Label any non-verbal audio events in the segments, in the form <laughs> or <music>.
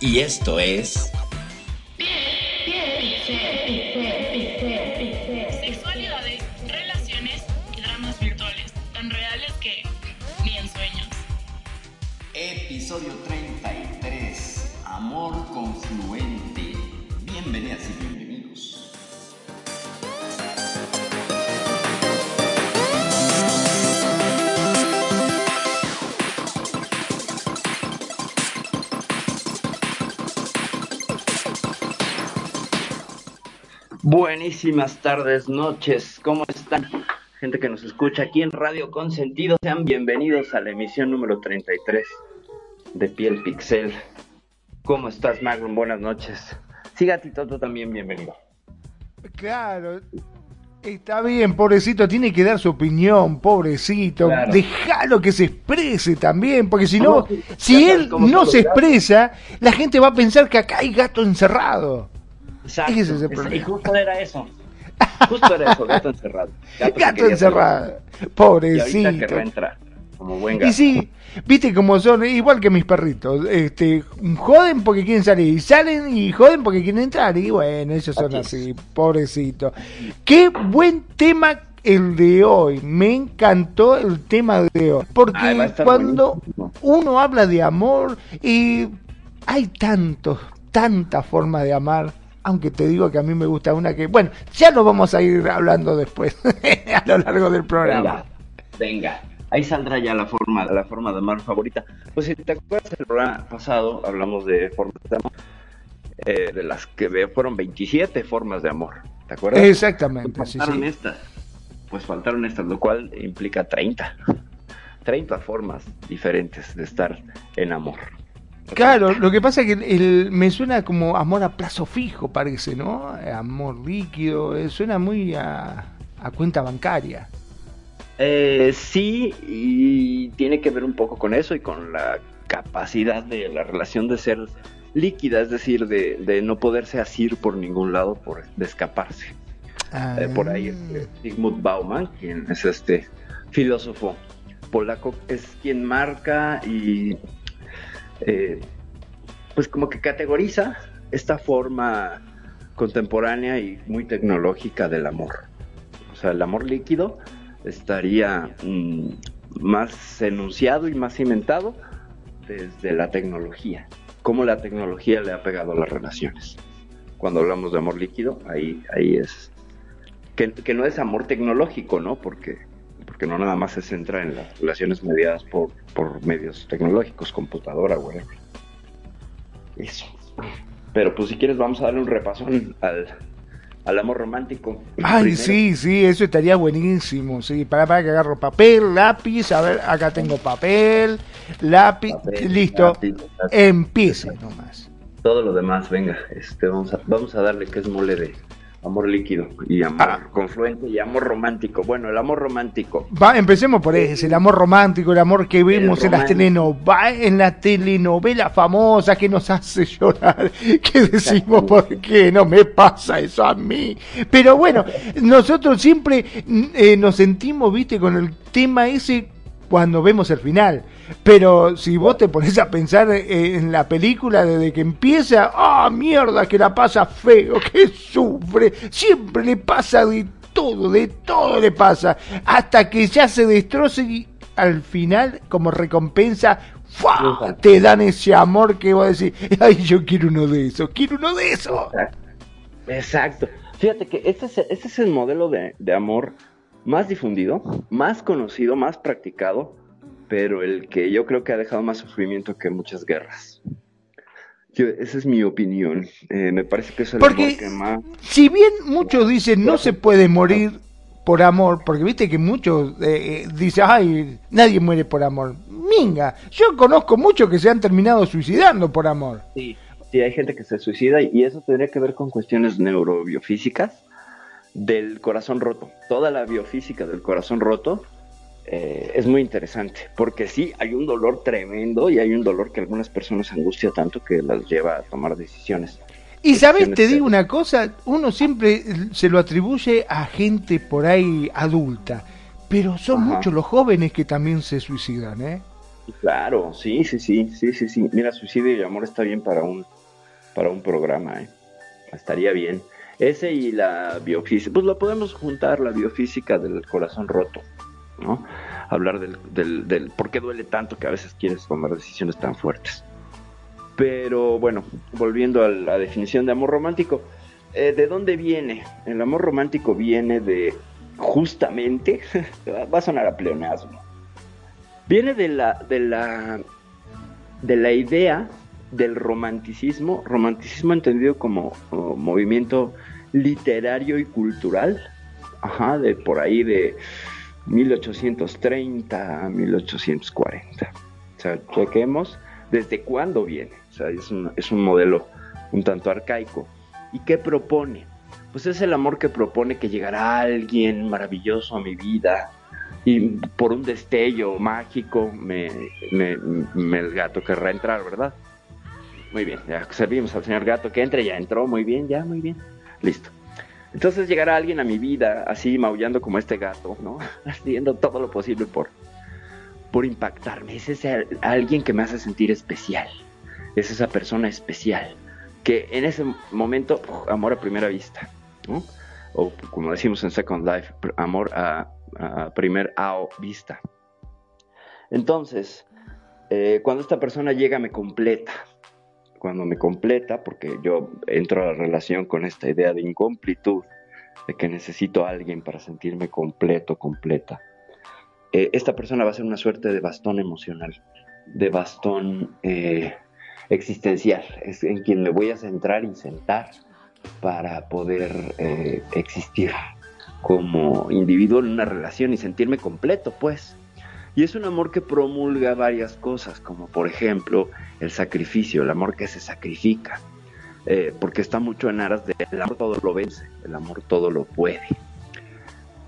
Y esto es... Buenísimas tardes, noches, ¿cómo están? Gente que nos escucha aquí en Radio Consentido, sean bienvenidos a la emisión número 33 de Piel Pixel. ¿Cómo estás, Magnum? Buenas noches. Sí, gatito, tú también bienvenido. Claro, está bien, pobrecito, tiene que dar su opinión, pobrecito. Claro. Déjalo que se exprese también, porque si no, si él no se expresa, la gente va a pensar que acá hay gato encerrado. Exacto. Ese es el esa- problema. y justo era eso. <laughs> Justo era eso, gato encerrado. Gato encerrado, salir. Y ahorita pobrecito. entrar, como buen gato. Y sí, viste cómo son, igual que mis perritos, este, joden porque quieren salir, y salen y joden porque quieren entrar, y bueno, ellos son Así pobrecito. Qué buen tema el de hoy, me encantó el tema de hoy, porque Ay, cuando buenísimo. uno habla de amor, y hay tantos, tantas formas de amar, aunque te digo que a mí me gusta una que, bueno, ya lo vamos a ir hablando después, <laughs> a lo largo del programa. Venga, venga. Ahí saldrá ya la forma, la forma de amar favorita. Pues si te acuerdas del programa pasado, hablamos de formas de amor, eh, de las que fueron 27 formas de amor. ¿Te acuerdas? Exactamente, Pues sí, faltaron sí. estas. Pues faltaron estas, lo cual implica 30. 30 <laughs> formas diferentes de estar en amor. Claro, lo que pasa es que el, el- me suena como amor a plazo fijo, parece, ¿no? Eh, Amor líquido, eh, suena muy a, a cuenta bancaria. Eh, sí, y tiene que ver un poco con eso y con la capacidad de la relación de ser líquida, es decir, de, de no poderse asir por ningún lado, por de escaparse. Eh, por ahí Ah. Zygmunt Bauman, quien es este filósofo polaco, es quien marca y eh, pues como que categoriza esta forma contemporánea y muy tecnológica del amor. O sea, el amor líquido estaría mm, más enunciado y más cimentado desde la tecnología. Cómo la tecnología le ha pegado a las relaciones. Cuando hablamos de amor líquido, ahí, ahí es. Que, que no es amor tecnológico, ¿no? Porque, porque no nada más se centra en las relaciones mediadas por, por medios tecnológicos, computadora, whatever. Eso. Pero pues si quieres vamos a darle un repasón al, al amor romántico. Ay, Primero. sí, sí, eso estaría buenísimo, sí. Para, para que agarro papel, lápiz, a ver, acá tengo papel, lápiz, Papel, listo. lápiz, lápiz. Empiece nomás. Todo lo demás, venga, este, vamos, a, vamos a darle que es mole de amor líquido y amor Ah. confluente y amor romántico. Bueno, el amor romántico. Va, empecemos por ese, el amor romántico, el amor que vemos en las, en las telenovelas famosas que nos hace llorar, que decimos, ¿por qué no me pasa eso a mí? Pero bueno, nosotros siempre eh, nos sentimos, viste, con el tema ese cuando vemos el final. Pero si vos te pones a pensar eh, en la película desde que empieza, ¡ah, mierda, que la pasa feo, que sufre! Siempre le pasa de todo, de todo le pasa, hasta que ya se destroce y al final, como recompensa, ¡fua! te dan ese amor que vos decís, ¡ay, yo quiero uno de esos, quiero uno de esos! Exacto. Fíjate que este es, este es el modelo de, de amor más difundido, más conocido, más practicado, pero el que yo creo que ha dejado más sufrimiento que muchas guerras. Yo- esa es mi opinión. Eh, me parece que es el Porque- amor que más... Si bien muchos dicen no se puede morir por amor, porque viste que muchos eh, eh, dicen, ay, nadie muere por amor. Minga, yo conozco muchos que se han terminado suicidando por amor. Sí. sí hay gente que se suicida y eso tendría que ver con cuestiones neurobiofísicas del corazón roto. Toda la biofísica del corazón roto eh, es muy interesante, porque sí, hay un dolor tremendo y hay un dolor que algunas personas angustia tanto que las lleva a tomar decisiones. Y sabes, te digo una cosa, uno siempre se lo atribuye a gente por ahí adulta, pero son muchos los jóvenes que también se suicidan, ¿eh? Claro, sí, sí, sí, sí, sí, sí. Mira, suicidio y amor está bien para un, para un programa, ¿eh? Estaría bien. Ese y la biofísica, pues lo podemos juntar, la biofísica del corazón roto, ¿no? Hablar del, del, del por qué duele tanto que a veces quieres tomar decisiones tan fuertes. Pero bueno, volviendo a la definición de amor romántico, eh, ¿de dónde viene? El amor romántico viene de justamente, <laughs> va a sonar a pleonasmo, viene de la, de la, de la idea del romanticismo, romanticismo entendido como, movimiento literario y cultural, ajá, de por ahí de 1830 a 1840. O sea, chequemos desde cuándo viene. O sea, es un, es un modelo un tanto arcaico. ¿Y qué propone? Pues es el amor que propone que llegará alguien maravilloso a mi vida, y por un destello mágico me, el gato querrá entrar, ¿verdad? Muy bien, ya servimos al señor gato que entre, ya entró, muy bien, ya, muy bien, listo. Entonces llegará alguien a mi vida así maullando como este gato, ¿no? <laughs> Haciendo todo lo posible por, por impactarme. Es ese alguien que me hace sentir especial. Es esa persona especial. Que en ese momento, amor a primera vista. O como decimos en Second Life, amor a primer vista. Entonces, eh, cuando esta persona llega me completa. Cuando me completa, porque yo entro a la relación con esta idea de incompletud, de que necesito a alguien para sentirme completo, completa. Eh, esta persona va a ser una suerte de bastón emocional, de bastón eh, existencial, es en quien me voy a centrar y sentar para poder existir como individuo en una relación y sentirme completo, pues. Y es un amor que promulga varias cosas, como por ejemplo el sacrificio, el amor que se sacrifica, eh, porque está mucho en aras de amor todo lo vence, el amor todo lo puede.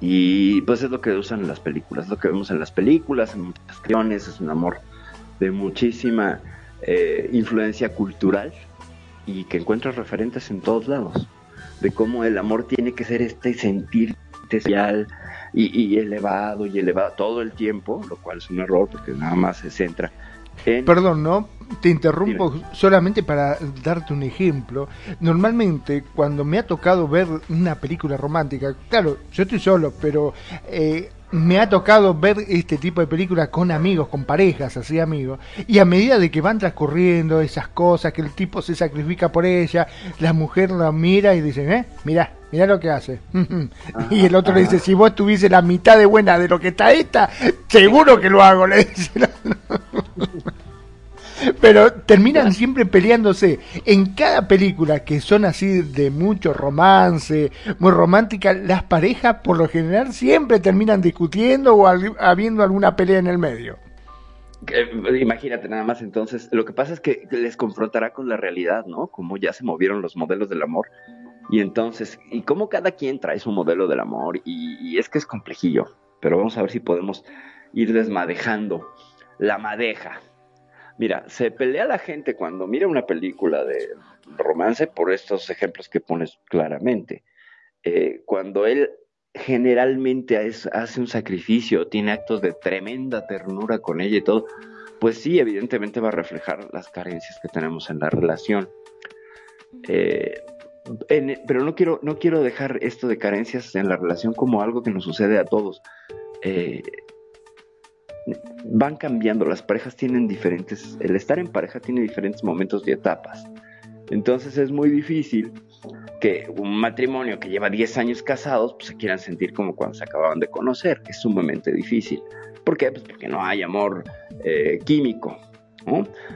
Y pues es lo que usan en las películas, es lo que vemos en las películas, en muchas canciones, es un amor de muchísima eh, influencia cultural y que encuentras referentes en todos lados, de cómo el amor tiene que ser este sentir especial y, elevado y elevado todo el tiempo, lo cual es un error porque nada más se centra en... Perdón, ¿no? Te interrumpo solamente para darte un ejemplo. Normalmente cuando me ha tocado ver una película romántica, claro, yo estoy solo, pero eh, me ha tocado ver este tipo de películas con amigos, con parejas, así amigos, y a medida de que van transcurriendo esas cosas, que el tipo se sacrifica por ella, la mujer la mira y dice, eh, mira, mira lo que hace. <laughs> y el otro le dice, si vos tuviese la mitad de buena de lo que está esta, seguro que lo hago, le dice. <laughs> Pero terminan siempre peleándose. En cada película que son así de mucho romance, muy romántica, las parejas por lo general siempre terminan discutiendo o habiendo alguna pelea en el medio. Imagínate nada más entonces, lo que pasa es que les confrontará con la realidad, ¿no? Como ya se movieron los modelos del amor. Y entonces, y como cada quien trae su modelo del amor, y, y es que es complejillo, pero vamos a ver si podemos ir desmadejando la madeja, Mira, se pelea la gente cuando mira una película de romance por estos ejemplos que pones claramente. Eh, cuando él generalmente hace un sacrificio, tiene actos de tremenda ternura con ella y todo, pues sí, evidentemente va a reflejar las carencias que tenemos en la relación. Eh, pero no quiero, no quiero dejar esto de carencias en la relación como algo que nos sucede a todos. Eh, van cambiando, las parejas tienen diferentes, el estar en pareja tiene diferentes momentos y etapas. Entonces es muy difícil que un matrimonio que lleva 10 años casados pues, se quieran sentir como cuando se acababan de conocer, que es sumamente difícil. ¿Por qué? Pues porque no hay amor eh, químico.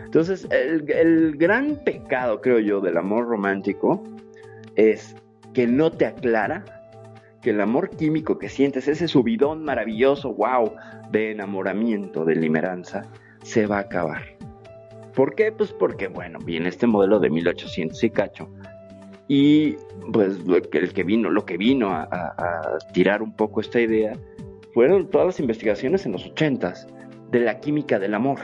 Entonces el, el gran pecado, creo yo, del amor romántico es que no te aclara que el amor químico que sientes, ese subidón maravilloso, wow, de enamoramiento, de limeranza, se va a acabar. ¿Por qué? Pues porque, bueno, viene este modelo de 1800 y cacho. Y pues el que vino, lo que vino a, tirar un poco esta idea fueron todas las investigaciones en los 80s de la química del amor.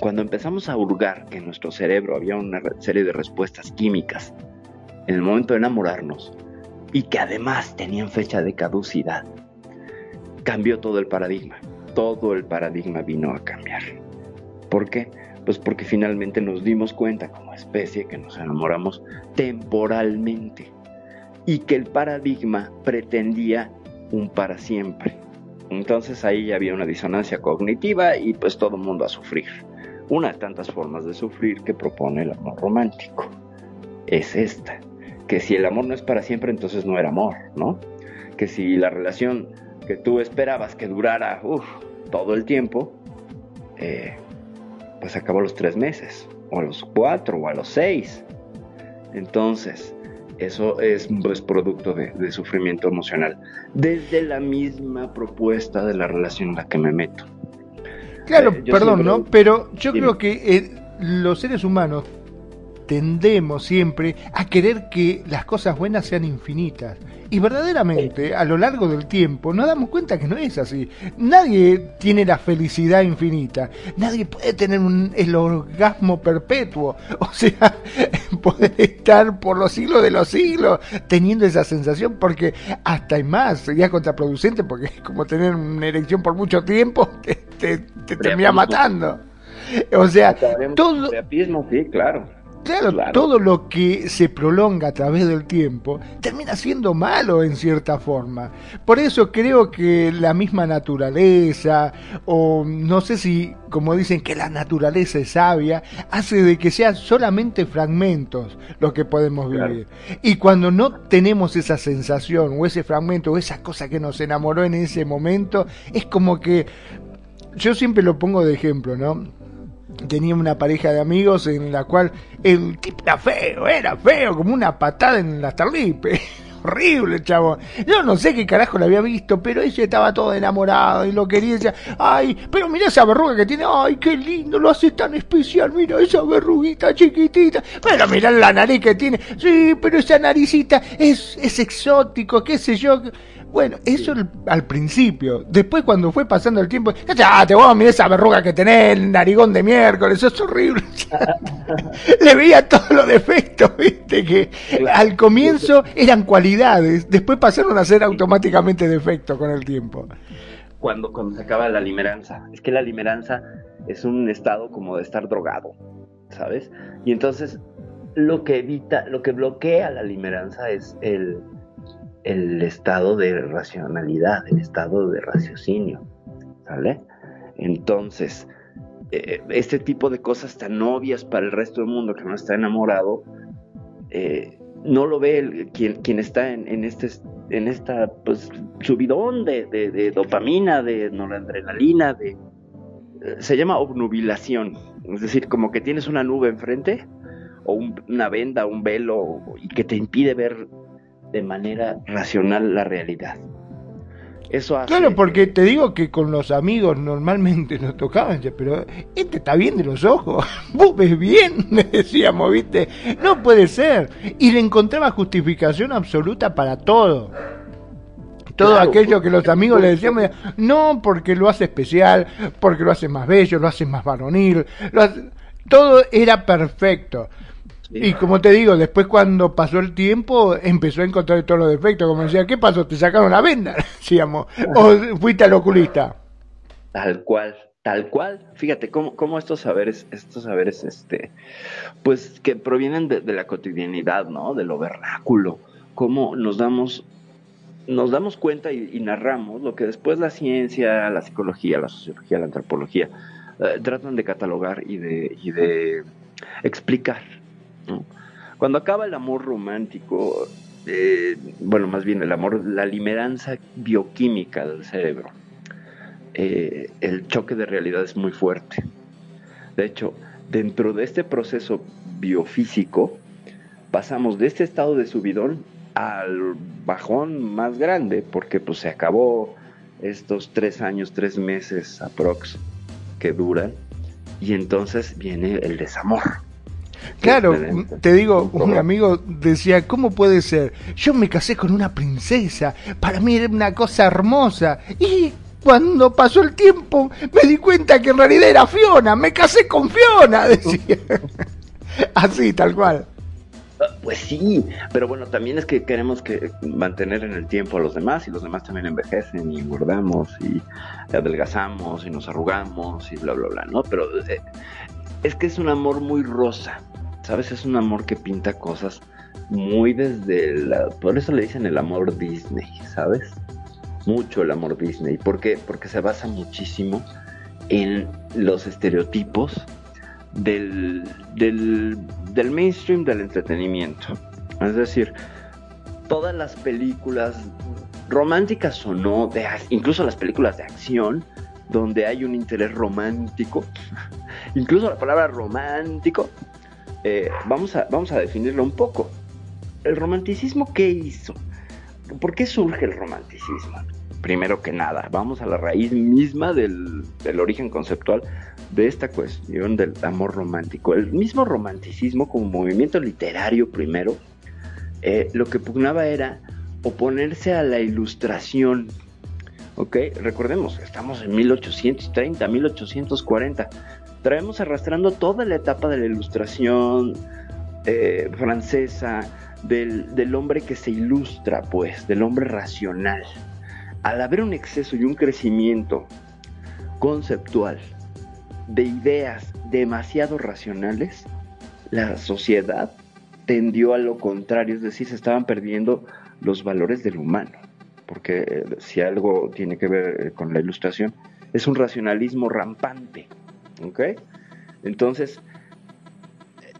Cuando empezamos a hurgar que en nuestro cerebro había una serie de respuestas químicas en el momento de enamorarnos y que además tenían fecha de caducidad, cambió todo el paradigma. Todo el paradigma vino a cambiar. ¿Por qué? Pues porque finalmente nos dimos cuenta como especie que nos enamoramos temporalmente y que el paradigma pretendía un para siempre. Entonces ahí ya había una disonancia cognitiva y pues todo el mundo a sufrir. Una de tantas formas de sufrir que propone el amor romántico es esta, que si el amor no es para siempre, entonces no era amor, ¿no? Que si la relación que tú esperabas que durara todo el tiempo, eh, pues acabó a los tres meses, o a los cuatro, o a los seis. Entonces, eso es pues, producto de, sufrimiento emocional, desde la misma propuesta de la relación en la que me meto. Claro, eh, perdón, ¿no? Pero yo creo que eh, los seres humanos tendemos siempre a querer que las cosas buenas sean infinitas. Y verdaderamente, a lo largo del tiempo, nos damos cuenta que no es así. Nadie tiene la felicidad infinita. Nadie puede tener un, el orgasmo perpetuo. <laughs> O sea, <laughs> poder estar por los siglos de los siglos teniendo esa sensación, porque hasta hay más, sería contraproducente, porque es como tener una erección por mucho tiempo, <laughs> te, te, termina matando. O sea, todo... Sí, claro Claro, todo lo que se prolonga a través del tiempo termina siendo malo en cierta forma. Por eso creo que la misma naturaleza, o no sé si, como dicen que la naturaleza es sabia, hace de que sean solamente fragmentos los que podemos vivir. Y cuando no tenemos esa sensación, o ese fragmento, o esa cosa que nos enamoró en ese momento, es como que, yo siempre lo pongo de ejemplo, ¿no? Tenía una pareja de amigos en la cual el tipo era feo, era feo, como una patada en la tarlipe. <laughs> Horrible, chavo. Yo no sé qué carajo le había visto, pero ella estaba todo enamorado y lo quería. decir, ay, pero mira esa verruga que tiene. Ay, qué lindo, lo hace tan especial. Mira esa verruguita chiquitita. Pero mira la nariz que tiene. Sí, pero esa naricita es, es exótico, qué sé yo. Bueno, eso al principio. Después, cuando fue pasando el tiempo, ya te voy a mirar esa verruga que tenés, el narigón de miércoles, eso es horrible. <laughs> Le veía todos los defectos, viste, que al comienzo eran cualidades, después pasaron a ser automáticamente defectos con el tiempo. Cuando, cuando se acaba la limeranza. Es que la limeranza es un estado como de estar drogado, ¿sabes? Y entonces lo que evita, lo que bloquea la limeranza es el el estado de racionalidad, el estado de raciocinio, ¿sale? Entonces, eh, este tipo de cosas tan obvias para el resto del mundo que no está enamorado, eh, no lo ve quien, quien, está en, este en esta pues, subidón de, dopamina, de noradrenalina, de, eh, se llama obnubilación, es decir, como que tienes una nube enfrente o una venda, un velo y que te impide ver de manera racional la realidad. Eso hace claro, porque te digo que con los amigos normalmente nos tocaban, pero este está bien de los ojos, <laughs> vos ves bien, <laughs> decíamos, viste, no puede ser. Y le encontraba justificación absoluta para todo. Todo aquello que los amigos le decíamos, no, porque lo hace especial, porque lo hace más bello, lo hace más varonil, todo era perfecto. Y como te digo, después cuando pasó el tiempo, empezó a encontrar todos los defectos. Como decía, ¿qué pasó? ¿Te sacaron la venda? <laughs> Decíamos. ¿O fuiste al oculista? Tal cual, tal cual. Fíjate cómo, cómo estos saberes, estos saberes, este, pues que provienen de, la cotidianidad, ¿no? De lo vernáculo. Cómo nos damos, nos damos cuenta y, narramos lo que después la ciencia, la psicología, la sociología, la antropología eh, tratan de catalogar y de, y de explicar cuando acaba el amor romántico, eh, bueno, más bien el amor, la limeranza bioquímica del cerebro, eh, el choque de realidad es muy fuerte. De hecho, dentro de este proceso biofísico, pasamos de este estado de subidón al bajón más grande, porque pues se acabó estos tres años, tres meses aprox que duran, y entonces viene el desamor. Claro, te digo, un amigo decía, ¿cómo puede ser? Yo me casé con una princesa, para mí era una cosa hermosa, y cuando pasó el tiempo me di cuenta que en realidad era Fiona, me casé con Fiona, <laughs> decía. Así, tal cual. Ah, pues sí, pero bueno, también es que queremos que mantener en el tiempo a los demás y los demás también envejecen y engordamos y adelgazamos y nos arrugamos y bla, bla, bla, ¿no? Pero eh, es que es un amor muy rosa, ¿sabes? Es un amor que pinta cosas muy desde la... Por eso le dicen el amor Disney, ¿sabes? Mucho el amor Disney. ¿Por qué? Porque se basa muchísimo en los estereotipos del, del, mainstream del entretenimiento. Es decir, todas las películas románticas o no, de, incluso las películas de acción, donde hay un interés romántico, <laughs> incluso la palabra romántico, eh, vamos, a, vamos a definirlo un poco. ¿El romanticismo qué hizo? ¿Por qué surge el romanticismo? Primero que nada, vamos a la raíz misma del, del origen conceptual de esta cuestión del amor romántico. El mismo romanticismo como movimiento literario primero, eh, lo que pugnaba era oponerse a la ilustración. ¿Ok? Recordemos, estamos en 1830, 1840. Traemos arrastrando toda la etapa de la ilustración eh, francesa, del, del hombre que se ilustra, pues, del hombre racional. Al haber un exceso y un crecimiento conceptual de ideas demasiado racionales, la sociedad tendió a lo contrario, es decir, se estaban perdiendo los valores del humano, porque eh, si algo tiene que ver eh, con la ilustración, es un racionalismo rampante, ¿ok? Entonces,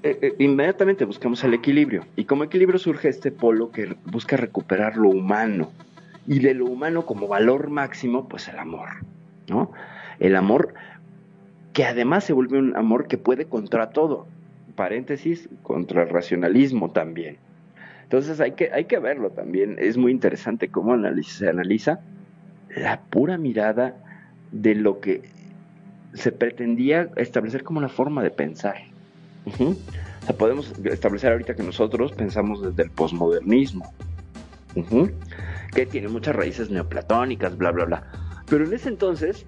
eh, inmediatamente buscamos el equilibrio, y como equilibrio surge este polo que busca recuperar lo humano, y de lo humano como valor máximo, pues el amor, ¿no? El amor que además se vuelve un amor que puede contra todo, paréntesis, contra el racionalismo también. Entonces hay que, hay que verlo también, es muy interesante cómo se analiza la pura mirada de lo que se pretendía establecer como una forma de pensar. O sea, podemos establecer ahorita que nosotros pensamos desde el posmodernismo, que tiene muchas raíces neoplatónicas, bla, bla, bla. Pero en ese entonces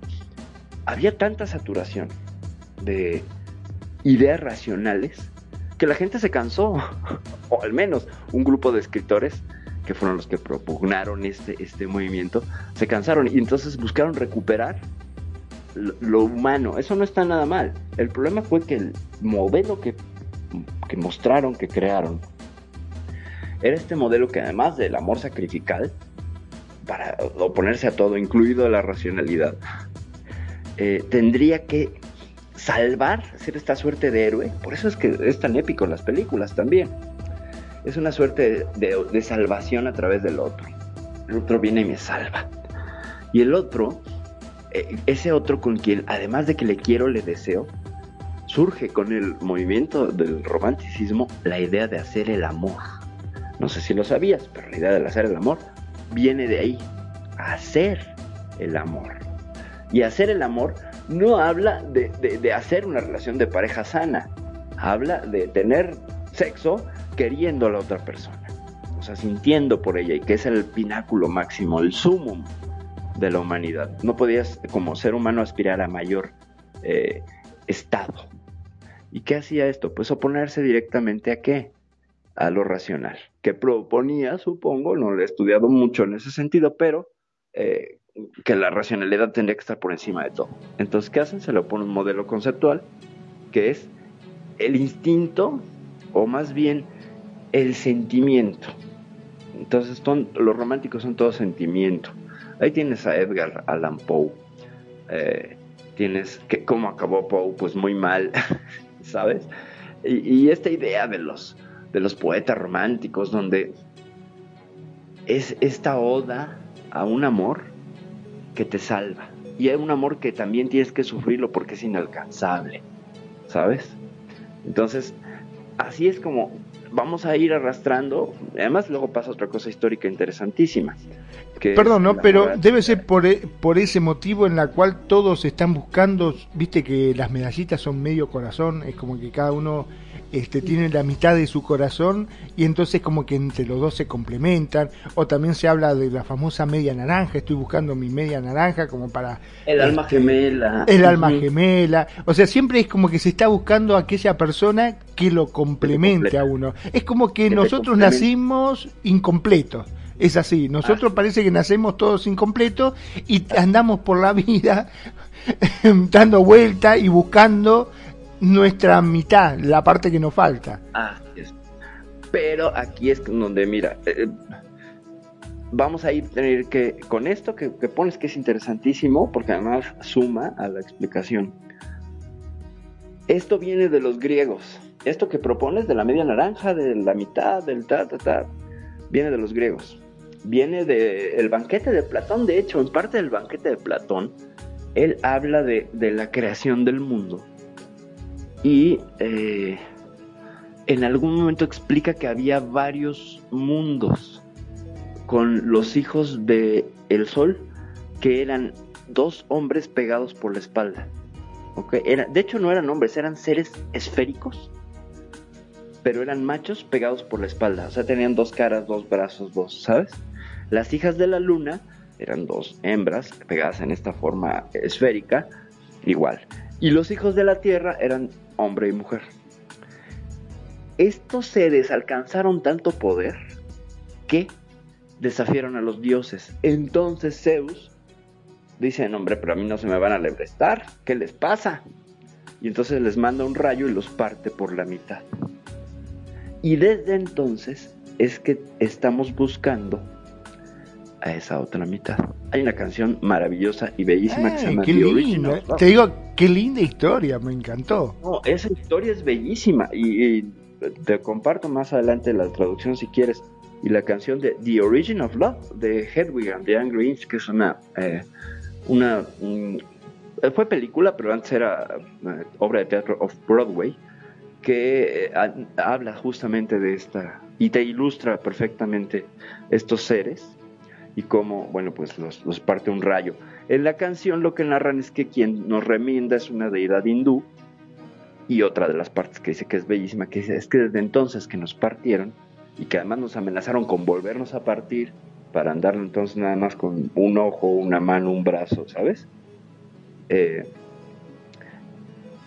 había tanta saturación de ideas racionales que la gente se cansó, <laughs> o al menos un grupo de escritores que fueron los que propugnaron este, este movimiento, se cansaron y entonces buscaron recuperar lo, humano. Eso no está nada mal. El problema fue que el modelo que, que mostraron, que crearon, era este modelo que además del amor sacrificial, para oponerse a todo, incluido la racionalidad, eh, tendría que salvar, ser esta suerte de héroe. Por eso es que es tan épico en las películas también. Es una suerte de, salvación a través del otro. El otro viene y me salva. Y el otro, ese otro con quien, además de que le quiero, le deseo, surge con el movimiento del romanticismo la idea de hacer el amor. No sé si lo sabías, pero la idea de hacer el amor viene de ahí. Hacer el amor. Y hacer el amor no habla de, hacer una relación de pareja sana, habla de tener sexo queriendo a la otra persona, o sea, sintiendo por ella y que es el pináculo máximo, el sumum de la humanidad. No podías como ser humano aspirar a mayor eh, estado. ¿Y qué hacía esto? Pues oponerse directamente a qué? A lo racional, que proponía, supongo, no lo he estudiado mucho en ese sentido, pero eh, que la racionalidad tendría que estar por encima de todo. Entonces, ¿qué hacen? Se le pone un modelo conceptual que es el instinto o más bien el sentimiento. Entonces, los románticos son todo sentimiento. Ahí tienes a Edgar Allan Poe. Eh, tienes que cómo acabó Poe, pues muy mal, <laughs> ¿sabes? Y, y, esta idea de los, de los poetas románticos, donde es esta oda a un amor que te salva. Y hay un amor que también tienes que sufrirlo porque es inalcanzable, ¿sabes? Entonces, así es como vamos a ir arrastrando. Además, luego pasa otra cosa histórica interesantísima. Perdón, ¿no? Pero debe ser por, e, por ese motivo en la cual todos están buscando, viste que las medallitas son medio corazón, es como que cada uno este, tiene la mitad de su corazón y entonces como que entre los dos se complementan. O también se habla de la famosa media naranja, estoy buscando mi media naranja como para... El alma este, gemela. El alma gemela. O sea, siempre es como que se está buscando aquella persona que lo complemente a uno. Es como que, nosotros nacimos incompletos. Es así, nosotros parece que nacemos todos incompletos y andamos por la vida <laughs> dando vuelta y buscando nuestra mitad, la parte que nos falta. Pero aquí es donde, mira, eh, vamos a ir tener que, con esto que, pones que es interesantísimo, porque además suma a la explicación. Esto viene de los griegos. Esto que propones de la media naranja, de la mitad, del ta, ta, ta, viene de los griegos. Viene del banquete de Platón. De hecho, en parte del banquete de Platón, él habla de, de la creación del mundo y eh, en algún momento explica que había varios mundos con los hijos de el sol que eran dos hombres pegados por la espalda. Era, de hecho no eran hombres, eran seres esféricos, pero eran machos pegados por la espalda. O sea, tenían dos caras, dos brazos, dos, ¿sabes? Las hijas de la luna eran dos hembras pegadas en esta forma esférica, igual. Y los hijos de la tierra eran hombre y mujer. Estos seres alcanzaron tanto poder que desafiaron a los dioses. Entonces Zeus dice, hombre, pero a mí no se me van a lebrestar, ¿qué les pasa? Y entonces les manda un rayo y los parte por la mitad. Y desde entonces es que estamos buscando a esa otra mitad. Hay una canción maravillosa y bellísima que se llama The Original. Te digo, qué linda historia, me encantó. No, esa historia es bellísima y, te comparto más adelante la traducción si quieres. Y la canción de The Origin of Love de Hedwig and the Angry Inch, que es una, eh, una fue película, pero antes era eh, obra de teatro of Broadway, que eh, habla justamente de esta y te ilustra perfectamente estos seres y cómo, bueno, pues los, parte un rayo. En la canción lo que narran es que quien nos remienda es una deidad hindú y otra de las partes que dice que es bellísima, que es que desde entonces que nos partieron y que además nos amenazaron con volvernos a partir para andar entonces nada más con un ojo, una mano, un brazo, ¿sabes? Eh,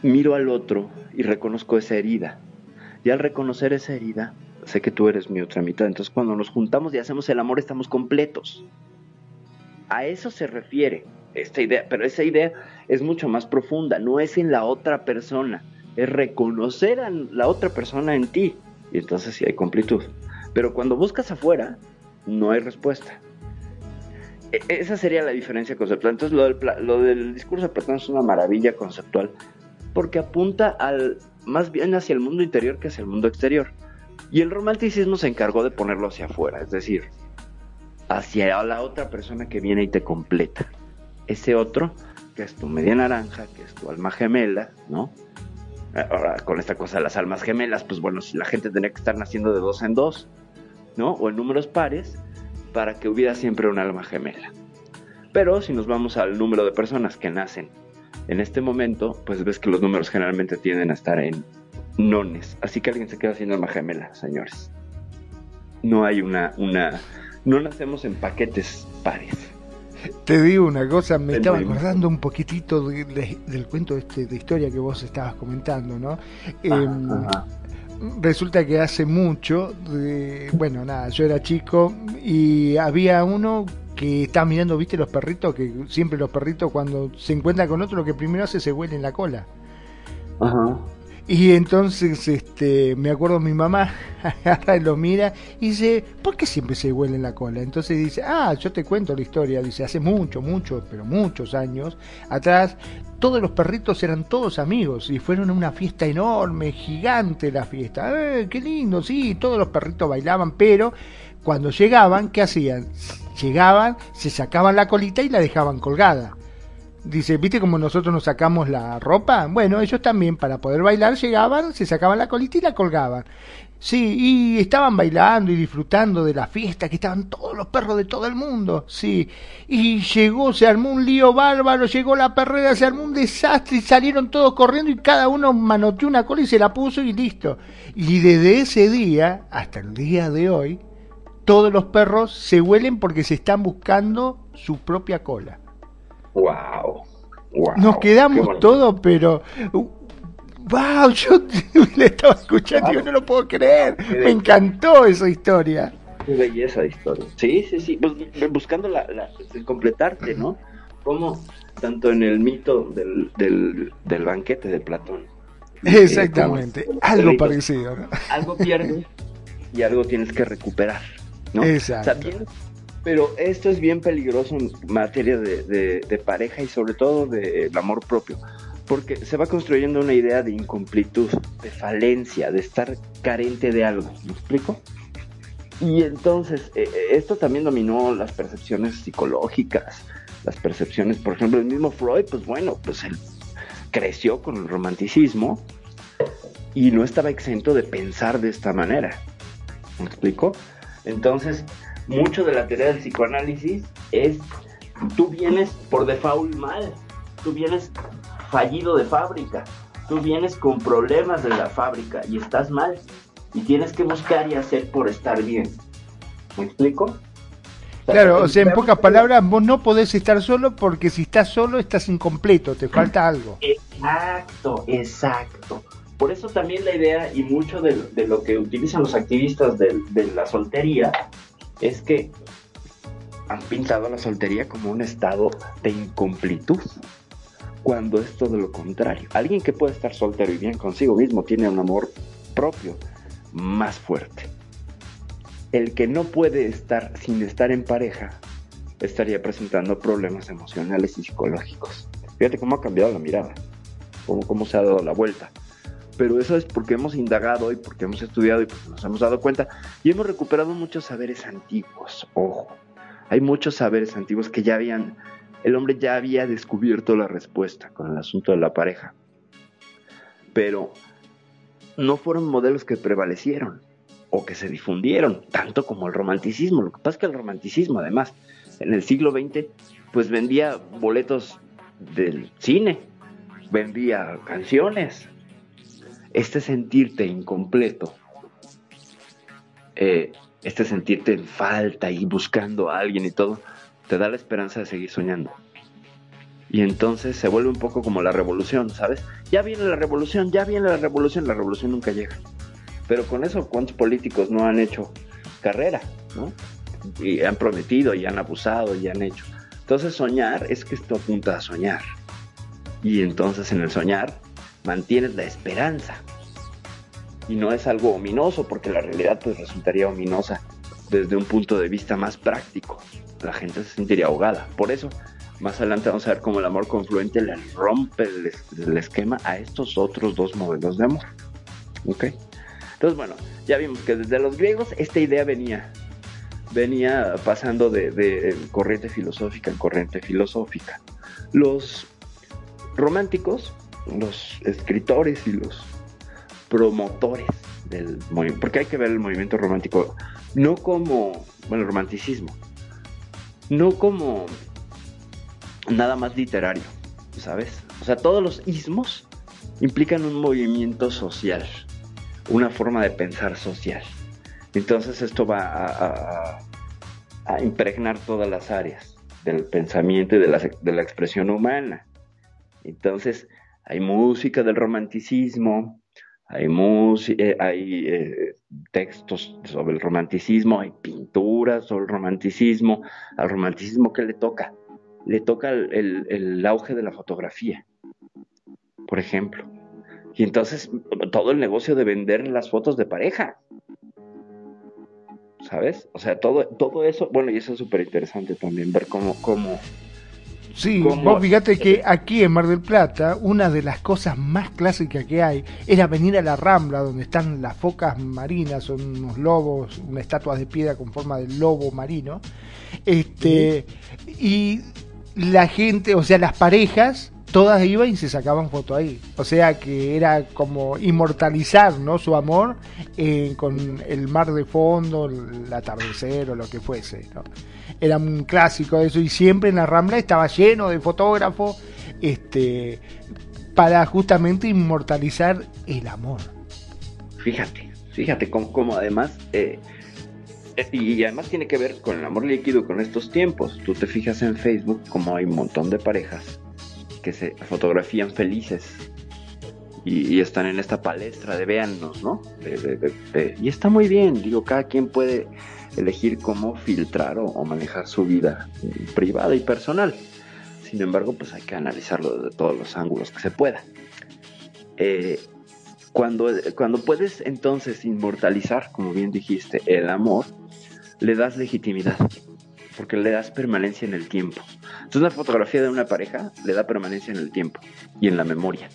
miro al otro y reconozco esa herida. Y al reconocer esa herida, sé que tú eres mi otra mitad. Entonces cuando nos juntamos y hacemos el amor estamos completos. A eso se refiere esta idea, pero esa idea es mucho más profunda, no es en la otra persona, es reconocer a la otra persona en ti. Y entonces sí hay completud. Pero cuando buscas afuera, no hay respuesta. E, esa sería la diferencia conceptual. Entonces lo del, lo del discurso de Platón es una maravilla conceptual, porque apunta al, más bien hacia el mundo interior que hacia el mundo exterior. Y el romanticismo se encargó de ponerlo hacia afuera, es decir, hacia la otra persona que viene y te completa. Ese otro, que es tu media naranja, que es tu alma gemela, ¿no? Ahora, con esta cosa de las almas gemelas, pues bueno, si la gente tenía que estar naciendo de dos en dos, ¿no? O en números pares, para que hubiera siempre un alma gemela. Pero si nos vamos al número de personas que nacen en este momento, pues ves que los números generalmente tienden a estar en nones. Así que alguien se queda haciendo alma gemela, señores. No hay una, una, no nacemos en paquetes pares. Te digo una cosa, me estaba acordando un poquitito del cuento este, de historia que vos estabas comentando, ¿no? Em, resulta que hace mucho, bueno, nada, yo era chico y había uno que estaba mirando, viste, los perritos, que siempre los perritos cuando se encuentran con otro lo que primero hace se huele en la cola. Ajá. Y entonces este, me acuerdo mi mamá <laughs> agarra y lo mira y dice, ¿por qué siempre se huele en la cola? Entonces dice, ah, yo te cuento la historia, dice, hace mucho, mucho, pero muchos años atrás, todos los perritos eran todos amigos y fueron a una fiesta enorme, gigante la fiesta. ¡Eh, qué lindo! Sí, todos los perritos bailaban, pero cuando llegaban, ¿qué hacían? Llegaban, se sacaban la colita y la dejaban colgada. Dice, ¿viste como nosotros nos sacamos la ropa? Bueno, ellos también para poder bailar llegaban, se sacaban la colita y la colgaban. Sí, y estaban bailando y disfrutando de la fiesta, que estaban todos los perros de todo el mundo, sí. Y llegó, se armó un lío bárbaro, llegó la perrera, se armó un desastre y salieron todos corriendo y cada uno manoteó una cola y se la puso y listo. Y desde ese día hasta el día de hoy, todos los perros se huelen porque se están buscando su propia cola. Wow. wow Nos quedamos todos, pero wow, yo <laughs> le estaba escuchando y yo no lo puedo creer. Me encantó esa historia. Qué belleza de historia. Sí, sí, sí. Pues, buscando la, completarte, ¿no? Como tanto en el mito del, del, banquete de Platón. <laughs> Exactamente. algo parecido. Algo pierdes y algo tienes que recuperar, ¿no? Exacto. Pero esto es bien peligroso en materia de, de pareja y sobre todo del amor propio porque se va construyendo una idea de incompletud, de falencia, de estar carente de algo. ¿Me explico? Y entonces, eh, eh, esto también dominó las percepciones psicológicas, las percepciones, por ejemplo, el mismo Freud, pues bueno, pues él creció con el romanticismo y no estaba exento de pensar de esta manera. ¿Me explico? Entonces, mucho de la teoría del psicoanálisis es, tú vienes por default mal, tú vienes fallido de fábrica. Tú vienes con problemas de la fábrica y estás mal. Y tienes que buscar y hacer por estar bien. ¿Me explico? claro, o sea, en pocas palabras, vos no podés estar solo porque si estás solo estás incompleto, te falta algo. Exacto, exacto. Por eso también la idea y mucho de, lo que utilizan los activistas de, de la soltería es que han pintado la soltería como un estado de incompletud cuando es todo lo contrario. Alguien que puede estar soltero y bien consigo mismo tiene un amor propio más fuerte. El que no puede estar sin estar en pareja estaría presentando problemas emocionales y psicológicos. Fíjate cómo ha cambiado la mirada, cómo, cómo se ha dado la vuelta. Pero eso es porque hemos indagado y porque hemos estudiado y porque nos hemos dado cuenta y hemos recuperado muchos saberes antiguos. Ojo, hay muchos saberes antiguos que ya habían el hombre ya había descubierto la respuesta con el asunto de la pareja. Pero no fueron modelos que prevalecieron o que se difundieron, tanto como el romanticismo. Lo que pasa es que el romanticismo, además, en el siglo XX, pues vendía boletos del cine, vendía canciones. Este sentirte incompleto, eh, este sentirte en falta y buscando a alguien y todo, te da la esperanza de seguir soñando. Y entonces se vuelve un poco como la revolución, ¿sabes? Ya viene la revolución, ya viene la revolución, la revolución nunca llega. Pero con eso, ¿cuántos políticos no han hecho carrera, ¿no? Y han prometido, y han abusado, y han hecho. Entonces soñar es que esto apunta a soñar. Y entonces en el soñar mantienes la esperanza. Y no es algo ominoso, porque la realidad pues resultaría ominosa desde un punto de vista más práctico la gente se sentiría ahogada. Por eso, más adelante vamos a ver cómo el amor confluente le rompe el, esquema a estos otros dos modelos de amor. ¿Ok? Entonces, bueno, ya vimos que desde los griegos esta idea venía, venía pasando de, corriente filosófica en corriente filosófica. Los románticos, los escritores y los promotores del movimiento, porque hay que ver el movimiento romántico no como, bueno, el romanticismo, no como nada más literario, ¿sabes? O sea, todos los ismos implican un movimiento social, una forma de pensar social. Entonces esto va a, impregnar todas las áreas del pensamiento y de la, de la expresión humana. Entonces hay música del romanticismo, hay, eh, hay eh, textos sobre el romanticismo, hay pinturas sobre el romanticismo. Al romanticismo, ¿qué le toca? Le toca el, auge de la fotografía, por ejemplo. Y entonces todo el negocio de vender las fotos de pareja. ¿Sabes? O sea, todo, todo eso, bueno, y eso es súper interesante también, ver cómo, cómo, Sí, vos fíjate que aquí en Mar del Plata, una de las cosas más clásicas que hay era venir a la Rambla, donde están las focas marinas, son unos lobos, una estatua de piedra con forma de lobo marino. Este, y la gente, o sea, las parejas, todas iban y se sacaban foto ahí. O sea que era como inmortalizar, ¿no? Su amor eh, con el mar de fondo, el atardecer o lo que fuese, ¿no? Era un clásico eso y siempre en la Rambla estaba lleno de fotógrafos, este, para justamente inmortalizar el amor. Fíjate, fíjate cómo, además, eh, eh, y además tiene que ver con el amor líquido con estos tiempos. Tú te fijas en Facebook como hay un montón de parejas que se fotografían felices y, están en esta palestra de véannos, ¿no? y está muy bien, digo, cada quien puede elegir cómo filtrar o, manejar su vida privada y personal. Sin embargo, pues hay que analizarlo desde todos los ángulos que se pueda. Eh, cuando, cuando puedes entonces inmortalizar, como bien dijiste, el amor, le das legitimidad porque le das permanencia en el tiempo. Entonces una fotografía de una pareja le da permanencia en el tiempo y en la memoria.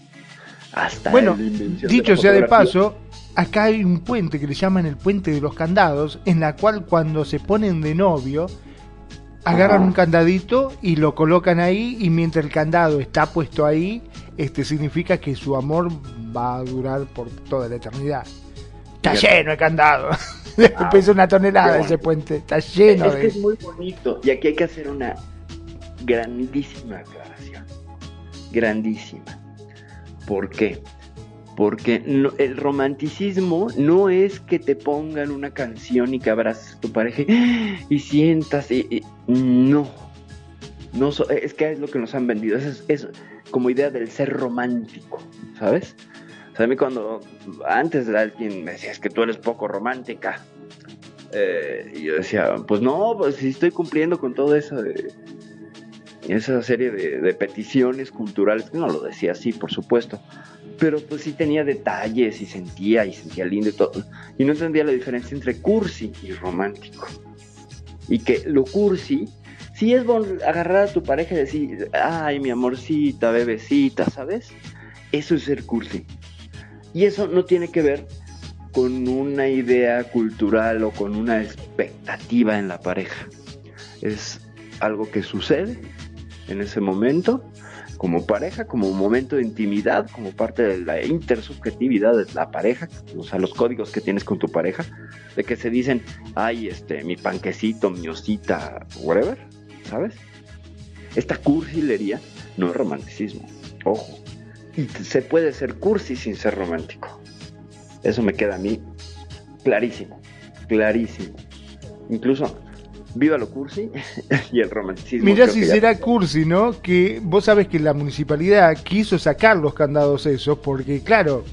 Hasta bueno, dicho sea de paso, acá hay un puente que le llaman el puente de los candados, en la cual cuando se ponen de novio, agarran un candadito y lo colocan ahí y mientras el candado está puesto ahí, este significa que su amor va a durar por toda la eternidad. Está lleno el candado. Ah, <laughs> Pesa una tonelada ese puente. Está lleno es que es muy bonito. Y aquí hay que hacer una grandísima aclaración. Grandísima. ¿Por qué? Porque el romanticismo no es que te pongan una canción y que abraces a tu pareja y, sientas. Y, no. no es que es lo que nos han vendido. Es, es como idea del ser romántico. ¿Sabes? a mí cuando antes alguien me decía, que tú eres poco romántica. Eh, yo decía, pues no, pues sí estoy cumpliendo con todo eso de esa serie de, peticiones culturales. No lo decía así, por supuesto. Pero pues sí tenía detalles y sentía y sentía lindo y todo. Y no entendía la diferencia entre cursi y romántico. Y que lo cursi sí es agarrar a tu pareja y decir, ay, mi amorcita, bebecita, ¿sabes? Eso es ser cursi. Y eso no tiene que ver con una idea cultural o con una expectativa en la pareja. Es algo que sucede en ese momento como pareja, como momento de intimidad, como parte de la intersubjetividad de la pareja, o sea, los códigos que tienes con tu pareja, de que se dicen, ay, este, mi panquecito, mi osita, whatever, ¿sabes? Esta cursilería no es romanticismo, ojo, y se puede ser cursi sin ser romántico. Eso me queda a mí clarísimo, clarísimo. Incluso viva lo cursi <laughs> y el romanticismo. Mira si será cursi, ¿no? Que vos sabes que la municipalidad quiso sacar los candados esos, porque claro,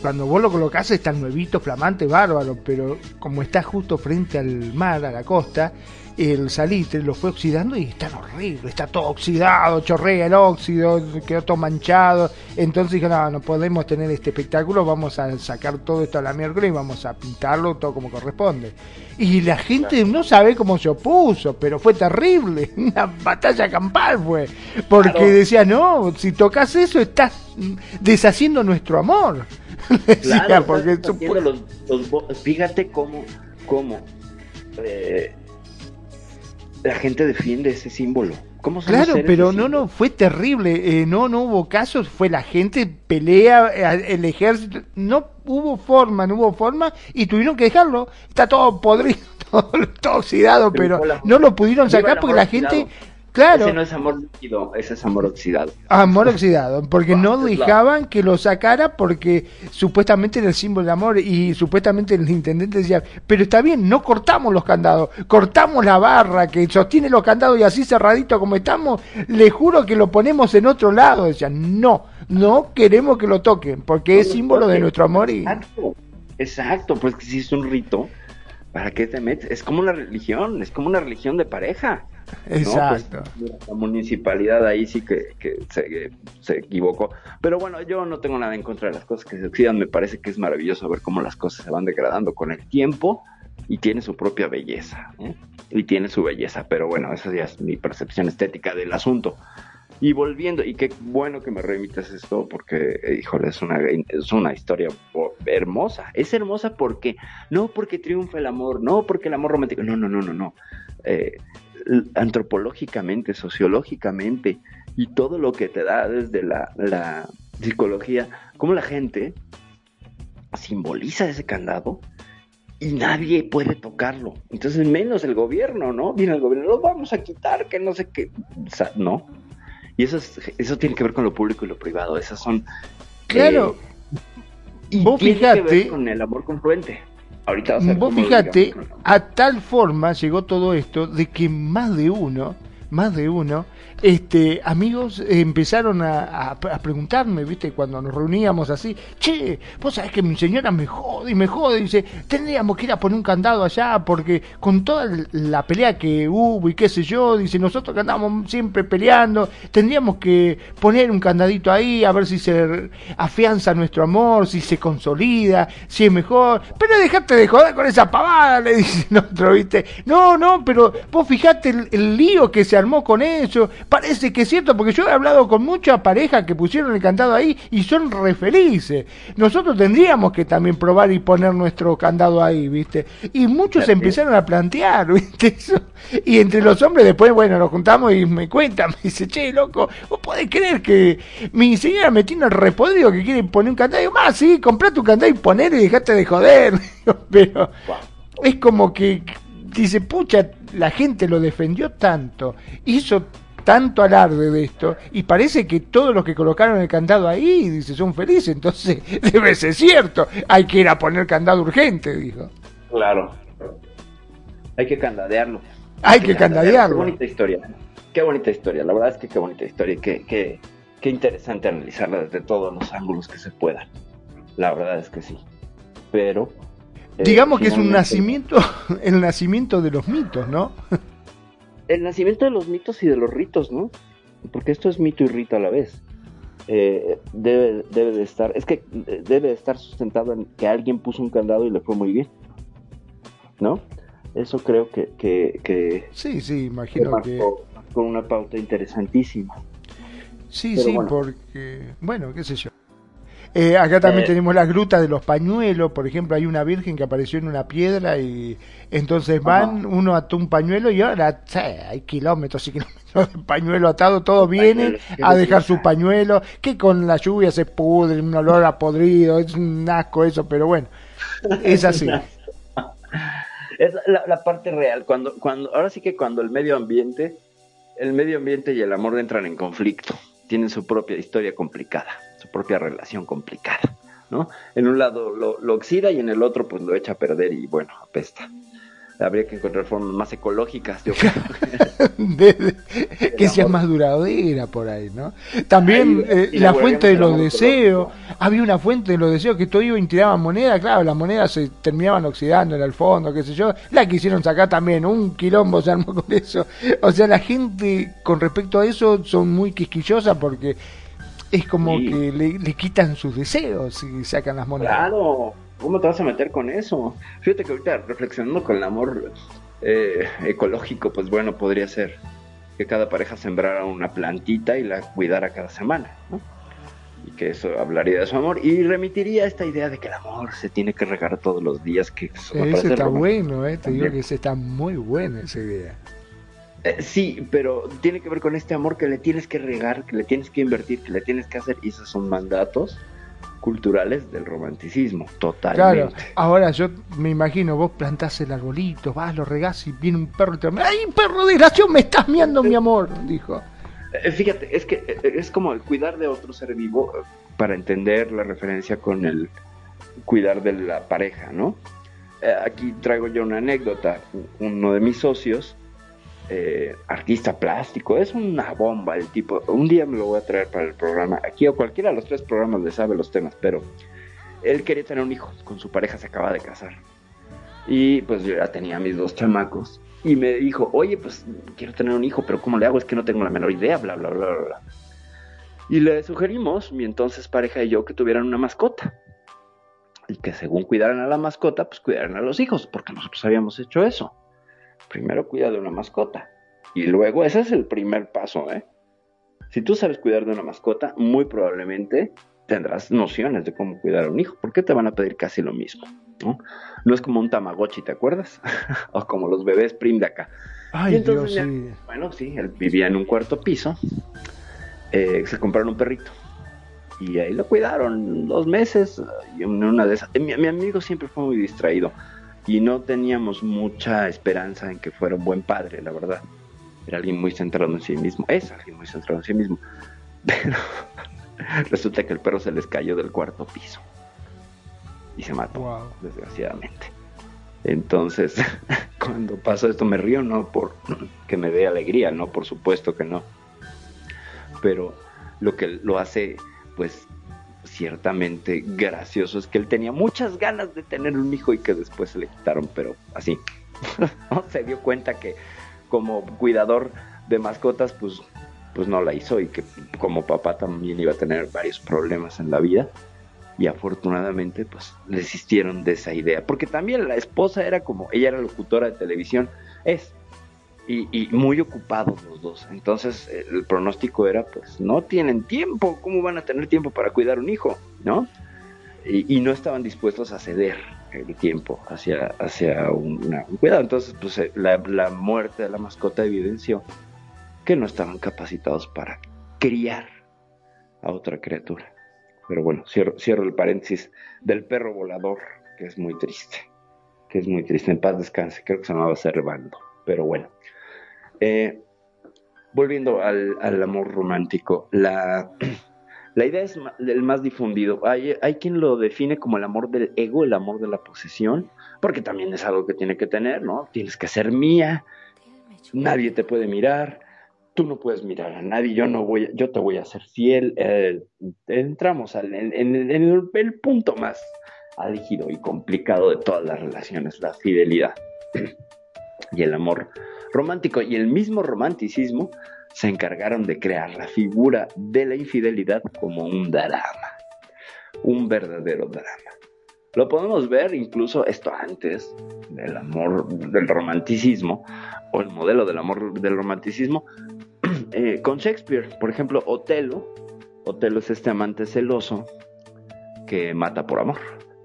cuando vos lo colocás está nuevito, flamante, bárbaro, pero como está justo frente al mar, a la costa, el salitre lo fue oxidando y está horrible, está todo oxidado, chorrea el óxido, quedó todo manchado. Entonces dije, no, no podemos tener este espectáculo, vamos a sacar todo esto a la miércoles y vamos a pintarlo todo como corresponde. Y la gente no sabe cómo se opuso, pero fue terrible, <laughs> una batalla campal fue, porque decía, no, si tocas eso estás deshaciendo nuestro amor. <laughs> claro, porque fíjate cómo, cómo eh, la gente defiende ese símbolo. ¿Cómo claro, pero no, no, fue terrible. Eh, no, no hubo casos. Fue la gente pelea, eh, el ejército. No hubo forma, no hubo forma y tuvieron que dejarlo. Está todo podrido, <laughs> todo, oxidado, pero, no lo pudieron sacar porque la gente Claro. Ese no es amor líquido, ese es amor oxidado. Amor oxidado, porque no dejaban que lo sacara porque supuestamente era el símbolo de amor y supuestamente el intendente decía, pero está bien, no cortamos los candados, cortamos la barra que sostiene los candados y así cerradito como estamos, le juro que lo ponemos en otro lado. Decían, no, no queremos que lo toquen porque es símbolo de nuestro amor y... Exacto, exacto, pues que si es un rito, ¿para qué te metes? Es como una religión, es como una religión de pareja. <laughs> Pues, Exacto. la municipalidad ahí sí que, se, equivocó. Pero bueno, yo no tengo nada en contra de las cosas que se oxidan. Me parece que es maravilloso ver cómo las cosas se van degradando con el tiempo y tiene su propia belleza. ¿eh? Y tiene su belleza. Pero bueno, esa ya es mi percepción estética del asunto. Y volviendo, y qué bueno que me remitas esto, porque, híjole, es una, es una historia hermosa. Es hermosa porque, no porque triunfa el amor, no porque el amor romántico, no, no, no, no, no. Eh, antropológicamente, sociológicamente y todo lo que te da desde la, la psicología, cómo la gente simboliza ese candado y nadie puede tocarlo. Entonces, menos el gobierno, ¿no? Viene el gobierno, lo vamos a quitar, que no sé qué. O sea, no. Y eso, es, eso tiene que ver con lo público y lo privado. Esas son. Claro. Eh, y Vos tiene fijate- que ver con el amor confluente. Ahorita a Vos fíjate, a tal forma llegó todo esto de que más de uno, más de uno, este, amigos empezaron a, preguntarme, viste, cuando nos reuníamos así, che, vos sabés que mi señora me jode y me jode, dice, tendríamos que ir a poner un candado allá, porque con toda la pelea que hubo y qué sé yo, dice, nosotros que andamos siempre peleando, tendríamos que poner un candadito ahí, a ver si se afianza nuestro amor, si se consolida, si es mejor, pero dejate de joder con esa pavada, le dice el otro, viste, no, no, pero vos fijate el lío que se armó con eso, parece que es cierto, porque yo he hablado con muchas parejas que pusieron el candado ahí y son re felices, nosotros tendríamos que también probar y poner nuestro candado ahí, viste, y muchos empezaron a plantear, <laughs> viste, eso, y entre los hombres después, bueno, nos juntamos y me cuentan, <laughs> me dice, che, loco, vos podés creer que mi señora me tiene el repodrido que quiere poner un candado, y digo, más, sí, comprá tu candado y ponelo y dejate de joder, <laughs> pero es como que dice, pucha, la gente lo defendió tanto, hizo tanto alarde de esto, y parece que todos los que colocaron el candado ahí, dice, son felices, entonces <laughs> debe ser cierto, hay que ir a poner candado urgente, dijo. Claro. Hay que candadearlo. Hay que candadearlo. Qué bonita historia. Qué bonita historia. La verdad es que qué bonita historia. y Qué, qué, qué interesante analizarla desde todos los ángulos que se puedan. La verdad es que sí. Pero. eh, Digamos que es un nacimiento, <laughs> el nacimiento de los mitos, ¿no? El nacimiento de los mitos y de los ritos, ¿no? Porque esto es mito y rito a la vez. Eh, debe, debe de estar. Es que eh, debe de estar sustentado en que alguien puso un candado y le fue muy bien. ¿No? Eso creo que, que, que Sí, sí, imagino que... marcó una pauta interesantísima. Sí, Pero sí, bueno. porque, bueno, qué sé yo. Eh, acá también Eh. tenemos la gruta de los pañuelos, por ejemplo, hay una virgen que apareció en una piedra y entonces van, uno ató un pañuelo y ahora hay kilómetros y kilómetros de pañuelo atado, todos vienen a dejar su pañuelo, que con la lluvia se pudre, un olor a podrido, es un asco eso, pero bueno, es así. <laughs> Es la, la parte real. Cuando, cuando, ahora sí que cuando el medio ambiente, el medio ambiente y el amor entran en conflicto, tienen su propia historia complicada, su propia relación complicada, ¿no? En un lado lo, lo oxida y en el otro pues lo echa a perder y bueno, apesta. Habría que encontrar formas más ecológicas, yo creo. <laughs> De- de- que sea más duradera por ahí, ¿no? También Ahí, eh, la la fuente de los deseos, había una fuente de los deseos que todo iba y tiraban moneda, claro, las monedas se terminaban oxidando en el fondo, qué sé yo, la quisieron sacar también, un quilombo se armó <laughs> con eso. O sea, la gente con respecto a eso son muy quisquillosas porque es como Sí. que le, le quitan sus deseos y sacan las monedas. Claro, ¿cómo te vas a meter con eso? Fíjate que ahorita reflexionando con el amor eh, ecológico, pues bueno, podría ser que cada pareja sembrara una plantita y la cuidara cada semana, ¿no? Y que eso hablaría de su amor y remitiría esta idea de que el amor se tiene que regar todos los días, que eso parece está bueno, eh, te digo que ese está muy buena esa idea. Eh, sí, pero tiene que ver con este amor que le tienes que regar, que le tienes que invertir, que le tienes que hacer, y esos son mandatos culturales del romanticismo, totalmente. Claro, ahora yo me imagino, vos plantás el arbolito, vas, lo regás y viene un perro y te ¡Ay, perro desgraciado, me estás miando mi amor! Dijo. Eh, Fíjate, es que eh, es como el cuidar de otro ser vivo eh, para entender la referencia con el cuidar de la pareja, ¿no? Eh, Aquí traigo yo una anécdota. Uno de mis socios, eh, artista plástico, es una bomba el tipo. Un día me lo voy a traer para el programa. Aquí o cualquiera de los tres programas le sabe los temas, pero él quería tener un hijo. Con su pareja se acaba de casar. Y pues yo ya tenía mis dos chamacos. Y me dijo, oye, pues quiero tener un hijo, pero ¿cómo le hago? Es que no tengo la menor idea, bla, bla, bla, bla, bla. Y le sugerimos, mi entonces pareja y yo, que tuvieran una mascota. Y que según cuidaran a la mascota, pues cuidaran a los hijos, porque nosotros habíamos hecho eso. Primero cuida de una mascota. Y luego, ese es el primer paso, ¿eh? Si tú sabes cuidar de una mascota, muy probablemente tendrás nociones de cómo cuidar a un hijo, porque te van a pedir casi lo mismo. ¿no? No es como un Tamagotchi, ¿te acuerdas? <laughs> o como los bebés prim de acá. Ay, Y entonces Dios, sí. Bueno, sí, él vivía en un cuarto piso. eh, se compraron un perrito. Y ahí lo cuidaron dos meses. Y una de esas. Mi, mi amigo siempre fue muy distraído. Y no teníamos mucha esperanza en que fuera un buen padre, la verdad. Era alguien muy centrado en sí mismo. Es alguien muy centrado en sí mismo. <laughs> Pero resulta que el perro se les cayó del cuarto piso. Y se mató Wow. desgraciadamente. Entonces, <laughs> cuando pasa esto me río, no por que me dé alegría, no, por supuesto que no. Pero lo que lo hace, pues, ciertamente gracioso es que él tenía muchas ganas de tener un hijo y que después se le quitaron, pero así. <laughs> Se dio cuenta que como cuidador de mascotas, pues, pues no la hizo y que como papá también iba a tener varios problemas en la vida. Y afortunadamente pues desistieron de esa idea. Porque también la esposa era como ella era locutora de televisión. Es y, muy ocupados los dos entonces el pronóstico era pues no tienen tiempo cómo van a tener tiempo para cuidar un hijo no y, no estaban dispuestos a ceder el tiempo hacia hacia un, cuidado entonces pues eh, la, la muerte de la mascota evidenció que no estaban capacitados para criar a otra criatura pero bueno, cierro, cierro el paréntesis del perro volador, que es muy triste. Que es muy triste. En paz descanse. Creo que se llamaba Servando. Pero bueno. Eh, volviendo al, amor romántico. La, <clears throat> la idea es el más difundido. Hay, hay quien lo define como el amor del ego, el amor de la posesión. Porque también es algo que tiene que tener, ¿no? Tienes que ser mía. Nadie te puede mirar tú no puedes mirar a nadie, yo no voy, yo te voy a ser fiel. eh, entramos al- en, el punto más álgido y complicado de todas las relaciones, la fidelidad <clears throat> y el amor romántico. Y el mismo romanticismo se encargaron de crear la figura de la infidelidad como un drama, un verdadero drama. Lo podemos ver incluso esto antes del amor, del romanticismo, o el modelo del amor del romanticismo, <clears throat> eh, con Shakespeare. Por ejemplo, Otelo. Otelo es este amante celoso que mata por amor,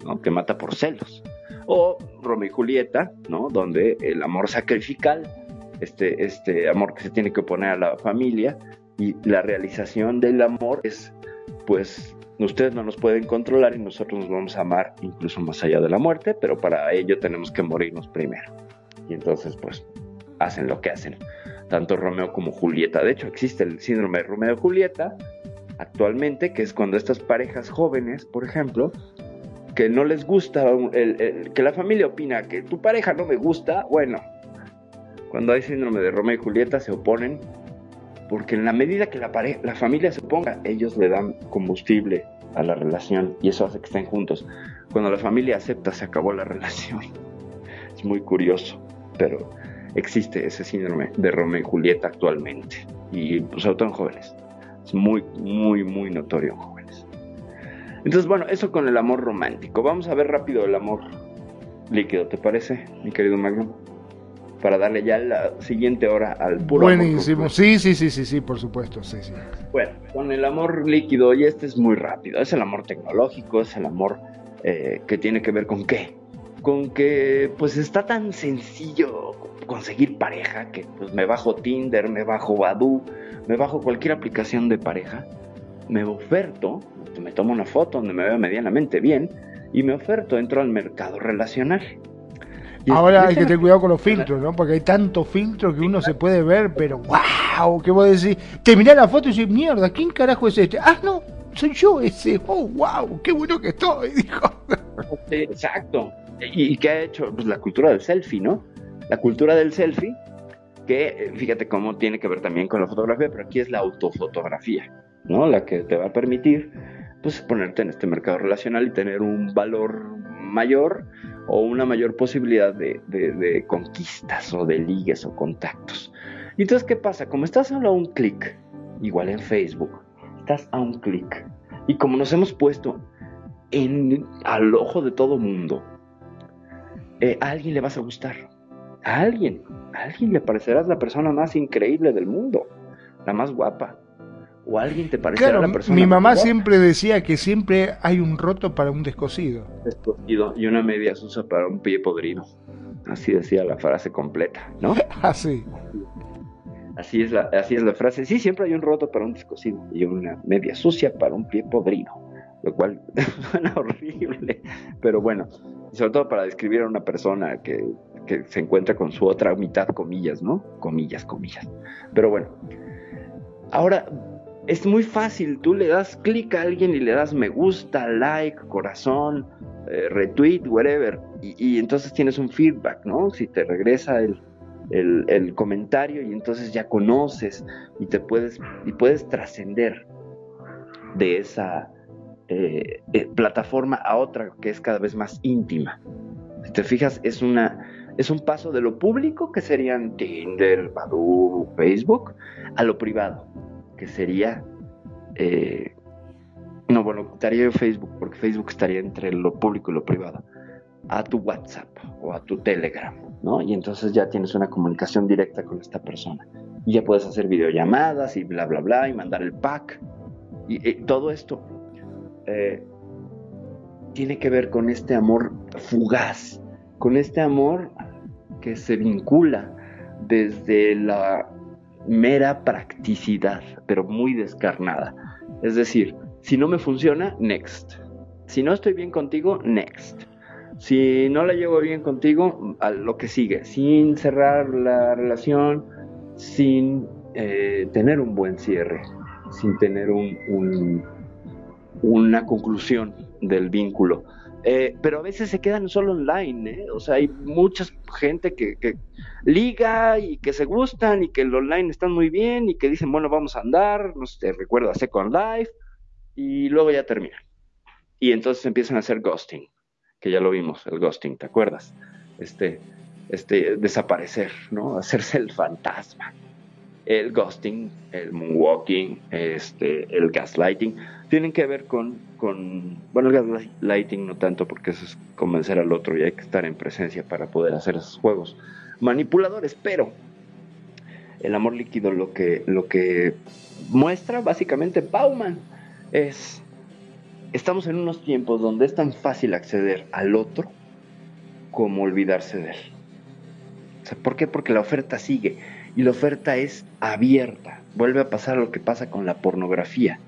¿no? que mata por celos. O Romeo y Julieta, ¿no? donde el amor sacrificial, este, este amor que se tiene que oponer a la familia, y la realización del amor es, pues, ustedes no nos pueden controlar y nosotros nos vamos a amar incluso más allá de la muerte, pero para ello tenemos que morirnos primero. Y entonces, pues, hacen lo que hacen, tanto Romeo como Julieta. De hecho, existe el síndrome de Romeo y Julieta actualmente, que es cuando estas parejas jóvenes, por ejemplo, que no les gusta, el- el- que la familia opina que tu pareja no me gusta, bueno, cuando hay síndrome de Romeo y Julieta se oponen, porque en la medida que la, familia se oponga, ellos le dan combustible a la relación y eso hace que estén juntos. Cuando la familia acepta, se acabó la <laughs> relación. Es muy curioso, pero existe ese síndrome de Romeo y Julieta actualmente y pues, sobre todo en jóvenes. Es muy, muy, muy notorio en jóvenes. Entonces, bueno, eso con el amor romántico. Vamos a ver rápido el amor líquido, ¿te parece, mi querido Magnum? Para darle ya la siguiente hora al puro amor Buenísimo. profundo. Sí, sí, sí, sí, sí, por supuesto, sí, sí. Bueno, con el amor líquido, y este es muy rápido, es el amor tecnológico, es el amor eh, que tiene que ver con qué. Con que pues está tan sencillo conseguir pareja que pues me bajo Tinder, me bajo Badoo, me bajo cualquier aplicación de pareja, me oferto, me tomo una foto donde me vea medianamente bien y me oferto, entro al mercado relacional. Ahora hay que tener cuidado con los filtros, ¿no? Porque hay tantos filtros que uno se puede ver, pero wow, ¿qué vos decís? Te mirás la foto y dices, mierda, ¿quién carajo es este? Ah, no, soy yo ese. Oh, wow, qué bueno que estoy, <laughs> dijo. Exacto. ¿Y, y qué ha hecho? Pues la cultura del selfie, ¿no? La cultura del selfie, que eh, fíjate cómo tiene que ver también con la fotografía, pero aquí es la autofotografía, ¿no? La que te va a permitir, pues, ponerte en este mercado relacional y tener un valor mayor o una mayor posibilidad de, de- conquistas o de ligues o contactos. Y entonces, ¿qué pasa? Como estás solo a un clic, igual en Facebook, estás a un clic. Y como nos hemos puesto en, al ojo de todo mundo, eh, a alguien le vas a gustar. A alguien. A alguien le parecerás la persona más increíble del mundo. La más guapa. O alguien te parecerá Claro, la persona. mi mamá siempre decía que siempre hay un roto para un descosido. Escogido y una media susa para un pie podrido. Así decía la frase completa, ¿no? <laughs> Así. Así es la, así es la frase. Sí, siempre hay un roto para un descosido y una media sucia para un pie podrido. Lo cual <laughs> suena horrible. Pero bueno, sobre todo para describir a una persona que, que se encuentra con su otra mitad, comillas, ¿no? Comillas, comillas. Pero bueno. Ahora, es muy fácil. Tú le das clic a alguien y le das me gusta, like, corazón, eh, retweet, whatever. Y, y entonces tienes un feedback, ¿no? Si te regresa el, comentario y entonces ya conoces y te puedes y puedes trascender de esa eh, eh, plataforma a otra que es cada vez más íntima. Si te fijas, es una es un paso de lo público que serían Tinder, Badoo, Facebook, a lo privado sería eh, no bueno quitaría Facebook porque Facebook estaría entre lo público y lo privado a tu WhatsApp o a tu Telegram, ¿no? Y entonces ya tienes una comunicación directa con esta persona. Y ya puedes hacer videollamadas y bla, bla, bla, y mandar el pack. Y, y todo esto eh, tiene que ver con este amor fugaz, con este amor que se vincula desde la mera practicidad, pero muy descarnada. Es decir, si no me funciona, next. Si no estoy bien contigo, next. Si no la llevo bien contigo, a lo que sigue, sin cerrar la relación, sin eh, tener un buen cierre, sin tener un, un, una conclusión del vínculo. Eh, pero a veces se quedan solo online, ¿eh? o sea, hay mucha gente que, liga y que se gustan y que el online están muy bien y que dicen, bueno, vamos a andar, no sé, recuerdo a Second Life, y luego ya terminan. Y entonces empiezan a hacer ghosting que ya lo vimos, el ghosting, ¿te acuerdas? Este, este desaparecer, ¿no? <laughs> Hacerse el fantasma. El ghosting, el moonwalking, este, el gaslighting, tienen que ver con, con, bueno, el gaslighting no tanto porque eso es convencer al otro y hay que estar en presencia para poder hacer esos juegos manipuladores, pero el amor líquido lo que, lo que muestra básicamente Bauman es estamos en unos tiempos donde es tan fácil acceder al otro como olvidarse de él. ¿Por qué? Porque la oferta sigue y la oferta es abierta. Vuelve a pasar lo que pasa con la pornografía.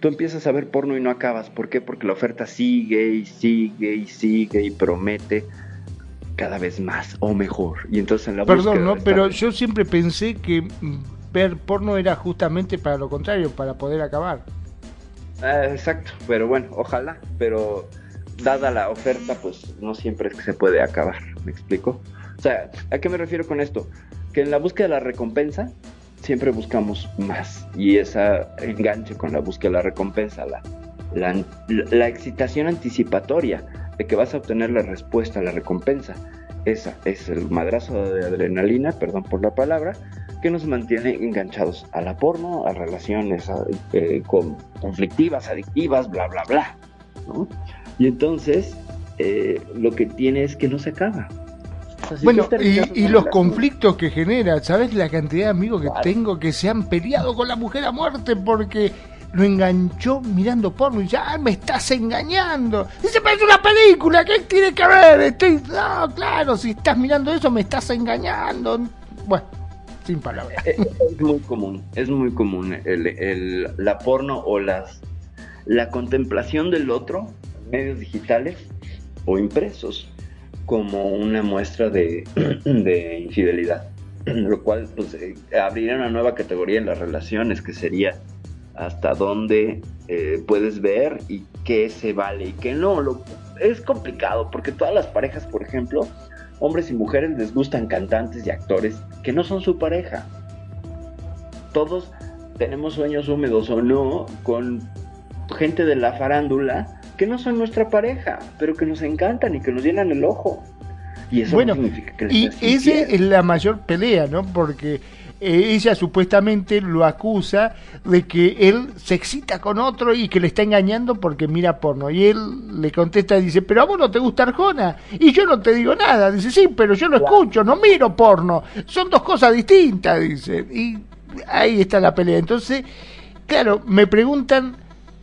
Tú empiezas a ver porno y no acabas. ¿Por qué? Porque la oferta sigue y sigue y sigue y promete cada vez más o mejor. Y entonces en la Perdón, ¿no? Pero yo siempre pensé que mm, ver porno era justamente para lo contrario, para poder acabar. Ah, exacto, pero bueno, ojalá, pero dada la oferta, pues no siempre es que se puede acabar, ¿me explico? O sea, ¿a qué me refiero con esto? Que en la búsqueda de la recompensa siempre buscamos más y esa enganche con la búsqueda de la recompensa, la, la, la excitación anticipatoria de que vas a obtener la respuesta la recompensa, esa es el madrazo de adrenalina, perdón por la palabra, que nos mantiene enganchados a la porno, a relaciones a- eh, con- conflictivas, adictivas, bla, bla, bla. ¿no? Y entonces, eh, lo que tiene es que no se acaba. Bueno, y, los conflictos que genera, ¿sabes la cantidad de amigos que Claro. tengo que se han peleado con la mujer a muerte porque lo enganchó mirando porno y dice, ah, me estás engañando. Dice, pero es una película, ¿qué tiene que ver? Estoy, no, claro, si estás mirando eso me estás engañando. Bueno, sin palabras. Eh, es muy común, es muy común el, el- la porno o las la contemplación del otro, medios digitales o impresos, como una muestra de, <clears throat> de infidelidad. <clears throat> Lo cual pues, eh, abriría una nueva categoría en las relaciones, que sería hasta dónde eh, puedes ver y qué se vale y qué no. Lo, es complicado porque todas las parejas, por ejemplo, hombres y mujeres les gustan cantantes y actores que no son su pareja. Todos tenemos sueños húmedos o no con gente de la farándula que no son nuestra pareja, pero que nos encantan y que nos llenan el ojo. Y eso Bueno, no significa que Y esa es la mayor pelea, ¿no? Porque eh, ella supuestamente lo acusa de que él se excita con otro y que le está engañando porque mira porno. Y él le contesta y dice, pero a vos no te gusta Arjona. Y yo no te digo nada. Dice, sí, pero yo lo escucho, no miro porno. Son dos cosas distintas, dice. Y ahí está la pelea. Entonces, claro, me preguntan,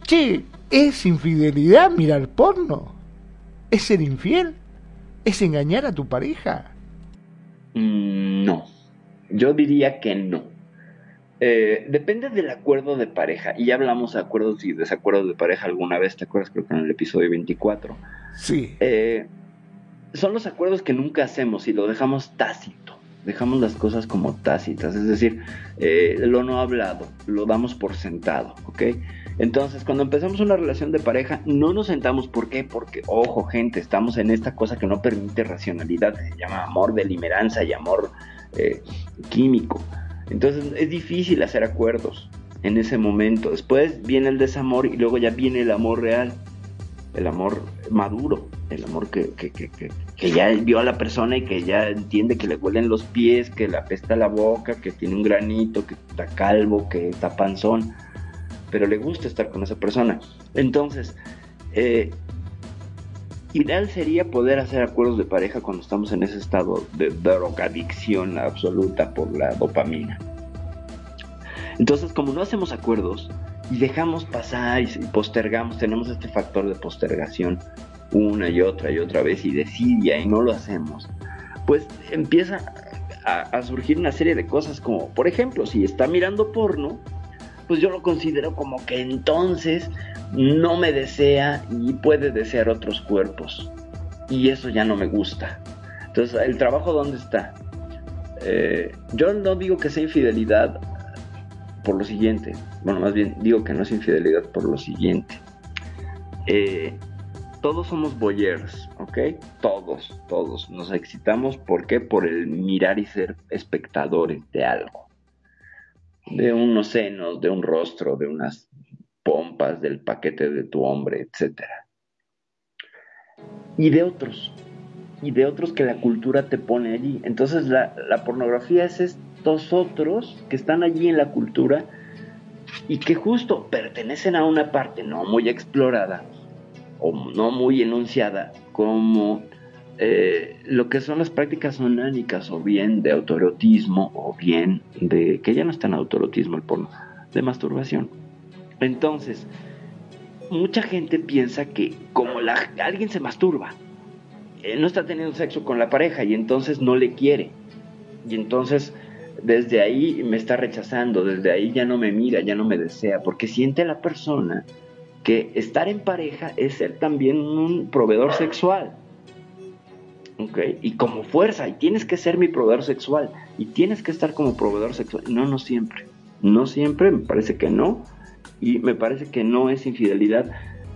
che, ¿es infidelidad mirar porno? ¿Es ser infiel? ¿Es engañar a tu pareja? Mm, no, yo diría que no. Eh, depende del acuerdo de pareja. Y ya hablamos de acuerdos y desacuerdos de pareja alguna vez, ¿te acuerdas? Creo que en el episodio 24. Sí. Eh, son los acuerdos que nunca hacemos y lo dejamos tácito. Dejamos las cosas como tácitas, es decir, eh, lo no hablado, lo damos por sentado, ¿ok? Entonces, cuando empezamos una relación de pareja, no nos sentamos, ¿por qué? Porque, ojo, gente, estamos en esta cosa que no permite racionalidad, se llama amor delimeranza y amor químico. Entonces es difícil hacer acuerdos en ese momento. Después viene el desamor y luego ya viene el amor real, el amor maduro, el amor que, que, que, que, ya vio a la persona y que ya entiende que le huelen los pies, que le apesta la boca, que tiene un granito, que está calvo, que está panzón, pero le gusta estar con esa persona. Entonces, eh, ideal sería poder hacer acuerdos de pareja cuando estamos en ese estado de drogadicción absoluta por la dopamina. Entonces, como no hacemos acuerdos y dejamos pasar y postergamos, tenemos este factor de postergación una y otra y otra vez y desidia y no lo hacemos, pues empieza a surgir una serie de cosas como, por ejemplo, si está mirando porno, pues yo lo considero como que entonces no me desea y puede desear otros cuerpos. Y eso ya no me gusta. Entonces, ¿el trabajo dónde está? Eh, yo no digo que sea infidelidad por lo siguiente. Bueno, más bien digo que no es infidelidad por lo siguiente. Eh, todos somos boyers, ¿ok? Todos, todos. Nos excitamos, ¿por qué? Por el mirar y ser espectadores de algo. De unos senos, de un rostro, de unas pompas del paquete de tu hombre, etc. Y de otros, y de otros que la cultura te pone allí. Entonces la, la pornografía es estos otros que están allí en la cultura y que justo pertenecen a una parte no muy explorada o no muy enunciada como eh, lo que son las prácticas onánicas o bien de autoerotismo o bien de que ya no está en autoerotismo el porno de masturbación entonces, mucha gente piensa que como la, alguien se masturba, eh, no está teniendo sexo con la pareja y entonces no le quiere. Y entonces desde ahí me está rechazando, desde ahí ya no me mira, ya no me desea, porque siente la persona que estar en pareja es ser también un proveedor sexual. Y como fuerza, y tienes que ser mi proveedor sexual, y tienes que estar como proveedor sexual. No, no siempre. No siempre, me parece que no y me parece que no es infidelidad.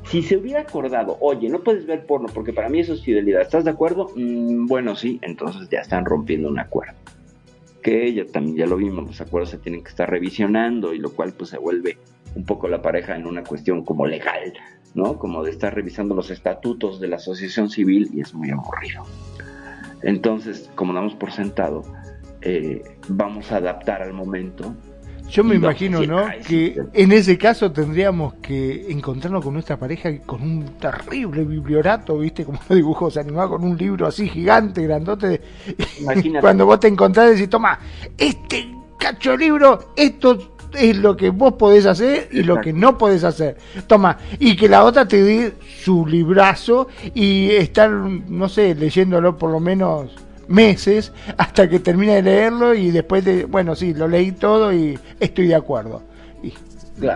Si se hubiera acordado, oye, no puedes ver porno porque para mí eso es fidelidad, ¿estás de acuerdo? Mm, bueno, sí, entonces ya están rompiendo un acuerdo. Que ya también ya lo vimos, los acuerdos se tienen que estar revisionando y lo cual pues se vuelve un poco la pareja en una cuestión como legal, ¿no? Como de estar revisando los estatutos de la asociación civil y es muy aburrido. Entonces, como damos por sentado, eh, vamos a adaptar al momento yo me imagino, ¿no? Que en ese caso tendríamos que encontrarnos con nuestra pareja con un terrible bibliorato, ¿viste? Como los <laughs> dibujos animados, con un libro así gigante, grandote. <laughs> Imagínate. Cuando vos te encontrás, decís, toma, este cacho libro, esto es lo que vos podés hacer y lo que no podés hacer. Toma, y que la otra te dé su librazo y estar, no sé, leyéndolo por lo menos meses hasta que termine de leerlo y después de, bueno, sí, lo leí todo y estoy de acuerdo. Y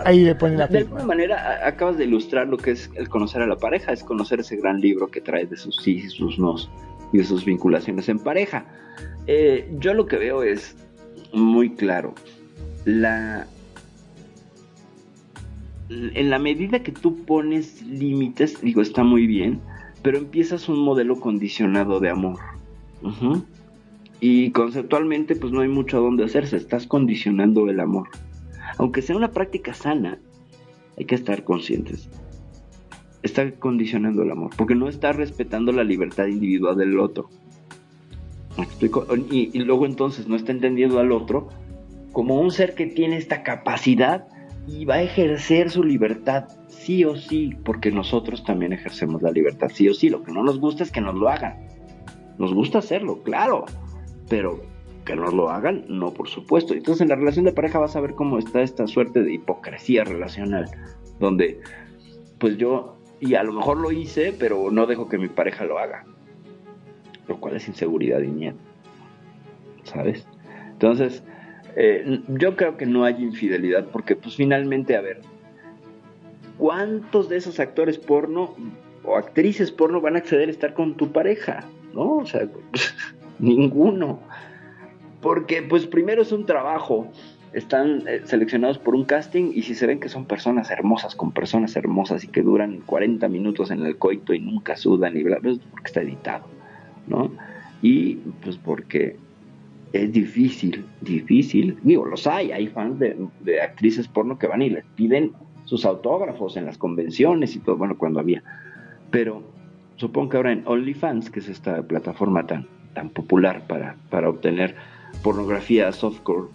ahí le la De alguna manera acabas de ilustrar lo que es el conocer a la pareja, es conocer ese gran libro que trae de sus sí y sus nos y de sus vinculaciones en pareja. Eh, yo lo que veo es muy claro. La, en la medida que tú pones límites, digo, está muy bien, pero empiezas un modelo condicionado de amor. Y conceptualmente pues no hay mucho a dónde hacerse, estás condicionando el amor. Aunque sea una práctica sana, hay que estar conscientes. Está condicionando el amor, porque no está respetando la libertad individual del otro. ¿Me explico? Y, y luego entonces no está entendiendo al otro como un ser que tiene esta capacidad y va a ejercer su libertad sí o sí, porque nosotros también ejercemos la libertad sí o sí. Lo que no nos gusta es que nos lo hagan. Nos gusta hacerlo, claro, pero que no lo hagan, no, por supuesto. Entonces en la relación de pareja vas a ver cómo está esta suerte de hipocresía relacional, donde pues yo, y a lo mejor lo hice, pero no dejo que mi pareja lo haga, lo cual es inseguridad y miedo, ¿sabes? Entonces, eh, yo creo que no hay infidelidad, porque pues finalmente, a ver, ¿cuántos de esos actores porno o actrices porno van a acceder a estar con tu pareja? ¿No? O sea, <laughs> ninguno. Porque pues primero es un trabajo, están eh, seleccionados por un casting y si se ven que son personas hermosas, con personas hermosas y que duran 40 minutos en el coito y nunca sudan y bla, bla, porque está editado, ¿no? Y pues porque es difícil, difícil, digo, los hay, hay fans de, de actrices porno que van y les piden sus autógrafos en las convenciones y todo, bueno, cuando había, pero supongo que ahora en OnlyFans, que es esta plataforma tan, tan popular para, para obtener pornografía softcore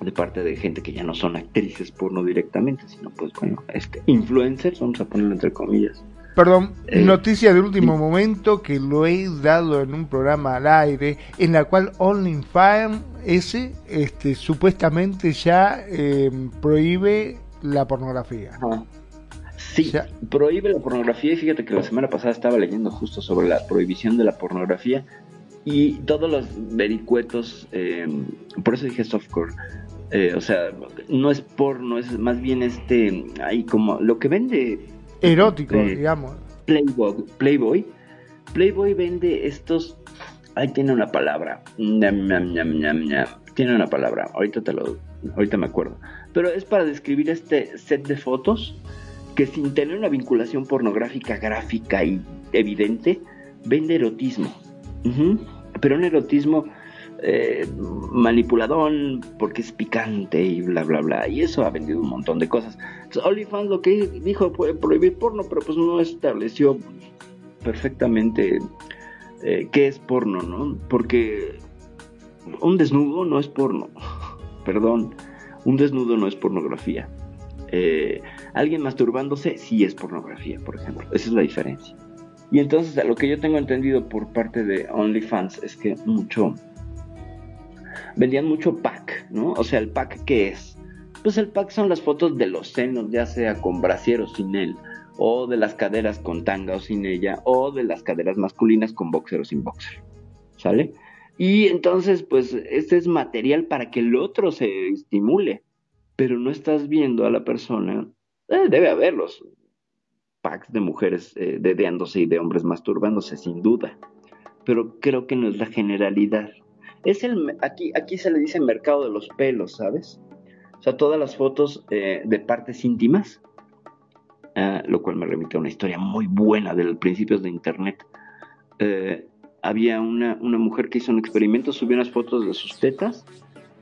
de parte de gente que ya no son actrices porno directamente, sino pues bueno, este, influencers, vamos a ponerlo entre comillas. Perdón, eh, noticia de último momento que lo he dado en un programa al aire, en la cual OnlyFans ese este, supuestamente ya eh, prohíbe la pornografía. Sí, prohíbe la pornografía y fíjate que la semana pasada estaba leyendo justo sobre la prohibición de la pornografía y todos los vericuetos, eh, por eso dije softcore, eh, o sea, no es porno, es más bien este, ahí como lo que vende... Erótico, digamos. Playboy, Playboy, Playboy vende estos, ahí tiene una palabra, tiene una palabra, ahorita te lo, ahorita me acuerdo, pero es para describir este set de fotos que sin tener una vinculación pornográfica gráfica y evidente, vende erotismo. Pero un erotismo eh, manipuladón porque es picante y bla bla bla. Y eso ha vendido un montón de cosas. Entonces, OnlyFans lo que dijo fue prohibir porno pero pues no estableció perfectamente eh, qué es porno no porque un desnudo no es porno. <laughs> Perdón. Un desnudo no es pornografía. Eh, alguien masturbándose sí es pornografía por ejemplo. Esa es la diferencia. Y entonces, lo que yo tengo entendido por parte de OnlyFans es que mucho. Vendían mucho pack, ¿no? O sea, ¿el pack qué es? Pues el pack son las fotos de los senos, ya sea con brasier o sin él, o de las caderas con tanga o sin ella, o de las caderas masculinas con boxer o sin boxer. ¿Sale? Y entonces, pues, este es material para que el otro se estimule, pero no estás viendo a la persona. Eh, debe haberlos, packs de mujeres eh, dedeándose y de hombres masturbándose, sin duda. Pero creo que no es la generalidad. Es el, aquí, aquí se le dice mercado de los pelos, ¿sabes? O sea, todas las fotos eh, de partes íntimas, ah, lo cual me remite a una historia muy buena de los principios de Internet. Eh, había una, una mujer que hizo un experimento, subió unas fotos de sus tetas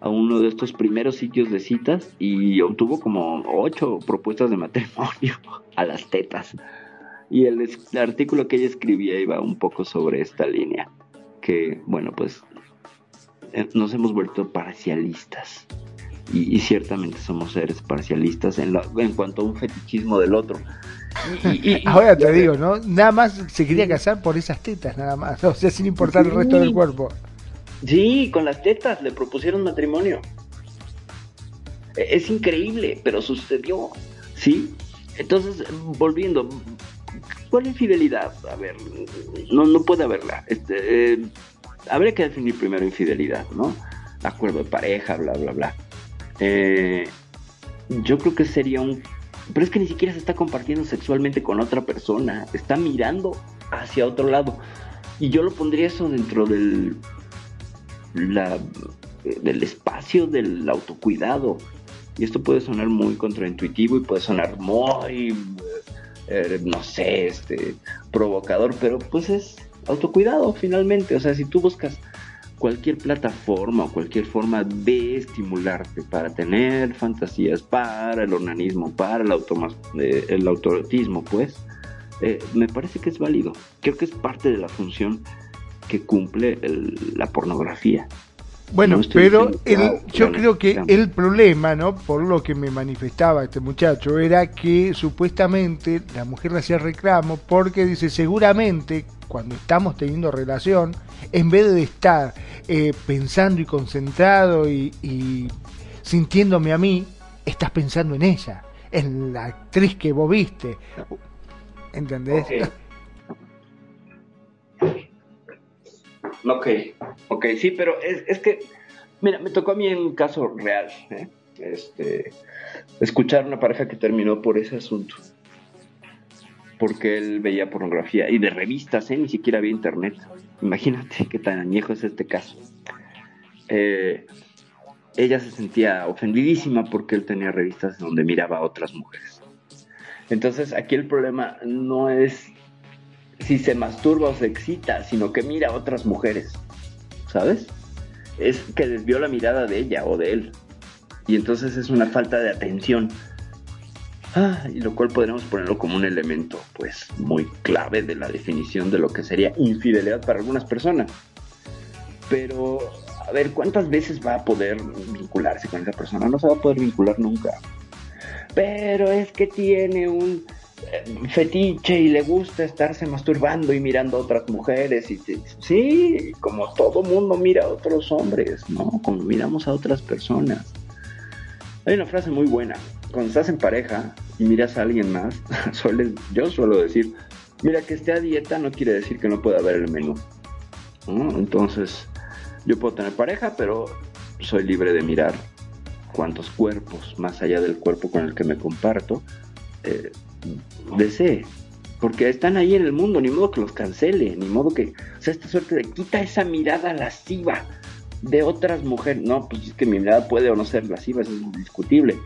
a uno de estos primeros sitios de citas y obtuvo como ocho propuestas de matrimonio <laughs> a las tetas. Y el, artículo que ella escribía iba un poco sobre esta línea, que bueno, pues nos hemos vuelto parcialistas. Y, ciertamente somos seres parcialistas en, en cuanto a un fetichismo del otro. Y, <laughs> Ahora te digo, ¿no? Nada más se quería casar por esas tetas, nada más. O sea, sin importar el resto del cuerpo. Sí, con las tetas le propusieron matrimonio. E, es increíble, pero sucedió. ¿Sí? Entonces, volviendo, ¿cuál infidelidad? A ver, no, no puede haberla. Este, eh, habría que definir primero infidelidad, ¿no? Acuerdo de pareja, bla, bla, bla. Eh, yo creo que sería un... Pero es que ni siquiera se está compartiendo sexualmente con otra persona, está mirando hacia otro lado. Y yo lo pondría eso dentro del la, del espacio del autocuidado. Y esto puede sonar muy contraintuitivo y puede sonar muy, eh, no sé, este, provocador, pero pues es autocuidado finalmente. O sea, si tú buscas cualquier plataforma o cualquier forma de estimularte para tener fantasías, para el organismo, para el, eh, el autorotismo, pues, eh, me parece que es válido. Creo que es parte de la función que cumple la pornografía. Bueno, pero yo creo que el problema, ¿no? Por lo que me manifestaba este muchacho, era que supuestamente la mujer le hacía reclamo porque dice, seguramente cuando estamos teniendo relación, en vez de estar eh, pensando y concentrado y, sintiéndome a mí, estás pensando en ella, en la actriz que vos viste. ¿Entendés? Ok, ok, sí, pero es, es que, mira, me tocó a mí un caso real, ¿eh? este, escuchar una pareja que terminó por ese asunto. Porque él veía pornografía y de revistas, ¿eh? ni siquiera había internet. Imagínate qué tan añejo es este caso. Eh, ella se sentía ofendidísima porque él tenía revistas donde miraba a otras mujeres. Entonces aquí el problema no es si se masturba o se excita, sino que mira a otras mujeres, ¿sabes? Es que desvió la mirada de ella o de él. Y entonces es una falta de atención. Ah, y lo cual podríamos ponerlo como un elemento, pues, muy clave de la definición de lo que sería infidelidad para algunas personas. Pero, a ver, ¿cuántas veces va a poder vincularse con esa persona? No se va a poder vincular nunca. Pero es que tiene un fetiche y le gusta estarse masturbando y mirando a otras mujeres y sí, como todo mundo mira a otros hombres, ¿no? Como miramos a otras personas. Hay una frase muy buena, cuando estás en pareja y miras a alguien más, <laughs> yo suelo decir, mira que esté a dieta no quiere decir que no pueda ver el menú. Entonces, yo puedo tener pareja, pero soy libre de mirar cuántos cuerpos, más allá del cuerpo con el que me comparto, eh, desee. Porque están ahí en el mundo, ni modo que los cancele, ni modo que, o sea, esta suerte de quita esa mirada lasciva de otras mujeres. No, pues es que mi mirada puede o no ser lasciva, eso es indiscutible.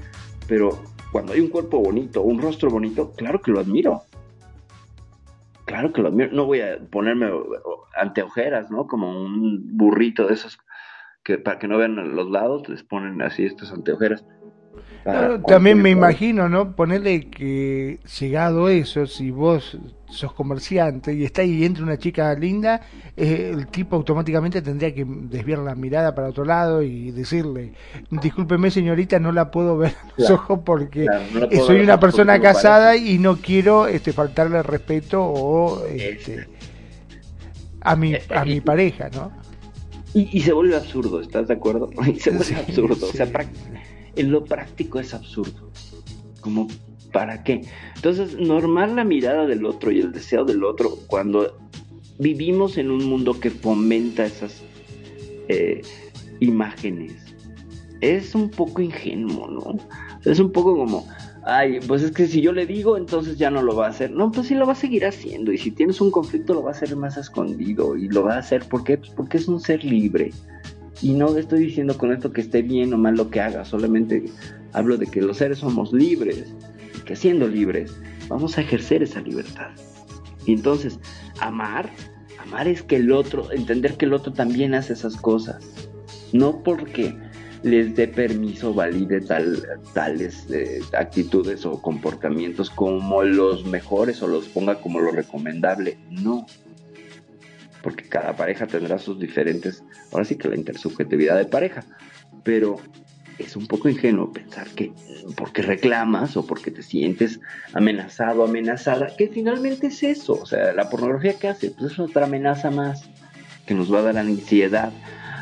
Pero cuando hay un cuerpo bonito, un rostro bonito, claro que lo admiro. Claro que lo admiro. No voy a ponerme ante ojeras, ¿no? Como un burrito de esos que para que no vean los lados les ponen así estos anteojeras también me imagino, ¿no? Ponerle que llegado eso, si vos sos comerciante y está ahí y entra una chica linda, eh, el tipo automáticamente tendría que desviar la mirada para otro lado y decirle, discúlpeme señorita, no la puedo ver a los ojos porque soy una persona casada y no quiero este, faltarle respeto o este, a mi, eh, a mi pareja, ¿no? Y, se vuelve absurdo, ¿estás de acuerdo? <laughs> Y se vuelve absurdo. O sea, en lo práctico es absurdo. Como, ¿para qué? Entonces, normal la mirada del otro y el deseo del otro cuando vivimos en un mundo que fomenta esas eh, imágenes. Es un poco ingenuo, ¿no? Es un poco como, ay, pues es que si yo le digo, entonces ya no lo va a hacer. No, pues sí lo va a seguir haciendo. Y si tienes un conflicto, lo va a hacer más escondido. Y lo va a hacer, ¿por qué? Pues porque es un ser libre. Y no estoy diciendo con esto que esté bien o mal lo que haga, solamente hablo de que los seres somos libres que siendo libres vamos a ejercer esa libertad. Y entonces, amar, amar es que el otro, entender que el otro también hace esas cosas. No porque les dé permiso, valide tal, tales eh, actitudes o comportamientos como los mejores o los ponga como lo recomendable. No, porque cada pareja tendrá sus diferentes, ahora sí que la intersubjetividad de pareja, pero es un poco ingenuo pensar que porque reclamas o porque te sientes amenazado, amenazada, que finalmente es eso, o sea, la pornografía que hace, pues es otra amenaza más que nos va a dar ansiedad.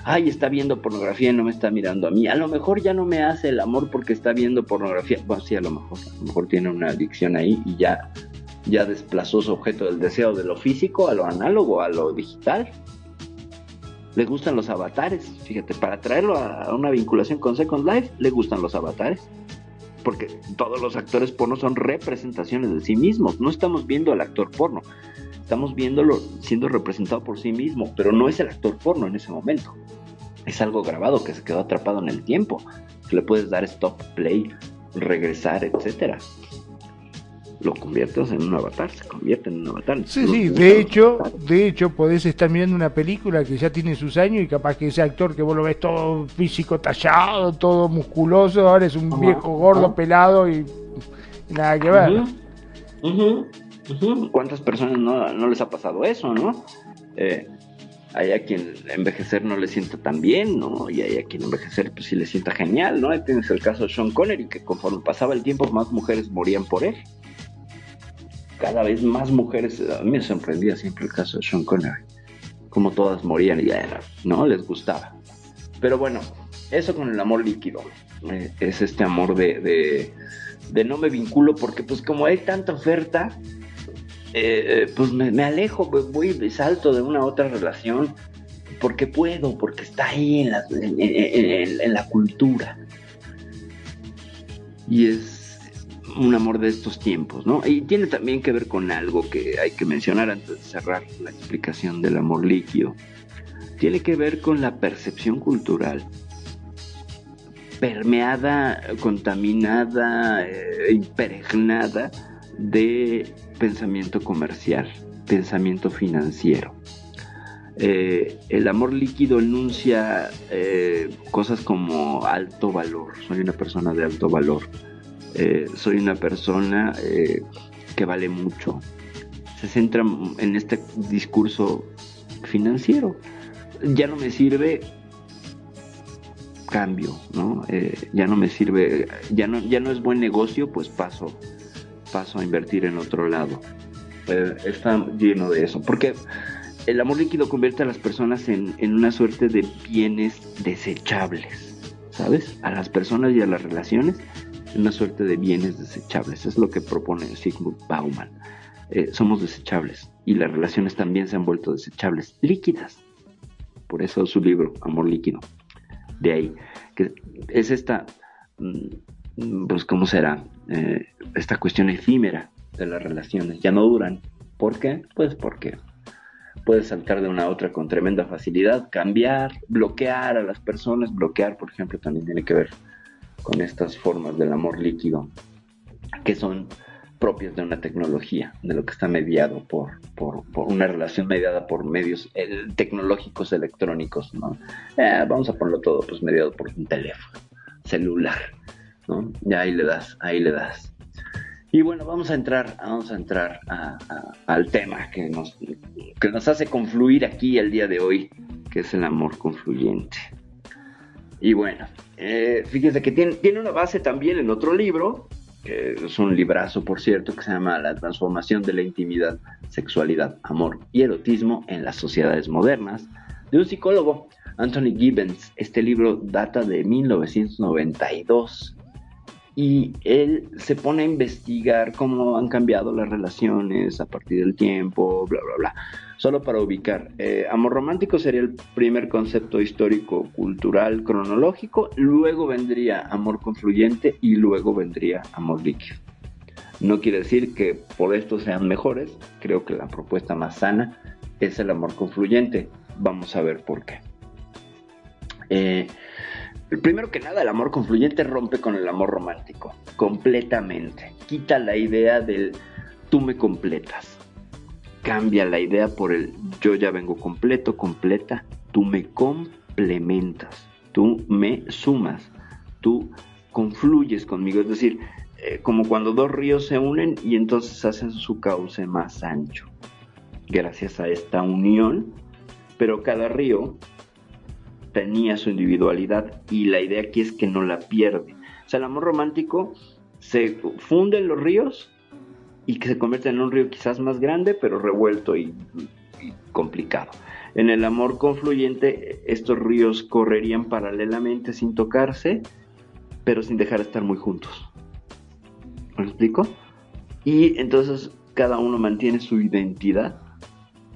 Ay, está viendo pornografía y no me está mirando a mí. A lo mejor ya no me hace el amor porque está viendo pornografía. Bueno, sí, a lo mejor. A lo mejor tiene una adicción ahí y ya ya desplazó su objeto del deseo de lo físico a lo análogo, a lo digital. Le gustan los avatares, fíjate, para traerlo a una vinculación con Second Life, le gustan los avatares. Porque todos los actores porno son representaciones de sí mismos. No estamos viendo al actor porno, estamos viéndolo siendo representado por sí mismo, pero no es el actor porno en ese momento. Es algo grabado que se quedó atrapado en el tiempo, que le puedes dar stop, play, regresar, etcétera lo conviertes en un avatar, se convierte en un avatar. Sí, sí, de hecho, de hecho podés estar mirando una película que ya tiene sus años y capaz que ese actor que vos lo ves todo físico tallado, todo musculoso, ahora es un viejo gordo, pelado y, nada que ver. ¿Cuántas personas no, les ha pasado eso, no? Eh, hay a quien envejecer no le sienta tan bien, ¿no? Y hay a quien envejecer pues sí le sienta genial, ¿no? Ahí tienes el caso de Sean Connery, que conforme pasaba el tiempo más mujeres morían por él cada vez más mujeres, a mí me sorprendía siempre el caso de Sean Connery, como todas morían y era, ¿no? Les gustaba. Pero bueno, eso con el amor líquido, eh, es este amor de, de, no me vinculo porque pues como hay tanta oferta, eh, pues me, alejo, voy, salto de una a otra relación porque puedo, porque está ahí en la, en la cultura. Y es un amor de estos tiempos, ¿no? Y tiene también que ver con algo que hay que mencionar antes de cerrar la explicación del amor líquido. Tiene que ver con la percepción cultural permeada, contaminada, eh, impregnada de pensamiento comercial, pensamiento financiero. Eh, el amor líquido enuncia eh, cosas como alto valor, soy una persona de alto valor, eh, soy una persona eh, que vale mucho. Se centra en este discurso financiero. Ya no me sirve cambio, ¿no? Eh, ya no me sirve, ya no, ya no es buen negocio, pues paso, paso a invertir en otro lado. está lleno de eso, porque el amor líquido convierte a las personas en, en una suerte de bienes desechables, ¿sabes? A las personas y a las relaciones una suerte de bienes desechables. Es lo que propone Sigmund Bauman. Eh, somos desechables y las relaciones también se han vuelto desechables, líquidas. Por eso su libro, Amor Líquido. De ahí, que es esta, mm, pues, ¿cómo será? Eh, esta cuestión efímera de las relaciones. Ya no duran. ¿Por qué? Pues porque puedes saltar de una a otra con tremenda facilidad, cambiar, bloquear a las personas. Bloquear, por ejemplo, también tiene que ver con estas formas del amor líquido que son propias de una tecnología, de lo que está mediado por, por, una relación mediada por medios tecnológicos electrónicos, ¿no? Eh, vamos a ponerlo todo, pues mediado por un teléfono celular, ¿no? Y ahí le das, ahí le das. Y bueno, vamos a entrar, vamos a entrar al tema que nos, que nos hace confluir aquí el día de hoy, que es el amor confluyente. Y bueno, eh, fíjense que tiene, tiene una base también en otro libro, que es un librazo, por cierto, que se llama La transformación de la intimidad, sexualidad, amor y erotismo en las sociedades modernas, de un psicólogo, Anthony Gibbons. Este libro data de 1992 y él se pone a investigar cómo han cambiado las relaciones a partir del tiempo, bla, bla, bla. Solo para ubicar, eh, amor romántico sería el primer concepto histórico, cultural, cronológico, luego vendría amor confluyente y luego vendría amor líquido. No quiere decir que por esto sean mejores, creo que la propuesta más sana es el amor confluyente. Vamos a ver por qué. Eh, primero que nada, el amor confluyente rompe con el amor romántico, completamente. Quita la idea del tú me completas. Cambia la idea por el yo ya vengo completo, completa, tú me complementas, tú me sumas, tú confluyes conmigo, es decir, eh, como cuando dos ríos se unen y entonces hacen su cauce más ancho, gracias a esta unión, pero cada río tenía su individualidad y la idea aquí es que no la pierde. O sea, el amor romántico se funde en los ríos y que se convierte en un río quizás más grande, pero revuelto y, complicado. En el amor confluyente, estos ríos correrían paralelamente sin tocarse, pero sin dejar de estar muy juntos. ¿Me explico? Y entonces cada uno mantiene su identidad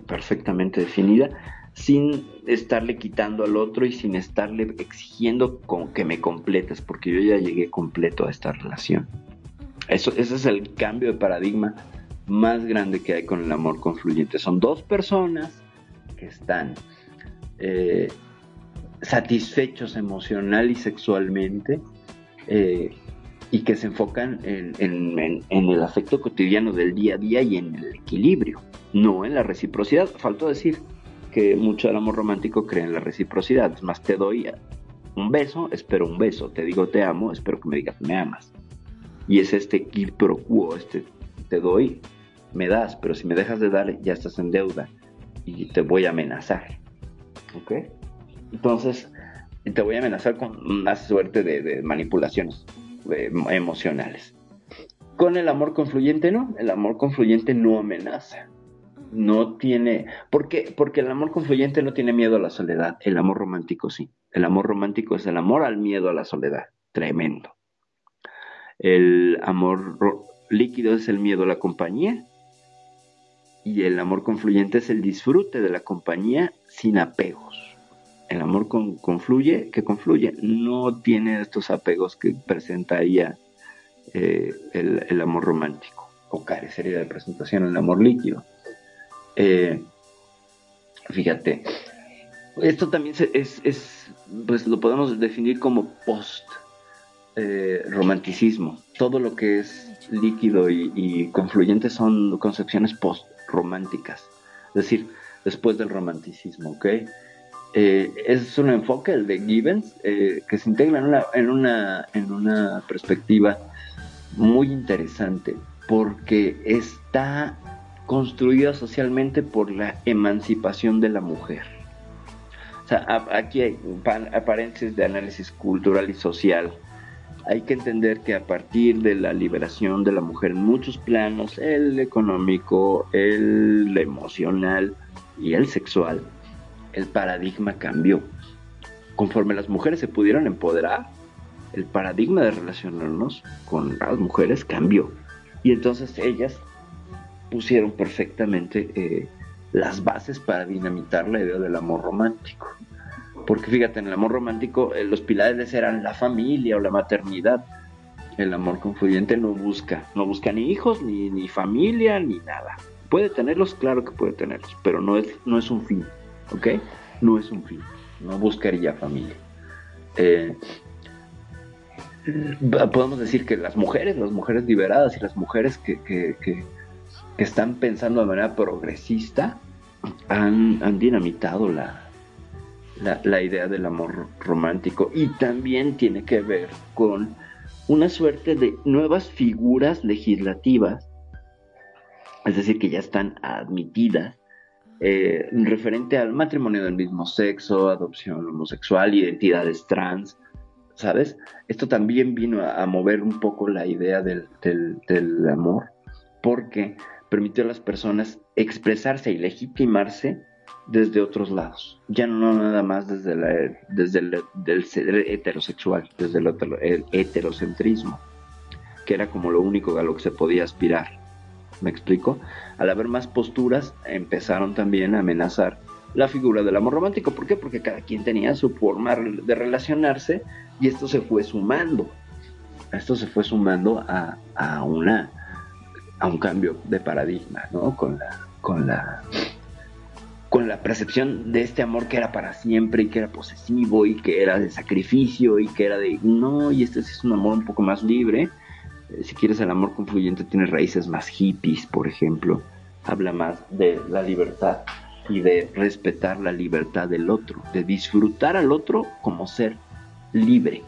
perfectamente definida, sin estarle quitando al otro y sin estarle exigiendo con que me completes, porque yo ya llegué completo a esta relación. Eso, ese es el cambio de paradigma más grande que hay con el amor confluyente. Son dos personas que están eh, satisfechos emocional y sexualmente eh, y que se enfocan en, el afecto cotidiano del día a día y en el equilibrio, no en la reciprocidad. Faltó decir que mucho del amor romántico cree en la reciprocidad. Es más, te doy un beso, espero un beso. Te digo te amo, espero que me digas me amas. Y es este quid pro quo, este te doy, me das, pero si me dejas de dar ya estás en deuda y te voy a amenazar. ¿Ok? Entonces, te voy a amenazar con una suerte de, manipulaciones emocionales. Con el amor confluyente no, el amor confluyente no amenaza. No tiene, ¿por qué? Porque el amor confluyente no tiene miedo a la soledad, el amor romántico sí. El amor romántico es el amor al miedo a la soledad, tremendo. El amor líquido es el miedo a la compañía y el amor confluyente es el disfrute de la compañía sin apegos. El amor confluye, que confluye, no tiene estos apegos que presentaría eh, el, amor romántico o carecería de presentación el amor líquido. Eh, fíjate, esto también es, pues lo podemos definir como post eh. Todo lo que es líquido y, confluyente son concepciones post románticas, es decir, después del romanticismo, ¿ok? Eh, es un enfoque, el de Gibbons, que se integra en, una, en una perspectiva muy interesante, porque está construida socialmente por la emancipación de la mujer. O sea, aquí hay apariencias de análisis cultural y social hay que entender que a partir de la liberación de la mujer en muchos planos, el económico, el emocional y el sexual, el paradigma cambió. Conforme las mujeres se pudieron empoderar, el paradigma de relacionarnos con las mujeres cambió. Y entonces ellas pusieron perfectamente eh, las bases para dinamitar la idea del amor romántico. Porque fíjate, en el amor romántico eh, los pilares eran la familia o la maternidad. El amor confluyente no busca, no busca ni hijos, ni, ni familia, ni nada. Puede tenerlos, claro que puede tenerlos, pero no es, no es un fin, ¿ok? No es un fin, no buscaría familia. Eh, podemos decir que las mujeres, las mujeres liberadas y las mujeres que, que, que, están pensando de manera progresista han, han dinamitado la, la, idea del amor romántico y también tiene que ver con una suerte de nuevas figuras legislativas, es decir, que ya están admitidas, eh, referente al matrimonio del mismo sexo, adopción homosexual, identidades trans, ¿sabes? Esto también vino a, mover un poco la idea del, del amor, porque permitió a las personas expresarse y legitimarse desde otros lados, ya no nada más desde, la, desde el del heterosexual, desde el, heterocentrismo, que era como lo único a lo que se podía aspirar. ¿Me explico? Al haber más posturas, empezaron también a amenazar la figura del amor romántico. ¿Por qué? Porque cada quien tenía su forma de relacionarse y esto se fue sumando. Esto se fue sumando a, a una a un cambio de paradigma, ¿no? Con la, con la con la percepción de este amor que era para siempre y que era posesivo y que era de sacrificio y que era de no, y este es un amor un poco más libre. Eh, si quieres, el amor confluyente tiene raíces más hippies, por ejemplo. Habla más de la libertad y de respetar la libertad del otro, de disfrutar al otro como ser libre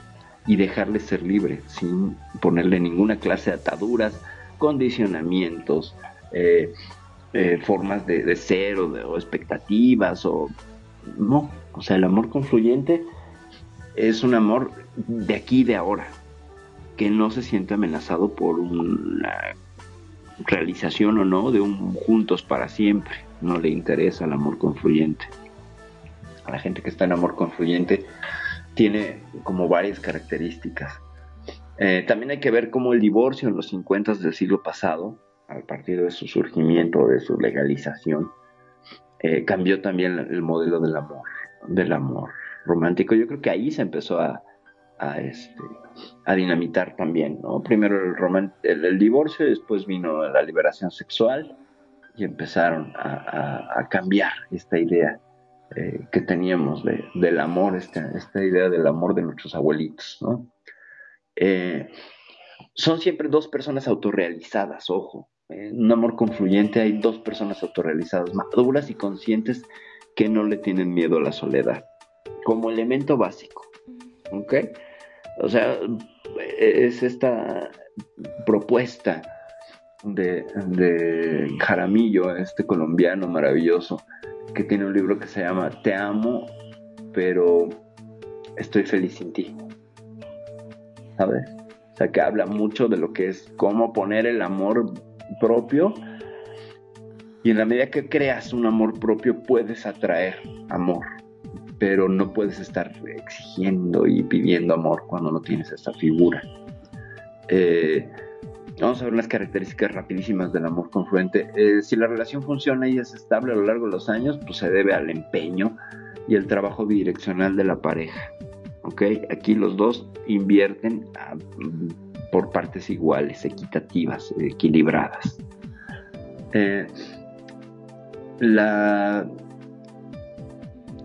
y dejarle ser libre sin ponerle ninguna clase de ataduras, condicionamientos, eh, eh, formas de, ser o, expectativas o no, o sea, el amor confluyente es un amor de aquí y de ahora, que no se siente amenazado por una realización o no de un juntos para siempre, no le interesa el amor confluyente. A la gente que está en amor confluyente tiene como varias características. Eh, también hay que ver cómo el divorcio en los 50 del siglo pasado a partir de su surgimiento, de su legalización, eh, cambió también el modelo del amor, del amor romántico. Yo creo que ahí se empezó a, este, dinamitar también, ¿no? Primero el, divorcio, después vino la liberación sexual y empezaron a, cambiar esta idea eh, que teníamos de, del amor, esta, esta, idea del amor de nuestros abuelitos, ¿no? Eh, son siempre dos personas autorrealizadas, ojo. En un amor confluyente hay dos personas autorrealizadas, maduras y conscientes que no le tienen miedo a la soledad, como elemento básico. ¿Ok? O sea, es esta propuesta de, de Jaramillo, este colombiano maravilloso, que tiene un libro que se llama Te amo, pero estoy feliz sin ti. ¿Sabes? sea, que habla mucho de lo que es cómo poner el amor propio. Y en la medida que creas un amor propio, puedes atraer amor. Pero no puedes estar exigiendo y pidiendo amor cuando no tienes esta figura. Eh, vamos a ver unas características rapidísimas del amor confluente. Eh, si la relación funciona y es estable a lo largo de los años, pues se debe al empeño y el trabajo direccional de la pareja. ¿Ok? Aquí los dos invierten ah, por partes iguales, equitativas, equilibradas. Eh, la,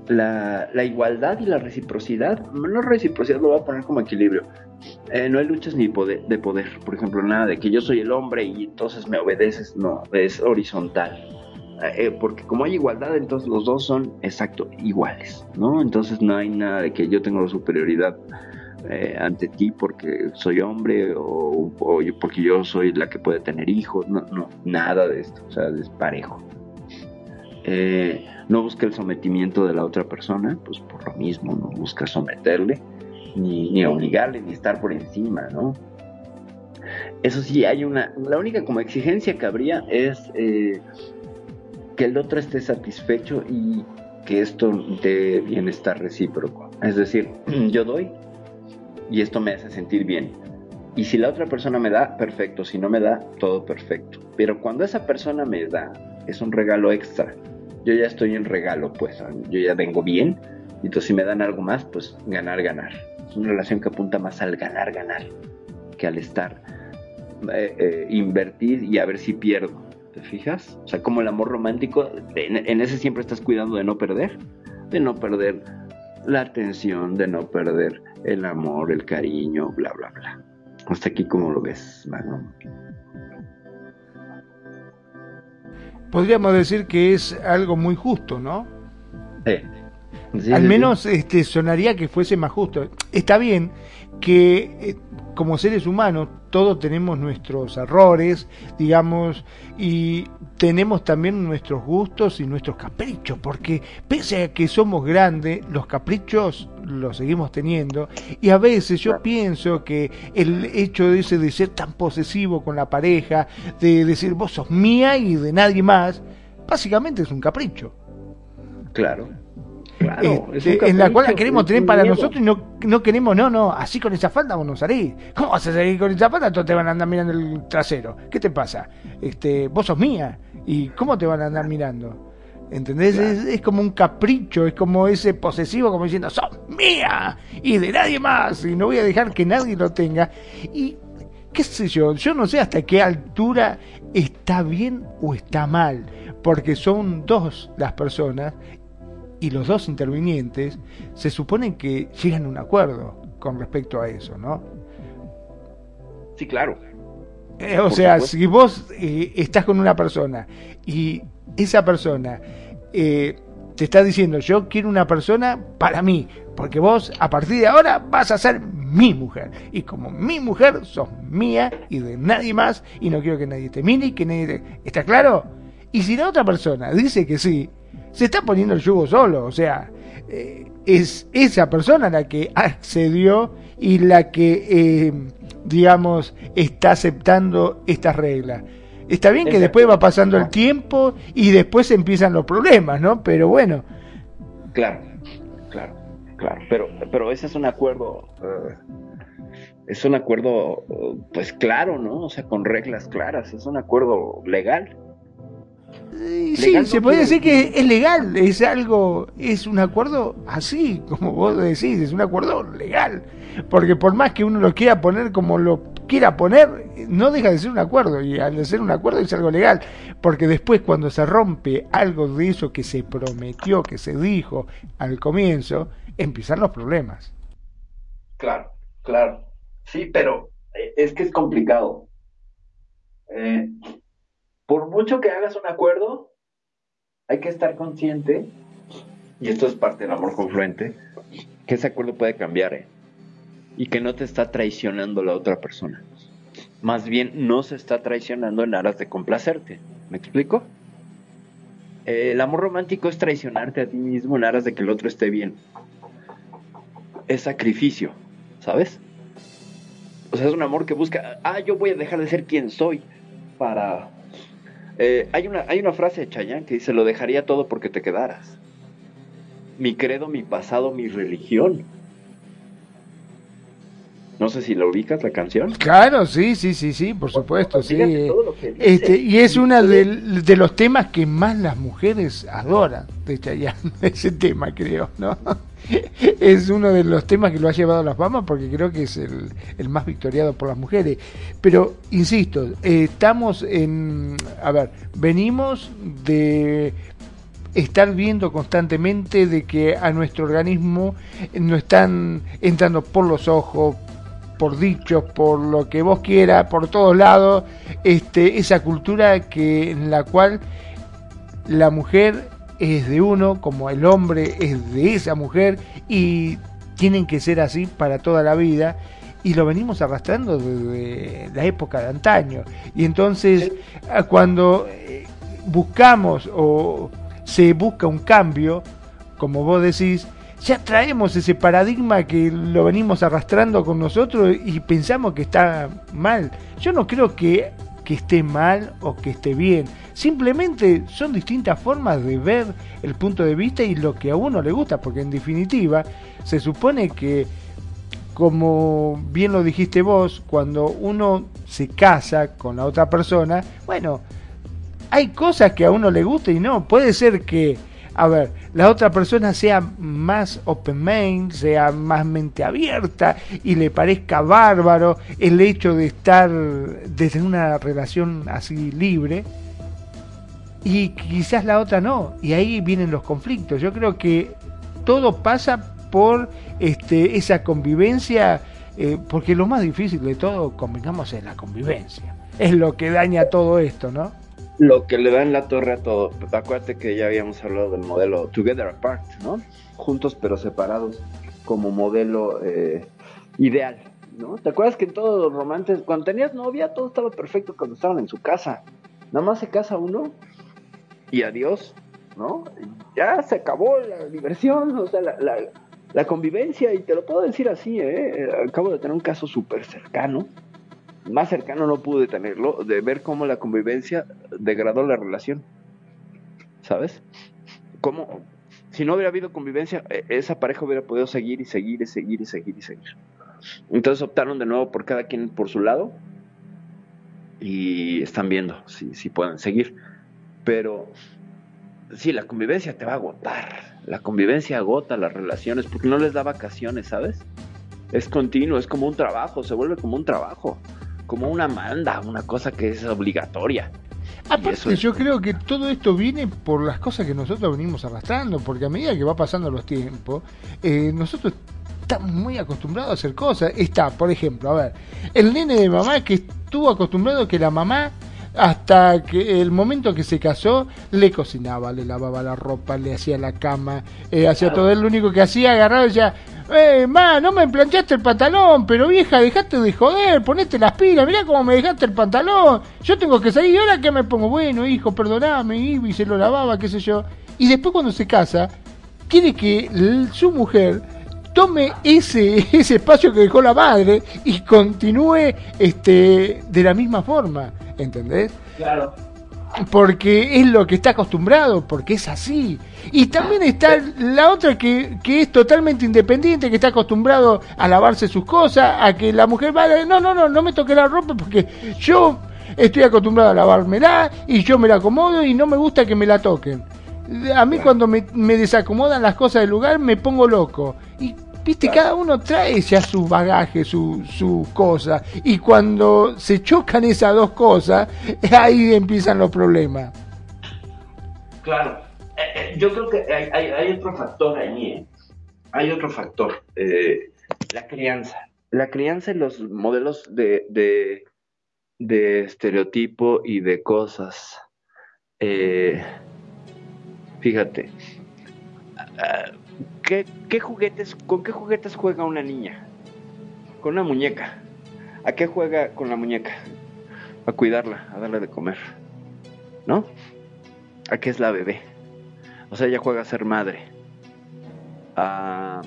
la, igualdad y la reciprocidad, no reciprocidad lo voy a poner como equilibrio. Eh, no hay luchas ni de poder, por ejemplo, nada de que yo soy el hombre y entonces me obedeces, no, es horizontal. Eh, porque como hay igualdad, entonces los dos son exacto iguales, ¿no? Entonces no hay nada de que yo tengo superioridad eh, ante ti porque soy hombre o, porque yo soy la que puede tener hijos, no, no, nada de esto, o sea, es parejo. Eh, no busca el sometimiento de la otra persona, pues por lo mismo, no busca someterle, ni, ni obligarle, ni estar por encima, ¿no? Eso sí, hay una, la única como exigencia que habría es que el otro esté satisfecho y que esto dé bienestar recíproco. Es decir, <clears throat> yo doy y esto me hace sentir bien. Y si la otra persona me da, perfecto. Si no me da, todo perfecto. Pero cuando esa persona me da, es un regalo extra. Yo ya estoy en regalo, pues yo ya vengo bien. Y entonces si me dan algo más, pues ganar, ganar. Es una relación que apunta más al ganar, ganar que al estar, eh, eh, invertir y a ver si pierdo. ¿Te fijas? O sea, como el amor romántico, en, ese siempre estás cuidando de no perder, de no perder la atención, de no perder el amor, el cariño, bla, bla, bla. Hasta aquí, ¿cómo lo ves, Magnum? Podríamos decir que es algo muy justo, ¿no? Sí. Al menos este sonaría que fuese más justo. Está bien que eh, como seres humanos todos tenemos nuestros errores, digamos, y tenemos también nuestros gustos y nuestros caprichos, porque pese a que somos grandes, los caprichos los seguimos teniendo, y a veces yo pienso que el hecho de ese de ser tan posesivo con la pareja, de decir vos sos mía y de nadie más, básicamente es un capricho. Claro. Este, en la cual la queremos tener para nosotros y no, no queremos, no, no, así con esa falda vos no salís. ¿Cómo vas a salir con esa falda? Todos te van a andar mirando el trasero. ¿Qué te pasa? Este, vos sos mía. ¿Y cómo te van a andar mirando? ¿Entendés? Es, como un capricho, es como ese posesivo, como diciendo, sos mía y de nadie más, y no voy a dejar que nadie lo tenga. Y qué sé yo, yo no sé hasta qué altura está bien o está mal, porque son dos las personas y los dos intervinientes se supone que llegan a un acuerdo con respecto a eso, ¿no? Sí, claro. Eh, o sea, si vos eh, estás con una persona y esa persona eh, te está diciendo, yo quiero una persona para mí, porque vos a partir de ahora vas a ser mi mujer. Y como mi mujer, sos mía y de nadie más, y no quiero que nadie te mire y que nadie te... ¿Está claro? Y si la otra persona dice que sí, se está poniendo el yugo solo, o sea, eh, es esa persona la que accedió y la que, eh, digamos, está aceptando estas reglas. Está bien que después va pasando el tiempo y después empiezan los problemas, ¿no? Pero bueno. Claro, claro, claro. Pero, pero ese es un acuerdo, eh, es un acuerdo, pues claro, ¿no? O sea, con reglas claras, es un acuerdo legal sí, se puede decir que es legal, es algo, es un acuerdo así, como vos decís, es un acuerdo legal. Porque por más que uno lo quiera poner como lo quiera poner, no deja de ser un acuerdo. Y al ser un acuerdo es algo legal. Porque después cuando se rompe algo de eso que se prometió, que se dijo al comienzo, empiezan los problemas. Claro, claro. Sí, pero eh, es que es complicado. Eh, por mucho que hagas un acuerdo, hay que estar consciente, y esto es parte del amor confluente, que ese acuerdo puede cambiar, ¿eh? Y que no te está traicionando la otra persona. Más bien, no se está traicionando en aras de complacerte. ¿Me explico? el amor romántico es traicionarte a ti mismo en aras de que el otro esté bien. Es sacrificio, ¿sabes? O sea, es un amor que busca, ah, yo voy a dejar de ser quien soy para... Eh, hay, una, hay una frase de Chayanne que dice, lo dejaría todo porque te quedaras. Mi credo, mi pasado, mi religión. No sé si lo ubicas la canción. Claro, sí, sí, sí, sí, por supuesto, sí. Este, y es uno de, de, los temas que más las mujeres adoran de Chayanne, <laughs> ese tema creo, ¿no? <laughs> es uno de los temas que lo ha llevado a la fama porque creo que es el, el más victoriado por las mujeres. Pero, insisto, estamos en... A ver, venimos de estar viendo constantemente de que a nuestro organismo no están entrando por los ojos, por dichos, por lo que vos quieras, por todos lados, este, esa cultura que en la cual la mujer es de uno, como el hombre es de esa mujer, y tienen que ser así para toda la vida, y lo venimos arrastrando desde la época de antaño. Y entonces, cuando eh, buscamos o se busca un cambio, como vos decís, ya traemos ese paradigma que lo venimos arrastrando con nosotros y pensamos que está mal. Yo no creo que, que esté mal o que esté bien Simplemente son distintas formas de ver el punto de vista y lo que a uno le gusta, porque en definitiva se supone que, como bien lo dijiste vos, cuando uno se casa con la otra persona, bueno, hay cosas que a uno le gusta y no. Puede ser que, a ver, la otra persona sea más open mind, sea más mente abierta y le parezca bárbaro el hecho de estar, desde una relación así libre y quizás la otra no, y ahí vienen los conflictos. Yo creo que todo pasa por este, esa convivencia, eh, porque lo más difícil de todo, convengamos, es la convivencia. Es lo que daña todo esto, ¿no? Lo que le da en la torre a todo. Acuérdate que ya habíamos hablado del modelo Together Apart, ¿no? Juntos pero separados, como modelo eh, ideal, ¿no? ¿Te acuerdas que en todos los romances, cuando tenías novia, todo estaba perfecto cuando estaban en su casa? Nada más se casa uno y adiós, ¿no? Ya se acabó la diversión, o sea, la, convivencia, y te lo puedo decir así, ¿eh? Acabo de tener un caso súper cercano, más cercano no pude tenerlo, de ver cómo la convivencia degradó la relación, ¿sabes? Cómo, si no hubiera habido convivencia, e, esa pareja hubiera podido seguir y seguir y seguir y seguir y seguir. Entonces optaron de nuevo por cada quien por su lado y están viendo si, si pueden seguir. Pero sí, la convivencia te va a agotar. La convivencia agota las relaciones porque no les da vacaciones, ¿sabes? Es continuo, es como un trabajo, se vuelve como un trabajo, como una manda, una cosa que es obligatoria. Aparte, yo creo que todo esto viene por las cosas que nosotros venimos arrastrando, porque a medida que va pasando los tiempos, eh, nosotros estamos muy acostumbrados a hacer cosas. Está, por ejemplo, a ver, el nene de mamá que estuvo acostumbrado a que la mamá hasta que el momento que se casó le cocinaba, le lavaba la ropa, le hacía la cama, eh, hacía todo. Él, lo único que hacía agarraba y decía, eh, ma, no me planchaste el pantalón, pero vieja, dejate de joder, ponete las pilas, mirá cómo me dejaste el pantalón, yo tengo que salir, y ahora que me pongo, bueno hijo, perdoname, y se lo lavaba, qué sé yo, y después cuando se casa, quiere que su mujer tome ese, ese espacio que dejó la madre y continúe este, de la misma forma. ¿Entendés? Claro. Porque es lo que está acostumbrado, porque es así. Y también está la otra que, que es totalmente independiente, que está acostumbrado a lavarse sus cosas, a que la mujer va, no, no, no, no me toque la ropa porque yo estoy acostumbrado a lavármela y yo me la acomodo y no me gusta que me la toquen. A mí cuando me, me desacomodan las cosas del lugar me pongo loco. Y Viste, cada uno trae ya su bagaje, su, su cosa. Y cuando se chocan esas dos cosas, ahí empiezan los problemas. Claro. Eh, eh, yo creo que hay, hay, otro factor ahí. ¿eh? Hay otro factor. la crianza. La crianza y los modelos de, de, de estereotipo y de cosas. fíjate. ¿Qué, juguetes, ¿Con qué juguetes juega una niña? Con una muñeca. ¿A qué juega con la muñeca? A cuidarla, a darle de comer. ¿No? ¿A qué es la bebé? O sea, ella juega a ser madre. A,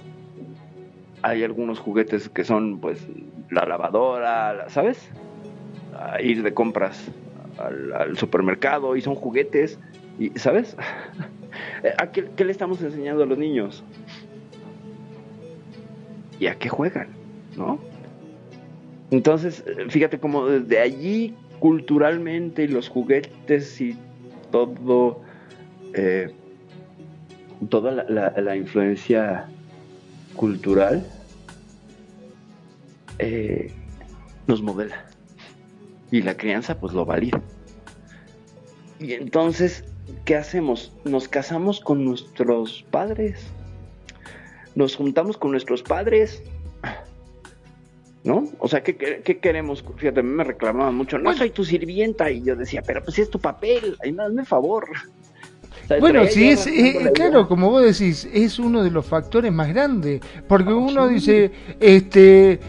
hay algunos juguetes que son pues la lavadora, ¿sabes? A ir de compras al, supermercado y son juguetes, y ¿sabes? <laughs> ¿A qué, le estamos enseñando a los niños? ¿Y a qué juegan? ¿No? Entonces, fíjate cómo desde allí culturalmente y los juguetes y todo, eh, toda la, influencia cultural eh, nos modela. Y la crianza pues lo valida. Y entonces, ¿qué hacemos? Nos casamos con nuestros padres. Nos juntamos con nuestros padres ¿no? O sea, ¿qué, queremos? Fíjate, a mí me reclamaban mucho, no soy tu sirvienta, y yo decía, pero pues es tu papel, ahí hazme favor. bueno, sí, es, eh, claro, como vos decís, es uno de los factores más grandes, porque uno dice, este,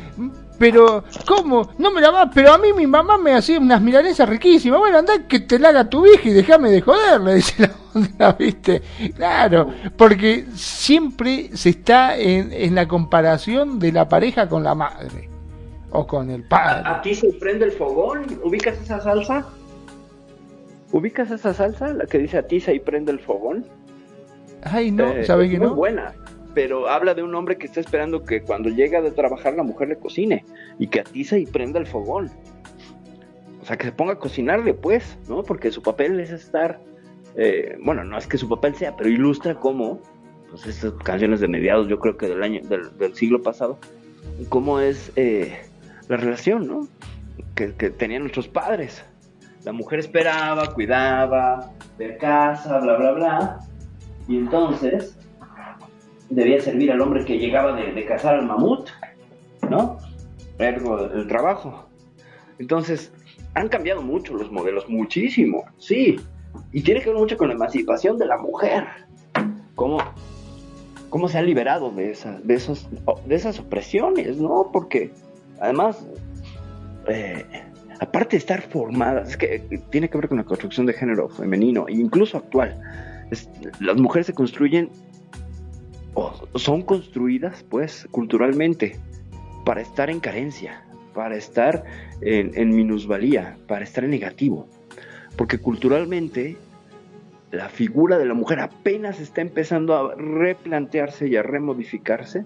pero, ¿cómo? No me la va, pero a mí mi mamá me hacía unas milanesas riquísimas, bueno, anda que te la haga tu hija y déjame de joder, le dice <laughs> la otra, ¿viste? Claro, porque siempre se está en, en la comparación de la pareja con la madre o con el padre. ¿A, ti se prende el fogón? ¿Ubicas esa salsa? ¿Ubicas esa salsa? La que dice a ti se prende el fogón. Ay, no, eh, ¿sabes que no? Muy buena, pero habla de un hombre que está esperando que cuando llega de trabajar la mujer le cocine y que atiza y prenda el fogón. O sea, que se ponga a cocinarle, pues, ¿no? Porque su papel es estar. Eh, bueno, no es que su papel sea, pero ilustra cómo, pues, estas canciones de mediados, yo creo que del año, del, siglo pasado, cómo es eh, la relación, ¿no? Que, tenían nuestros padres. La mujer esperaba, cuidaba, de casa, bla, bla, bla. Y entonces debía servir al hombre que llegaba de, cazar al mamut, ¿no? Ergo, el trabajo. Entonces, han cambiado mucho los modelos, muchísimo, sí. Y tiene que ver mucho con la emancipación de la mujer. ¿Cómo, cómo se ha liberado de, esa, de, esos, de esas opresiones, ¿no? Porque Además, eh, aparte de estar formadas, es que tiene que ver con la construcción de género femenino incluso actual. las mujeres se construyen son construidas, pues, culturalmente para estar en carencia, para estar en, minusvalía, para estar en negativo. Porque culturalmente la figura de la mujer apenas está empezando a replantearse y a remodificarse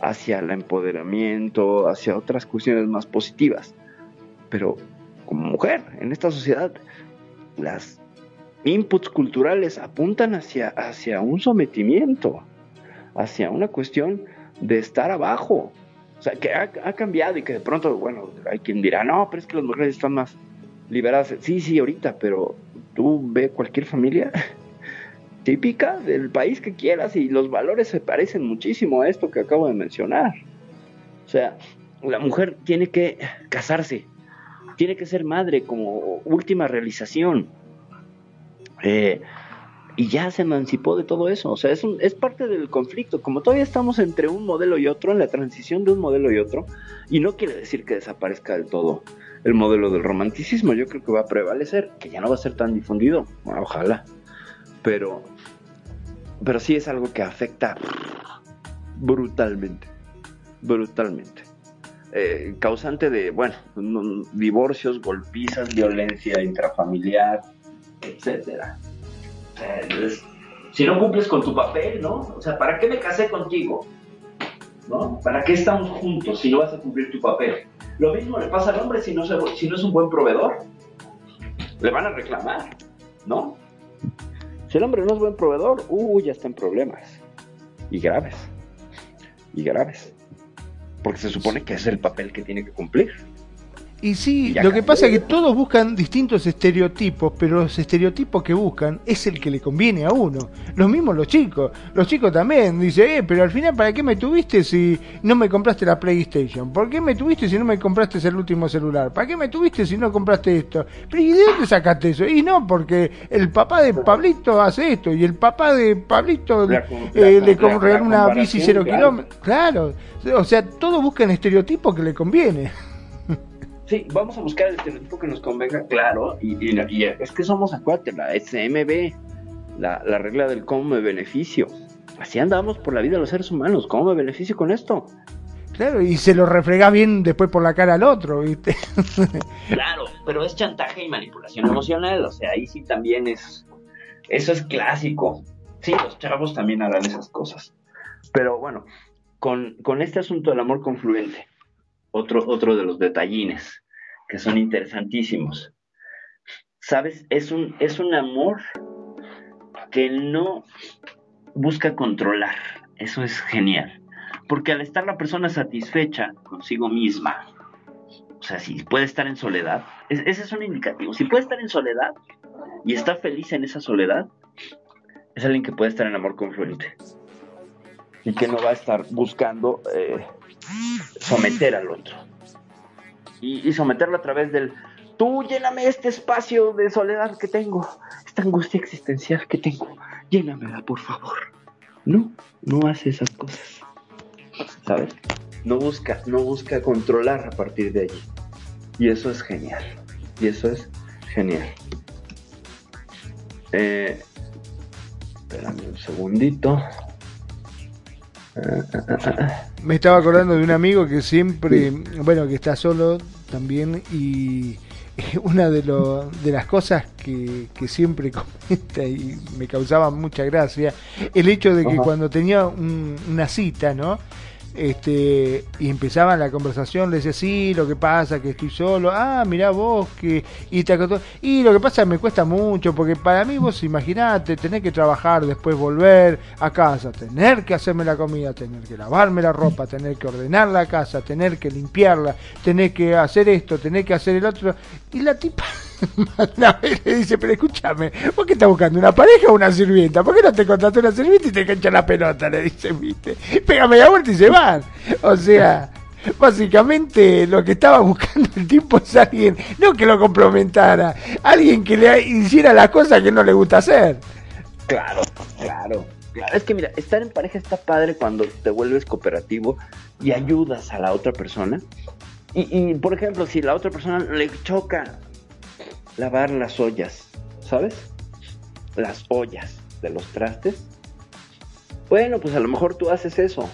hacia el empoderamiento, hacia otras cuestiones más positivas. Pero como mujer, en esta sociedad, las inputs culturales apuntan hacia, hacia un sometimiento, hacia una cuestión de estar abajo. O sea, que ha, ha, cambiado y que de pronto, bueno, hay quien dirá, no, pero es que las mujeres están más liberadas. Sí, sí, ahorita, pero tú ve cualquier familia <laughs> típica del país que quieras y los valores se parecen muchísimo a esto que acabo de mencionar. O sea, la mujer tiene que casarse, tiene que ser madre como última realización. Eh, y ya se emancipó de todo eso. O sea, es, es parte del conflicto. Como todavía estamos entre un modelo y otro, en la transición de un modelo y otro, y no quiere decir que desaparezca del todo el modelo del romanticismo. Yo creo que va a prevalecer, que ya no va a ser tan difundido. ojalá. Pero pero sí es algo que afecta brutalmente, brutalmente. Eh, causante de, bueno, divorcios, golpizas, violencia intrafamiliar, etcétera. Si no cumples con tu papel, ¿no? O sea, ¿para qué me casé contigo? ¿No? ¿Para qué estamos juntos si no vas a cumplir tu papel? Lo mismo le pasa al hombre si no, si no es un buen proveedor. Le van a reclamar, ¿no? Si el hombre no es buen proveedor, uh, ya está en problemas. Y graves. Y graves. Porque se supone que es el papel que tiene que cumplir. Y sí, lo que pasa es que todos buscan distintos estereotipos, pero los estereotipos que buscan es el que le conviene a uno. Lo mismo los chicos. Los chicos también dicen, eh, pero al final, ¿para qué me tuviste si no me compraste la PlayStation? ¿Por qué me tuviste si no me compraste el último celular? ¿Para qué me tuviste si no compraste esto? Pero ¿y de dónde sacaste eso? Y no, porque el papá de Pablito hace esto y el papá de Pablito eh, le regaló una bici cero kilómetros. Claro, o sea, todos buscan estereotipos que le conviene. Sí, vamos a buscar el estereotipo que nos convenga, claro, y, es que somos, acuérdate, la SMB, la, regla del cómo me beneficio. así andamos por la vida de los seres humanos. ¿Cómo me beneficio con esto? Claro, y se lo refrega bien después por la cara al otro, ¿viste? <laughs> claro, pero es chantaje y manipulación emocional, o sea, ahí sí también es, eso es clásico. Sí, los chavos también harán esas cosas. Pero bueno, con, con este asunto del amor confluente, otro, otro de los detallines que son interesantísimos. ¿Sabes? Es un, es un amor que no busca controlar. Eso es genial. Porque al estar la persona satisfecha consigo misma, o sea, si puede estar en soledad, ese es un indicativo. Si puede estar en soledad y está feliz en esa soledad, es alguien que puede estar en amor confluente. Y que no va a estar buscando eh, someter al otro. Y, someterlo a través del, tú lléname este espacio de soledad que tengo, esta angustia existencial que tengo, llénamela, por favor. No, no hace esas cosas. ¿sabes? No busca, no busca controlar a partir de allí. Y eso es genial. Y eso es genial. Eh, espérame un segundito. Me estaba acordando de un amigo que siempre, bueno, que está solo también y <laughs> una de, lo, de las cosas que, que, siempre <laughs> comenta y me causaba mucha gracia, el hecho de que cuando tenía una cita, ¿no? Este, y empezaba la conversación, le decía, sí, lo que pasa que estoy solo, ah, mirá vos, que, y y lo que pasa me cuesta mucho, porque para mí vos imaginate, tener que trabajar, después volver a casa, tener que hacerme la comida, tener que lavarme la ropa, tener que ordenar la casa, tener que limpiarla, tener que hacer esto, tener que hacer el otro, y la tipa <laughs> le dice, pero escúchame, ¿vos qué estás buscando? ¿Una pareja o una sirvienta? ¿Por qué no te contratas una sirvienta y te cancha la pelota? Le dice, viste. Pégame la vuelta y se van. O sea, <laughs> básicamente lo que estaba buscando el tipo es alguien, no que lo complementara, alguien que le hiciera las cosas que no le gusta hacer. Claro, claro. Claro, es que mira, estar en pareja está padre cuando te vuelves cooperativo y ayudas a la otra persona. Y, y, por ejemplo, si la otra persona le choca lavar las ollas, ¿sabes? Las ollas de los trastes. Bueno, pues a lo mejor tú haces eso.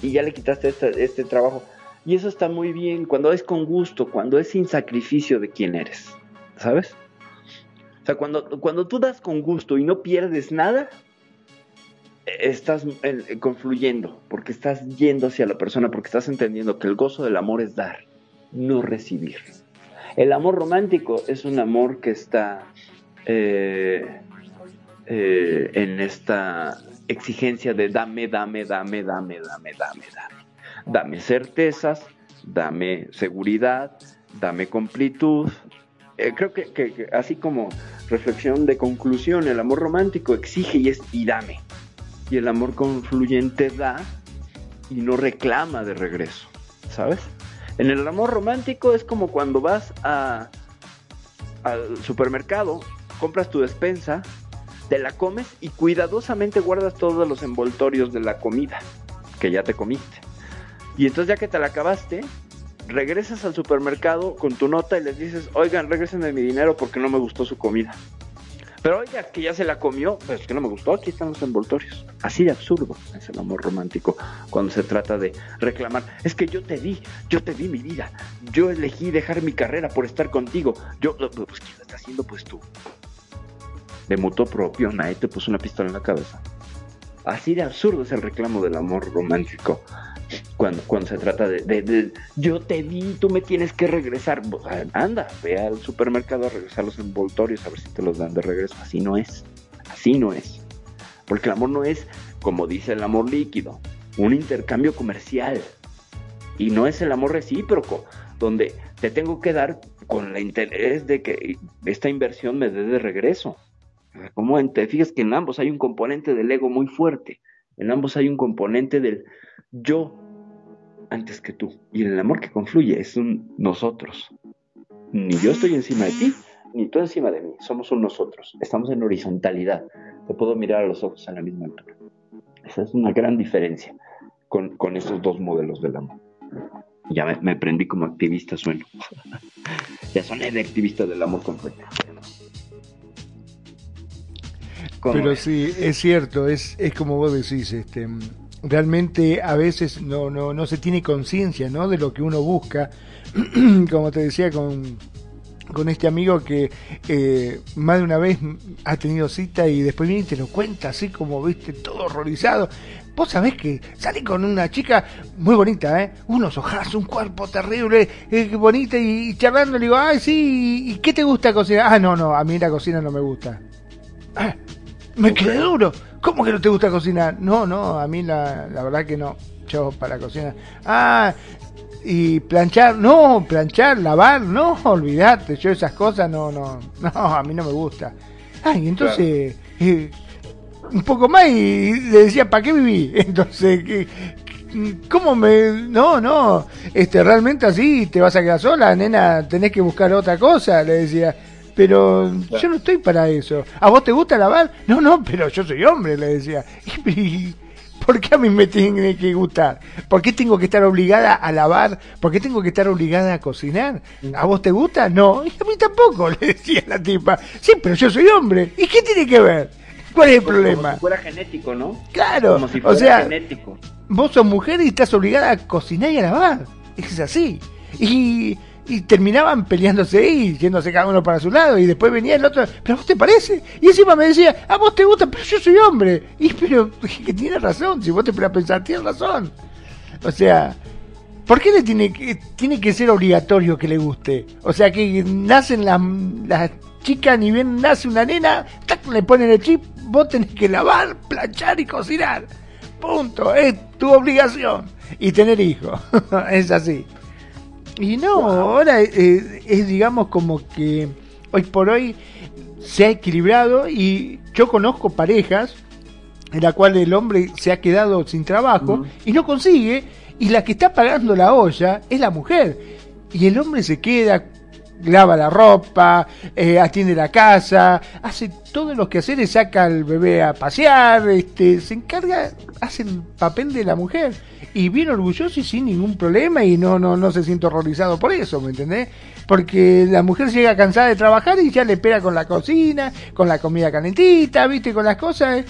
Y ya le quitaste este, trabajo. Y eso está muy bien cuando es con gusto, cuando es sin sacrificio de quién eres. ¿Sabes? O sea, cuando, cuando tú das con gusto y no pierdes nada, estás eh, confluyendo, porque estás yendo hacia la persona, porque estás entendiendo que el gozo del amor es dar, no recibir. El amor romántico es un amor que está eh, eh, en esta exigencia de dame, dame, dame, dame, dame, dame, dame. Dame certezas, dame seguridad, dame completud. Eh, creo que, así como reflexión de conclusión, el amor romántico exige y es y dame. Y el amor confluyente da y no reclama de regreso, ¿sabes? En el amor romántico es como cuando vas al supermercado, compras tu despensa, te la comes y cuidadosamente guardas todos los envoltorios de la comida que ya te comiste. Y entonces ya que te la acabaste, regresas al supermercado con tu nota y les dices, oigan, regresenme mi dinero porque no me gustó su comida. Pero oiga, que ya se la comió, pues que no me gustó, aquí están los envoltorios. Así de absurdo es el amor romántico cuando se trata de reclamar. Es que yo te di, yo te di mi vida, yo elegí dejar mi carrera por estar contigo. Yo, pues ¿quién lo está haciendo? Pues tú. De mutuo propio, nadie te puso una pistola en la cabeza. Así de absurdo es el reclamo del amor romántico cuando, cuando se trata de, yo te di, tú me tienes que regresar. anda, ve al supermercado a regresar los envoltorios a ver si te los dan de regreso. Así no es. Así no es. Porque el amor no es, como dice el amor líquido, un intercambio comercial. Y no es el amor recíproco, donde te tengo que dar con la interés de que esta inversión me dé de regreso. Como te fijas que en ambos hay un componente del ego muy fuerte. En ambos hay un componente del yo antes que tú. Y el amor que confluye es un nosotros. Ni yo estoy encima de ti, ni tú encima de mí. Somos un nosotros. Estamos en horizontalidad. Te puedo mirar a los ojos a la misma altura. Esa es una gran diferencia con, con estos dos modelos del amor. Ya me, me prendí como activista, sueno. <laughs> ya soné de activista del amor completo. Pero sí, es cierto, es, es como vos decís, este realmente a veces no, no, no se tiene conciencia ¿no? de lo que uno busca, <clears throat> como te decía con, con este amigo que eh, más de una vez ha tenido cita y después viene y te lo cuenta así como viste todo horrorizado. Vos sabés que salí con una chica muy bonita, ¿eh? Unos ojazos, un cuerpo terrible, eh, bonita, y, charlando le digo, ay, sí, ¿y qué te gusta cocinar? Ah, no, no, a mí la cocina no me gusta. Ah, me quedé duro. ¿Cómo que no te gusta cocinar? No, no, a mí la, la verdad que no. Yo para cocinar. Ah, y planchar, no, planchar, lavar, no, olvidate, yo esas cosas no, no, no, a mí no me gusta. Ah, y entonces, eh, un poco más y le decía, ¿para qué viví? <laughs> Entonces, ¿qué, ¿cómo me.? No, no, este, realmente así te vas a quedar sola, nena, tenés que buscar otra cosa, le decía. Pero yo no estoy para eso. ¿A vos te gusta lavar? No, no, pero yo soy hombre, le decía. <laughs> ¿Por qué a mí me tiene que gustar? ¿Por qué tengo que estar obligada a lavar? ¿Por qué tengo que estar obligada a cocinar? ¿A vos te gusta? No, y a mí tampoco, <laughs> le decía la tipa. Sí, pero yo soy hombre. ¿Y qué tiene que ver? ¿Cuál es el problema? Como si fuera genético, ¿no? Claro, como si fuera o sea, genético. vos sos mujer y estás obligada a cocinar y a lavar. Es así. Y y terminaban peleándose y yéndose cada uno para su lado y después venía el otro, pero a vos te parece? Y encima me decía, a vos te gusta, pero yo soy hombre. Y pero <laughs> que tiene razón, si vos te pones a pensar, tiene razón. O sea, ¿por qué le tiene que, tiene que ser obligatorio que le guste? O sea, que nacen las, las chicas, ni bien nace una nena, le ponen el chip, vos tenés que lavar, planchar y cocinar. Punto, es tu obligación. Y tener hijos, <laughs> es así. Y no, ahora eh, es digamos como que hoy por hoy se ha equilibrado y yo conozco parejas en la cual el hombre se ha quedado sin trabajo y no consigue y la que está pagando la olla es la mujer. Y el hombre se queda lava la ropa, eh, atiende la casa, hace todo lo que hacer, saca al bebé a pasear, este, se encarga, hace el papel de la mujer y bien orgulloso y sin ningún problema y no, no, no se siente horrorizado por eso, ¿me entendés? Porque la mujer llega cansada de trabajar y ya le espera con la cocina, con la comida calentita, viste, con las cosas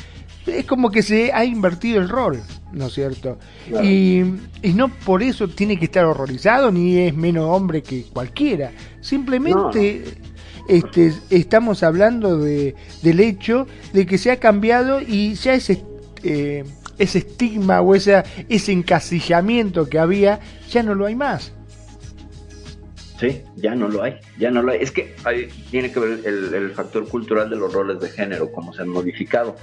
es como que se ha invertido el rol, ¿no es cierto? Y, y, no por eso tiene que estar horrorizado ni es menos hombre que cualquiera. Simplemente Este, estamos hablando de, del hecho de que se ha cambiado y ya ese, eh, ese estigma o ese encasillamiento que había ya no lo hay más. Sí, ya no lo hay, ya no lo hay. Es que tiene que ver el, factor cultural de los roles de género, cómo se han modificado.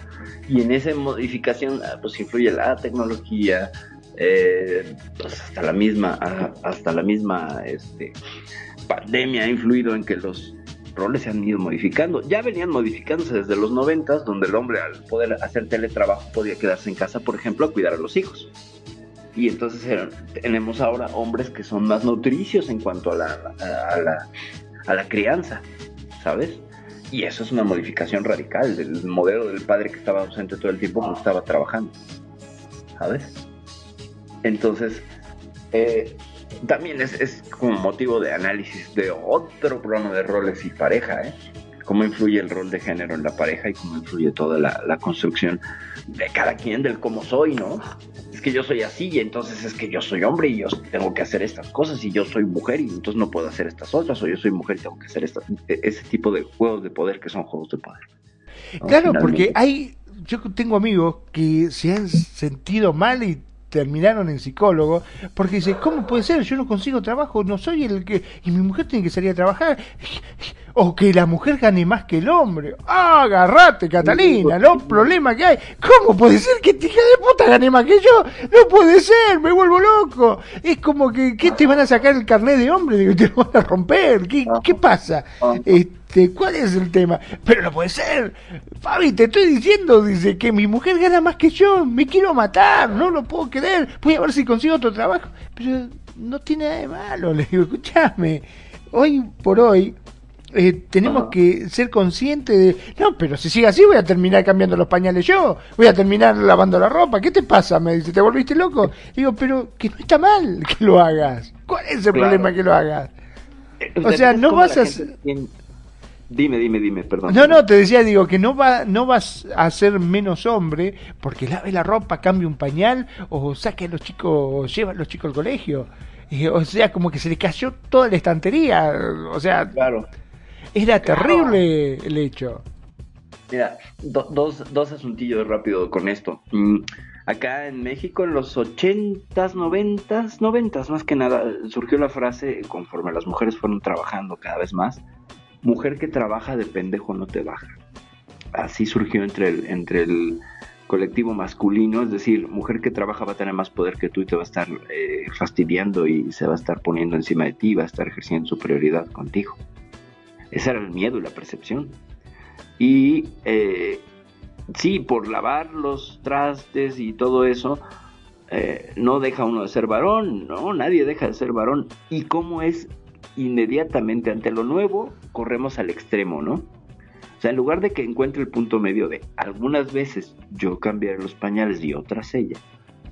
Y en esa modificación ah, pues influye la tecnología, eh, pues, hasta la misma, ah, hasta la misma este, pandemia ha influido en que los roles se han ido modificando. Ya venían modificándose desde los noventas, donde el hombre al poder hacer teletrabajo podía quedarse en casa, por ejemplo, a cuidar a los hijos y entonces tenemos ahora hombres que son más nutricios en cuanto a la, a, la, a la crianza, ¿sabes? Y eso es una modificación radical del modelo del padre que estaba ausente todo el tiempo cuando estaba trabajando, ¿sabes? Entonces, eh, también es, es, como motivo de análisis de otro plano de roles y pareja, ¿eh? Cómo influye el rol de género en la pareja y cómo influye toda la, la construcción de cada quien, del cómo soy, ¿no? que yo soy así y entonces es que yo soy hombre y yo tengo que hacer estas cosas y yo soy mujer y entonces no puedo hacer estas otras o yo soy mujer y tengo que hacer esta, e, ese tipo de juegos de poder que son juegos de poder. Claro, porque hay, yo tengo amigos que se han sentido mal y terminaron en psicólogo, porque dice, ¿cómo puede ser? Yo no consigo trabajo, no soy el que... Y mi mujer tiene que salir a trabajar. O que la mujer gane más que el hombre. ¡Ah, agarrate, Catalina! Los problemas que hay. ¿Cómo puede ser que hija de puta gane más que yo? No puede ser, me vuelvo loco. Es como que, ¿qué te van a sacar el carnet de hombre? Te lo van a romper. ¿Qué, qué pasa? Este, ¿cuál es el tema? Pero no puede ser. Fabi, te estoy diciendo, dice, que mi mujer gana más que yo. Me quiero matar, no lo puedo creer. Voy a ver si consigo otro trabajo. Pero no tiene nada de malo. <laughs> Le digo, escúchame. Hoy por hoy, eh, tenemos que ser conscientes de, no, pero si sigue así voy a terminar cambiando los pañales yo, voy a terminar lavando la ropa, ¿qué te pasa? Me dice, ¿te volviste loco? Digo, pero que no está mal que lo hagas. ¿Cuál es el problema que lo hagas? Eh, o sea, no vas a... Dime, dime, dime, perdón. No, no, te decía, digo, que no va, no vas a ser menos hombre porque lave la ropa, cambie un pañal o saque a los chicos, lleva a los chicos al colegio. Y, o sea, como que se le cayó toda la estantería. O sea, Claro. era terrible el hecho. Mira, do- dos, dos asuntillos rápido con esto. Mm, acá en México, en los 80s, 90s, 90s más que nada, surgió la frase, conforme las mujeres fueron trabajando cada vez más, mujer que trabaja de pendejo no te baja. Así surgió entre el, entre el colectivo masculino, es decir, mujer que trabaja va a tener más poder que tú y te va a estar eh, fastidiando y se va a estar poniendo encima de ti, va a estar ejerciendo superioridad contigo. Ese era el miedo y la percepción. Y eh, sí, por lavar los trastes y todo eso, eh, no deja uno de ser varón, ¿no? Nadie deja de ser varón. ¿Y cómo es inmediatamente ante lo nuevo? Corremos al extremo, ¿no? O sea, en lugar de que encuentre el punto medio de algunas veces yo cambiaré los pañales y otras ella.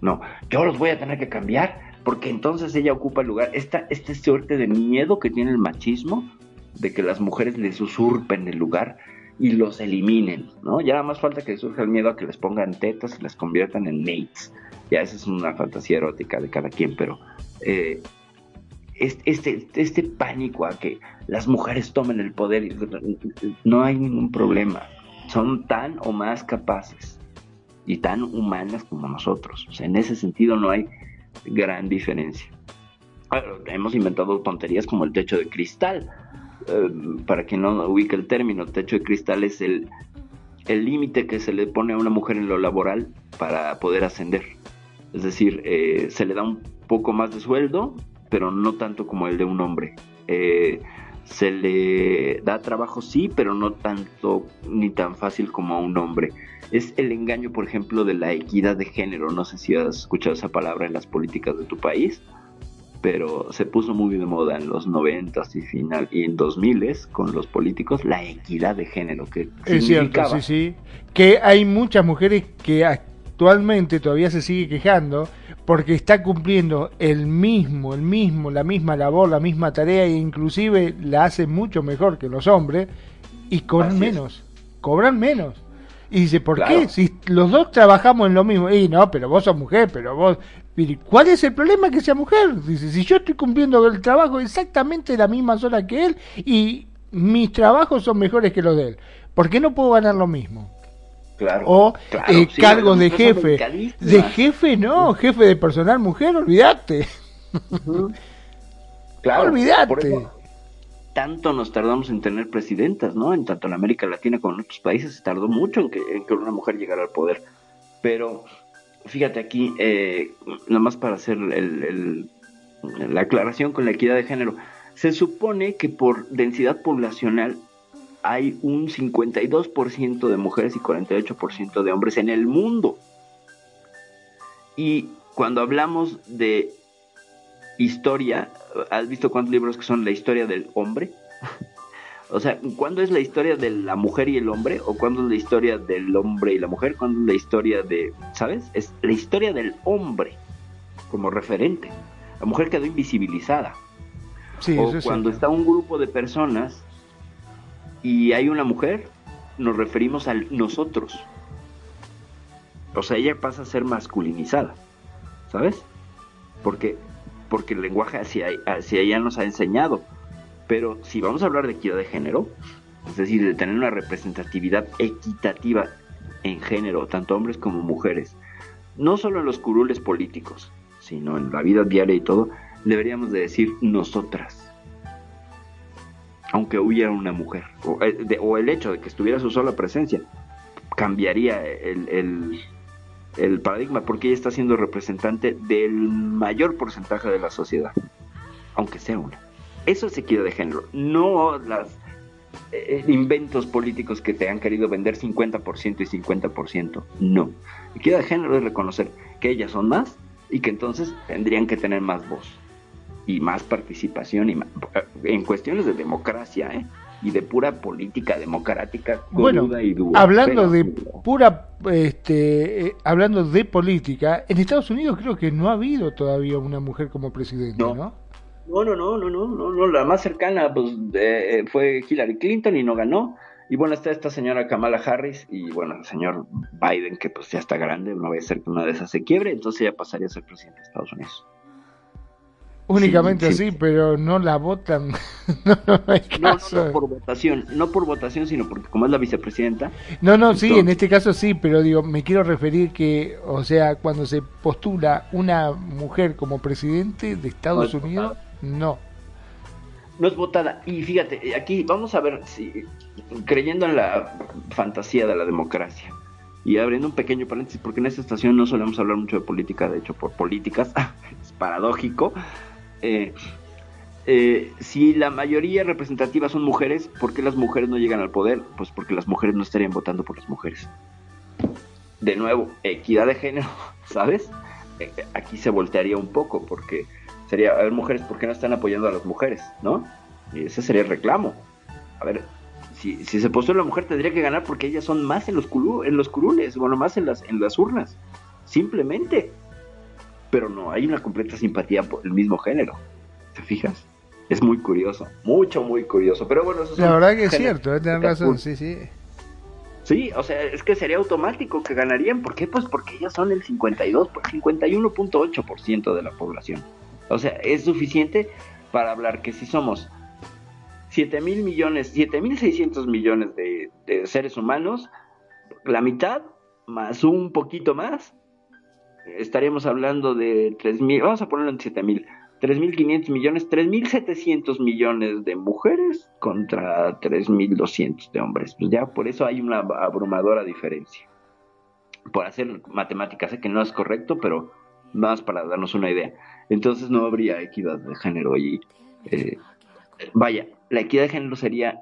No, yo los voy a tener que cambiar porque entonces ella ocupa el lugar. Esta, suerte de miedo que tiene el machismo de que las mujeres les usurpen el lugar y los eliminen, ¿no? Ya nada más falta que surja el miedo a que les pongan tetas y las conviertan en mates. Ya esa es una fantasía erótica de cada quien, pero eh, este, este, pánico a que las mujeres tomen el poder, no hay ningún problema. Son tan o más capaces y tan humanas como nosotros. En ese sentido no hay gran diferencia. Hemos inventado tonterías como el techo de cristal. Eh, para quien no ubique el término, techo de cristal es el el límite que se le pone a una mujer en lo laboral para poder ascender. Es decir, eh, se le da un poco más de sueldo, pero no tanto como el de un hombre. Eh, se le da trabajo, sí, pero no tanto ni tan fácil como a un hombre. Es el engaño, por ejemplo, de la equidad de género. No sé si has escuchado esa palabra en las políticas de tu país pero se puso muy de moda en los 90 y final y en 2000 con los políticos la equidad de género que Es cierto, sí, sí. Que hay muchas mujeres que actualmente todavía se sigue quejando porque está cumpliendo el mismo, el mismo, la misma labor, la misma tarea e inclusive la hace mucho mejor que los hombres y cobran Así es. menos, cobran menos. Y dice, ¿por Claro. qué? Si los dos trabajamos en lo mismo. Y no, pero vos sos mujer, pero vos... ¿Cuál es el problema que sea mujer? Dice, si yo estoy cumpliendo el trabajo exactamente la misma zona que él y mis trabajos son mejores que los de él, ¿por qué no puedo ganar lo mismo? Claro, O claro, eh, sí, cargos de jefe. De jefe no, jefe de personal mujer, olvídate. <laughs> Claro, Olvídate. tanto nos tardamos en tener presidentas, ¿no? En tanto en América Latina como en otros países se tardó mucho en que, en que una mujer llegara al poder. Pero fíjate aquí, eh, nada más para hacer el- el- la aclaración con la equidad de género, se supone que por densidad poblacional hay un 52% de mujeres y 48% de hombres en el mundo. Y cuando hablamos de historia, ¿has visto cuántos libros que son la historia del hombre? <laughs> o sea, ¿cuándo es la historia de la mujer y el hombre? ¿O cuándo es la historia del hombre y la mujer? ¿Cuándo es la historia de, ¿sabes? Es la historia del hombre como referente. La mujer quedó invisibilizada. Sí, o eso es cuando está un grupo de personas y hay una mujer, nos referimos al nosotros. O sea, ella pasa a ser masculinizada, ¿sabes? Porque, porque el lenguaje hacia, ella nos ha enseñado. Pero si vamos a hablar de equidad de género, es decir, de tener una representatividad equitativa en género, tanto hombres como mujeres, no solo en los curules políticos, sino en la vida diaria y todo, deberíamos de decir nosotras. Aunque hubiera una mujer. O, eh, de- o el hecho de que estuviera su sola presencia cambiaría el, el- paradigma porque ella está siendo representante del mayor porcentaje de la sociedad. Aunque sea una. Eso es equidad de género. No las eh, inventos políticos que te han querido vender 50% y 50%. No. Equidad de género es reconocer que ellas son más y que entonces tendrían que tener más voz y más participación y ma- en cuestiones de democracia ¿eh? y de pura política democrática Bueno, y dura. hablando de pura, este, eh, hablando de política, en Estados Unidos creo que no ha habido todavía una mujer como presidente, No. ¿no? No, no, no, no, no, no, la más cercana pues eh, fue Hillary Clinton y no ganó. Y bueno, está esta señora Kamala Harris y bueno, el señor Biden, que pues ya está grande, no va a ser que una de esas se quiebre, entonces ya pasaría a ser presidente de Estados Unidos. Únicamente así, pero no la votan. <laughs> no, no. No, no, por votación, no por votación, sino porque como es la vicepresidenta. No, no, sí, en este caso sí, pero digo, me quiero referir que, o sea, cuando se postula una mujer como presidente de Estados Unidos, no. No es votada. Y fíjate, aquí vamos a ver si, creyendo en la fantasía de la democracia, y abriendo un pequeño paréntesis, porque en esta estación no solemos hablar mucho de política, de hecho, por políticas, <laughs> es paradójico eh, eh, si la mayoría representativa son mujeres, ¿por qué las mujeres no llegan al poder? Pues porque las mujeres no estarían votando por las mujeres. De nuevo, equidad de género, <laughs> ¿sabes? Eh, aquí se voltearía un poco porque sería, a ver, mujeres, ¿por qué no están apoyando a las mujeres? ¿No? Ese sería el reclamo. A ver, si, se postula la mujer tendría que ganar porque ellas son más en los, en los curules, bueno, más en las, en las urnas. Simplemente pero no hay una completa simpatía por el mismo género. ¿Te fijas? Es muy curioso, mucho, muy curioso. Pero bueno, eso La verdad que es cierto, ¿eh? tienes razón, sí, sí. Sí, o sea, es que sería automático que ganarían. ¿Por qué? Pues porque ellas son el 52, 51.8% de la población. O sea, es suficiente para hablar que si somos 7 mil millones, 7 mil 600 millones de, de seres humanos, la mitad más un poquito más estaríamos hablando de 3.000, vamos a ponerlo en 7.000, 3.500 millones, 3.700 millones de mujeres contra 3.200 de hombres. Pues ya por eso hay una abrumadora diferencia. Por hacer matemáticas, sé que no es correcto, pero más para darnos una idea. Entonces no habría equidad de género y eh, vaya, la equidad de género sería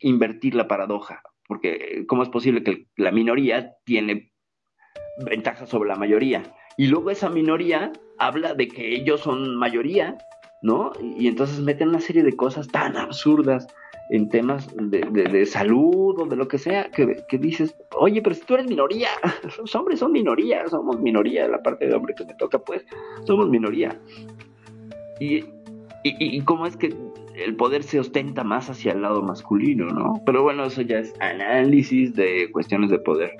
invertir la paradoja, porque ¿cómo es posible que la minoría tiene ventaja sobre la mayoría. Y luego esa minoría habla de que ellos son mayoría, ¿no? Y, entonces meten una serie de cosas tan absurdas en temas de, salud o de lo que sea, que, dices, oye, pero si tú eres minoría, <laughs> los hombres son minoría, somos minoría, la parte de hombre que me toca, pues, somos minoría. Y, y cómo es que el poder se ostenta más hacia el lado masculino, ¿no? Pero bueno, eso ya es análisis de cuestiones de poder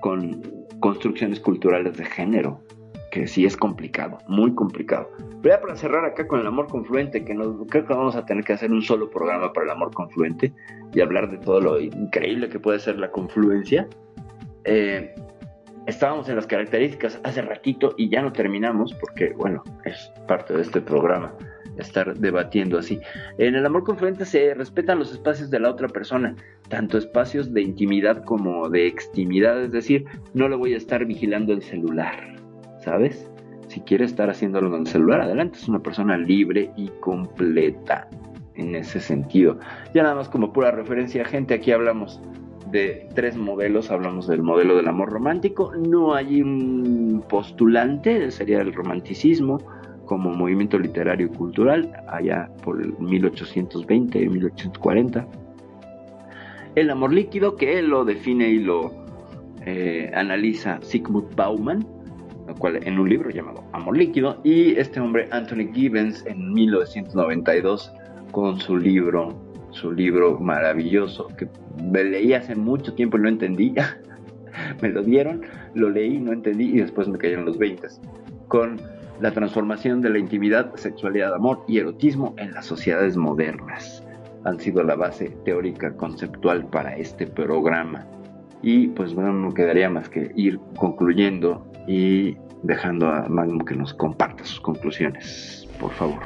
con construcciones culturales de género, que sí es complicado, muy complicado. Pero ya para cerrar acá con el amor confluente, que nos, creo que vamos a tener que hacer un solo programa para el amor confluente y hablar de todo lo increíble que puede ser la confluencia. Eh, estábamos en las características hace ratito y ya no terminamos porque, bueno, es parte de este programa estar debatiendo así. En el amor confluente se respetan los espacios de la otra persona, tanto espacios de intimidad como de extimidad, es decir, no le voy a estar vigilando el celular, ¿sabes? Si quiere estar haciéndolo en el celular, adelante, es una persona libre y completa en ese sentido. Ya nada más como pura referencia, gente, aquí hablamos de tres modelos, hablamos del modelo del amor romántico, no hay un postulante, sería el romanticismo, como movimiento literario y cultural, allá por el 1820 y 1840. El amor líquido, que él lo define y lo eh, analiza Sigmund Bauman, cual, en un libro llamado Amor líquido, y este hombre Anthony Gibbons en 1992 con su libro, su libro maravilloso, que leí hace mucho tiempo y no entendí, <laughs> me lo dieron, lo leí, no entendí y después me cayeron los 20 con la transformación de la intimidad, sexualidad, amor y erotismo en las sociedades modernas. Han sido la base teórica conceptual para este programa. Y pues bueno, no quedaría más que ir concluyendo y dejando a Magnum que nos comparta sus conclusiones, por favor.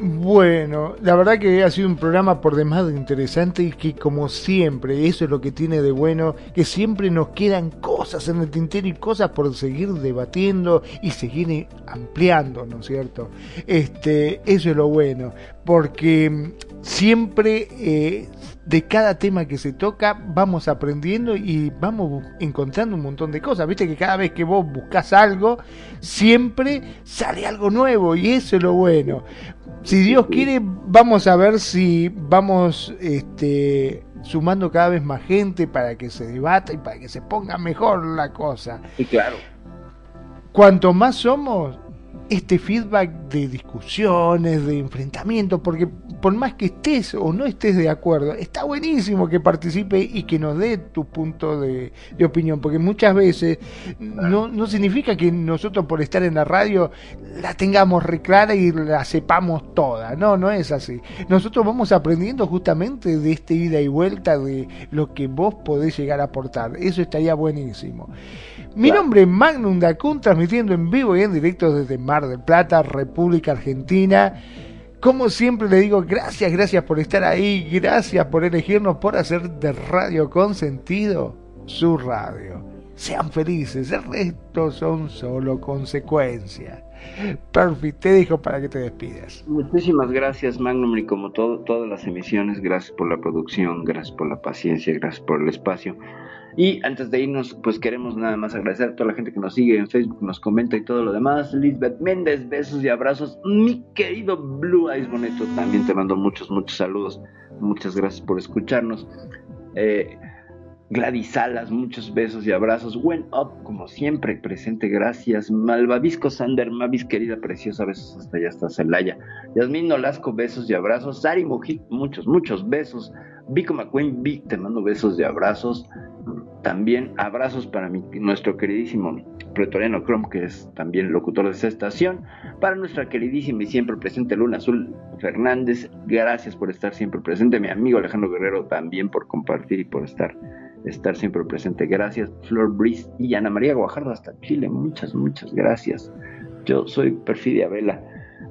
Bueno, la verdad que ha sido un programa por demás interesante y que como siempre, eso es lo que tiene de bueno, que siempre nos quedan cosas en el tintero y cosas por seguir debatiendo y seguir ampliando, ¿no es cierto? Este, eso es lo bueno, porque siempre eh, de cada tema que se toca vamos aprendiendo y vamos encontrando un montón de cosas. Viste que cada vez que vos buscas algo, siempre sale algo nuevo y eso es lo bueno. Si Dios quiere, vamos a ver si vamos este, sumando cada vez más gente para que se debata y para que se ponga mejor la cosa. Y claro. Cuanto más somos, este feedback de discusiones, de enfrentamientos, porque por más que estés o no estés de acuerdo, está buenísimo que participe y que nos dé tu punto de, opinión, porque muchas veces no, no significa que nosotros por estar en la radio la tengamos reclara y la sepamos toda, no, no es así. Nosotros vamos aprendiendo justamente de este ida y vuelta de lo que vos podés llegar a aportar, eso estaría buenísimo. Mi nombre es Magnum Dacun, transmitiendo en vivo y en directo desde Mar del Plata, República Argentina. Como siempre le digo, gracias, gracias por estar ahí, gracias por elegirnos, por hacer de Radio con sentido su radio. Sean felices, el resto son solo consecuencias. Perfect, te dejo para que te despidas. Muchísimas gracias, Magnum, y como todo, todas las emisiones, gracias por la producción, gracias por la paciencia, gracias por el espacio. Y antes de irnos, pues queremos nada más agradecer a toda la gente que nos sigue en Facebook, nos comenta y todo lo demás. Lisbeth Méndez, besos y abrazos. Mi querido Blue Eyes Boneto, también te mando muchos, muchos saludos. Muchas gracias por escucharnos. Eh, Gladys Salas, muchos besos y abrazos. When Up, como siempre, presente, gracias. Malvavisco Sander, Mavis, querida, preciosa, besos hasta allá, hasta Celaya. Yasmín Nolasco, besos y abrazos. Sari Mojit, muchos, muchos besos. Vico McQueen, Vic, te mando besos y abrazos. También abrazos para mi, nuestro queridísimo Pretoriano Chrome, que es también locutor de esta estación. Para nuestra queridísima y siempre presente Luna Azul Fernández, gracias por estar siempre presente. Mi amigo Alejandro Guerrero también por compartir y por estar, estar siempre presente. Gracias. Flor Brice y Ana María Guajardo hasta Chile. Muchas, muchas gracias. Yo soy Perfidia Vela.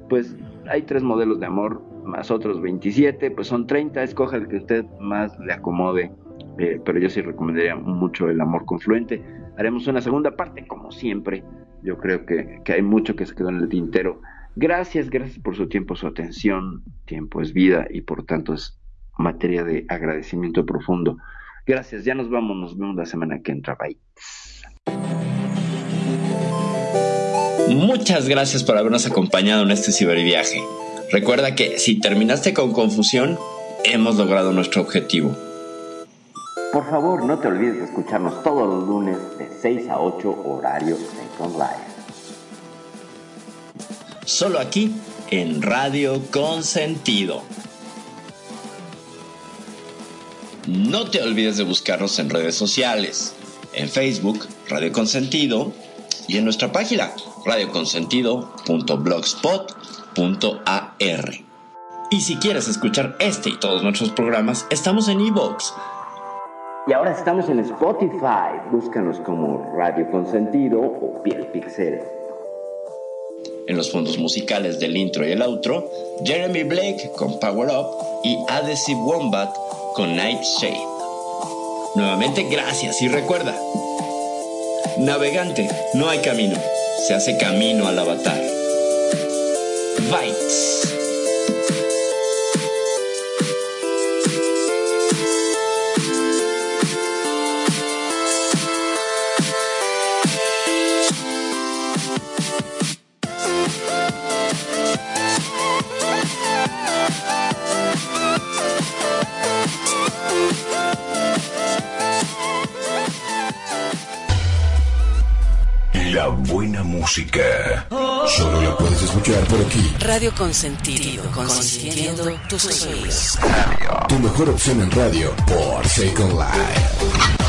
Pues hay tres modelos de amor, más otros 27, pues son 30. Escoja el que usted más le acomode eh, pero yo sí recomendaría mucho el amor confluente. Haremos una segunda parte, como siempre. Yo creo que, que hay mucho que se quedó en el tintero. Gracias, gracias por su tiempo, su atención. Tiempo es vida y por tanto es materia de agradecimiento profundo. Gracias, ya nos vamos, nos vemos la semana que entra. Bye. Muchas gracias por habernos acompañado en este ciberviaje. Recuerda que si terminaste con confusión, hemos logrado nuestro objetivo. Por favor, no te olvides de escucharnos todos los lunes de 6 a 8 horario Second Live. Solo aquí en Radio Consentido. No te olvides de buscarnos en redes sociales, en Facebook, Radio Consentido, y en nuestra página, radioconsentido.blogspot.ar. Y si quieres escuchar este y todos nuestros programas, estamos en iVoox y ahora estamos en Spotify. Búscanos como Radio Consentido o Piel Pixel. En los fondos musicales del intro y el outro, Jeremy Blake con Power Up y Adhesive Wombat con Nightshade. Nuevamente gracias y recuerda, navegante, no hay camino, se hace camino al avatar. Bites. Música. Solo la puedes escuchar por aquí. Radio Consentido, consintiendo tus oídos. Tu mejor opción en radio por Second Life.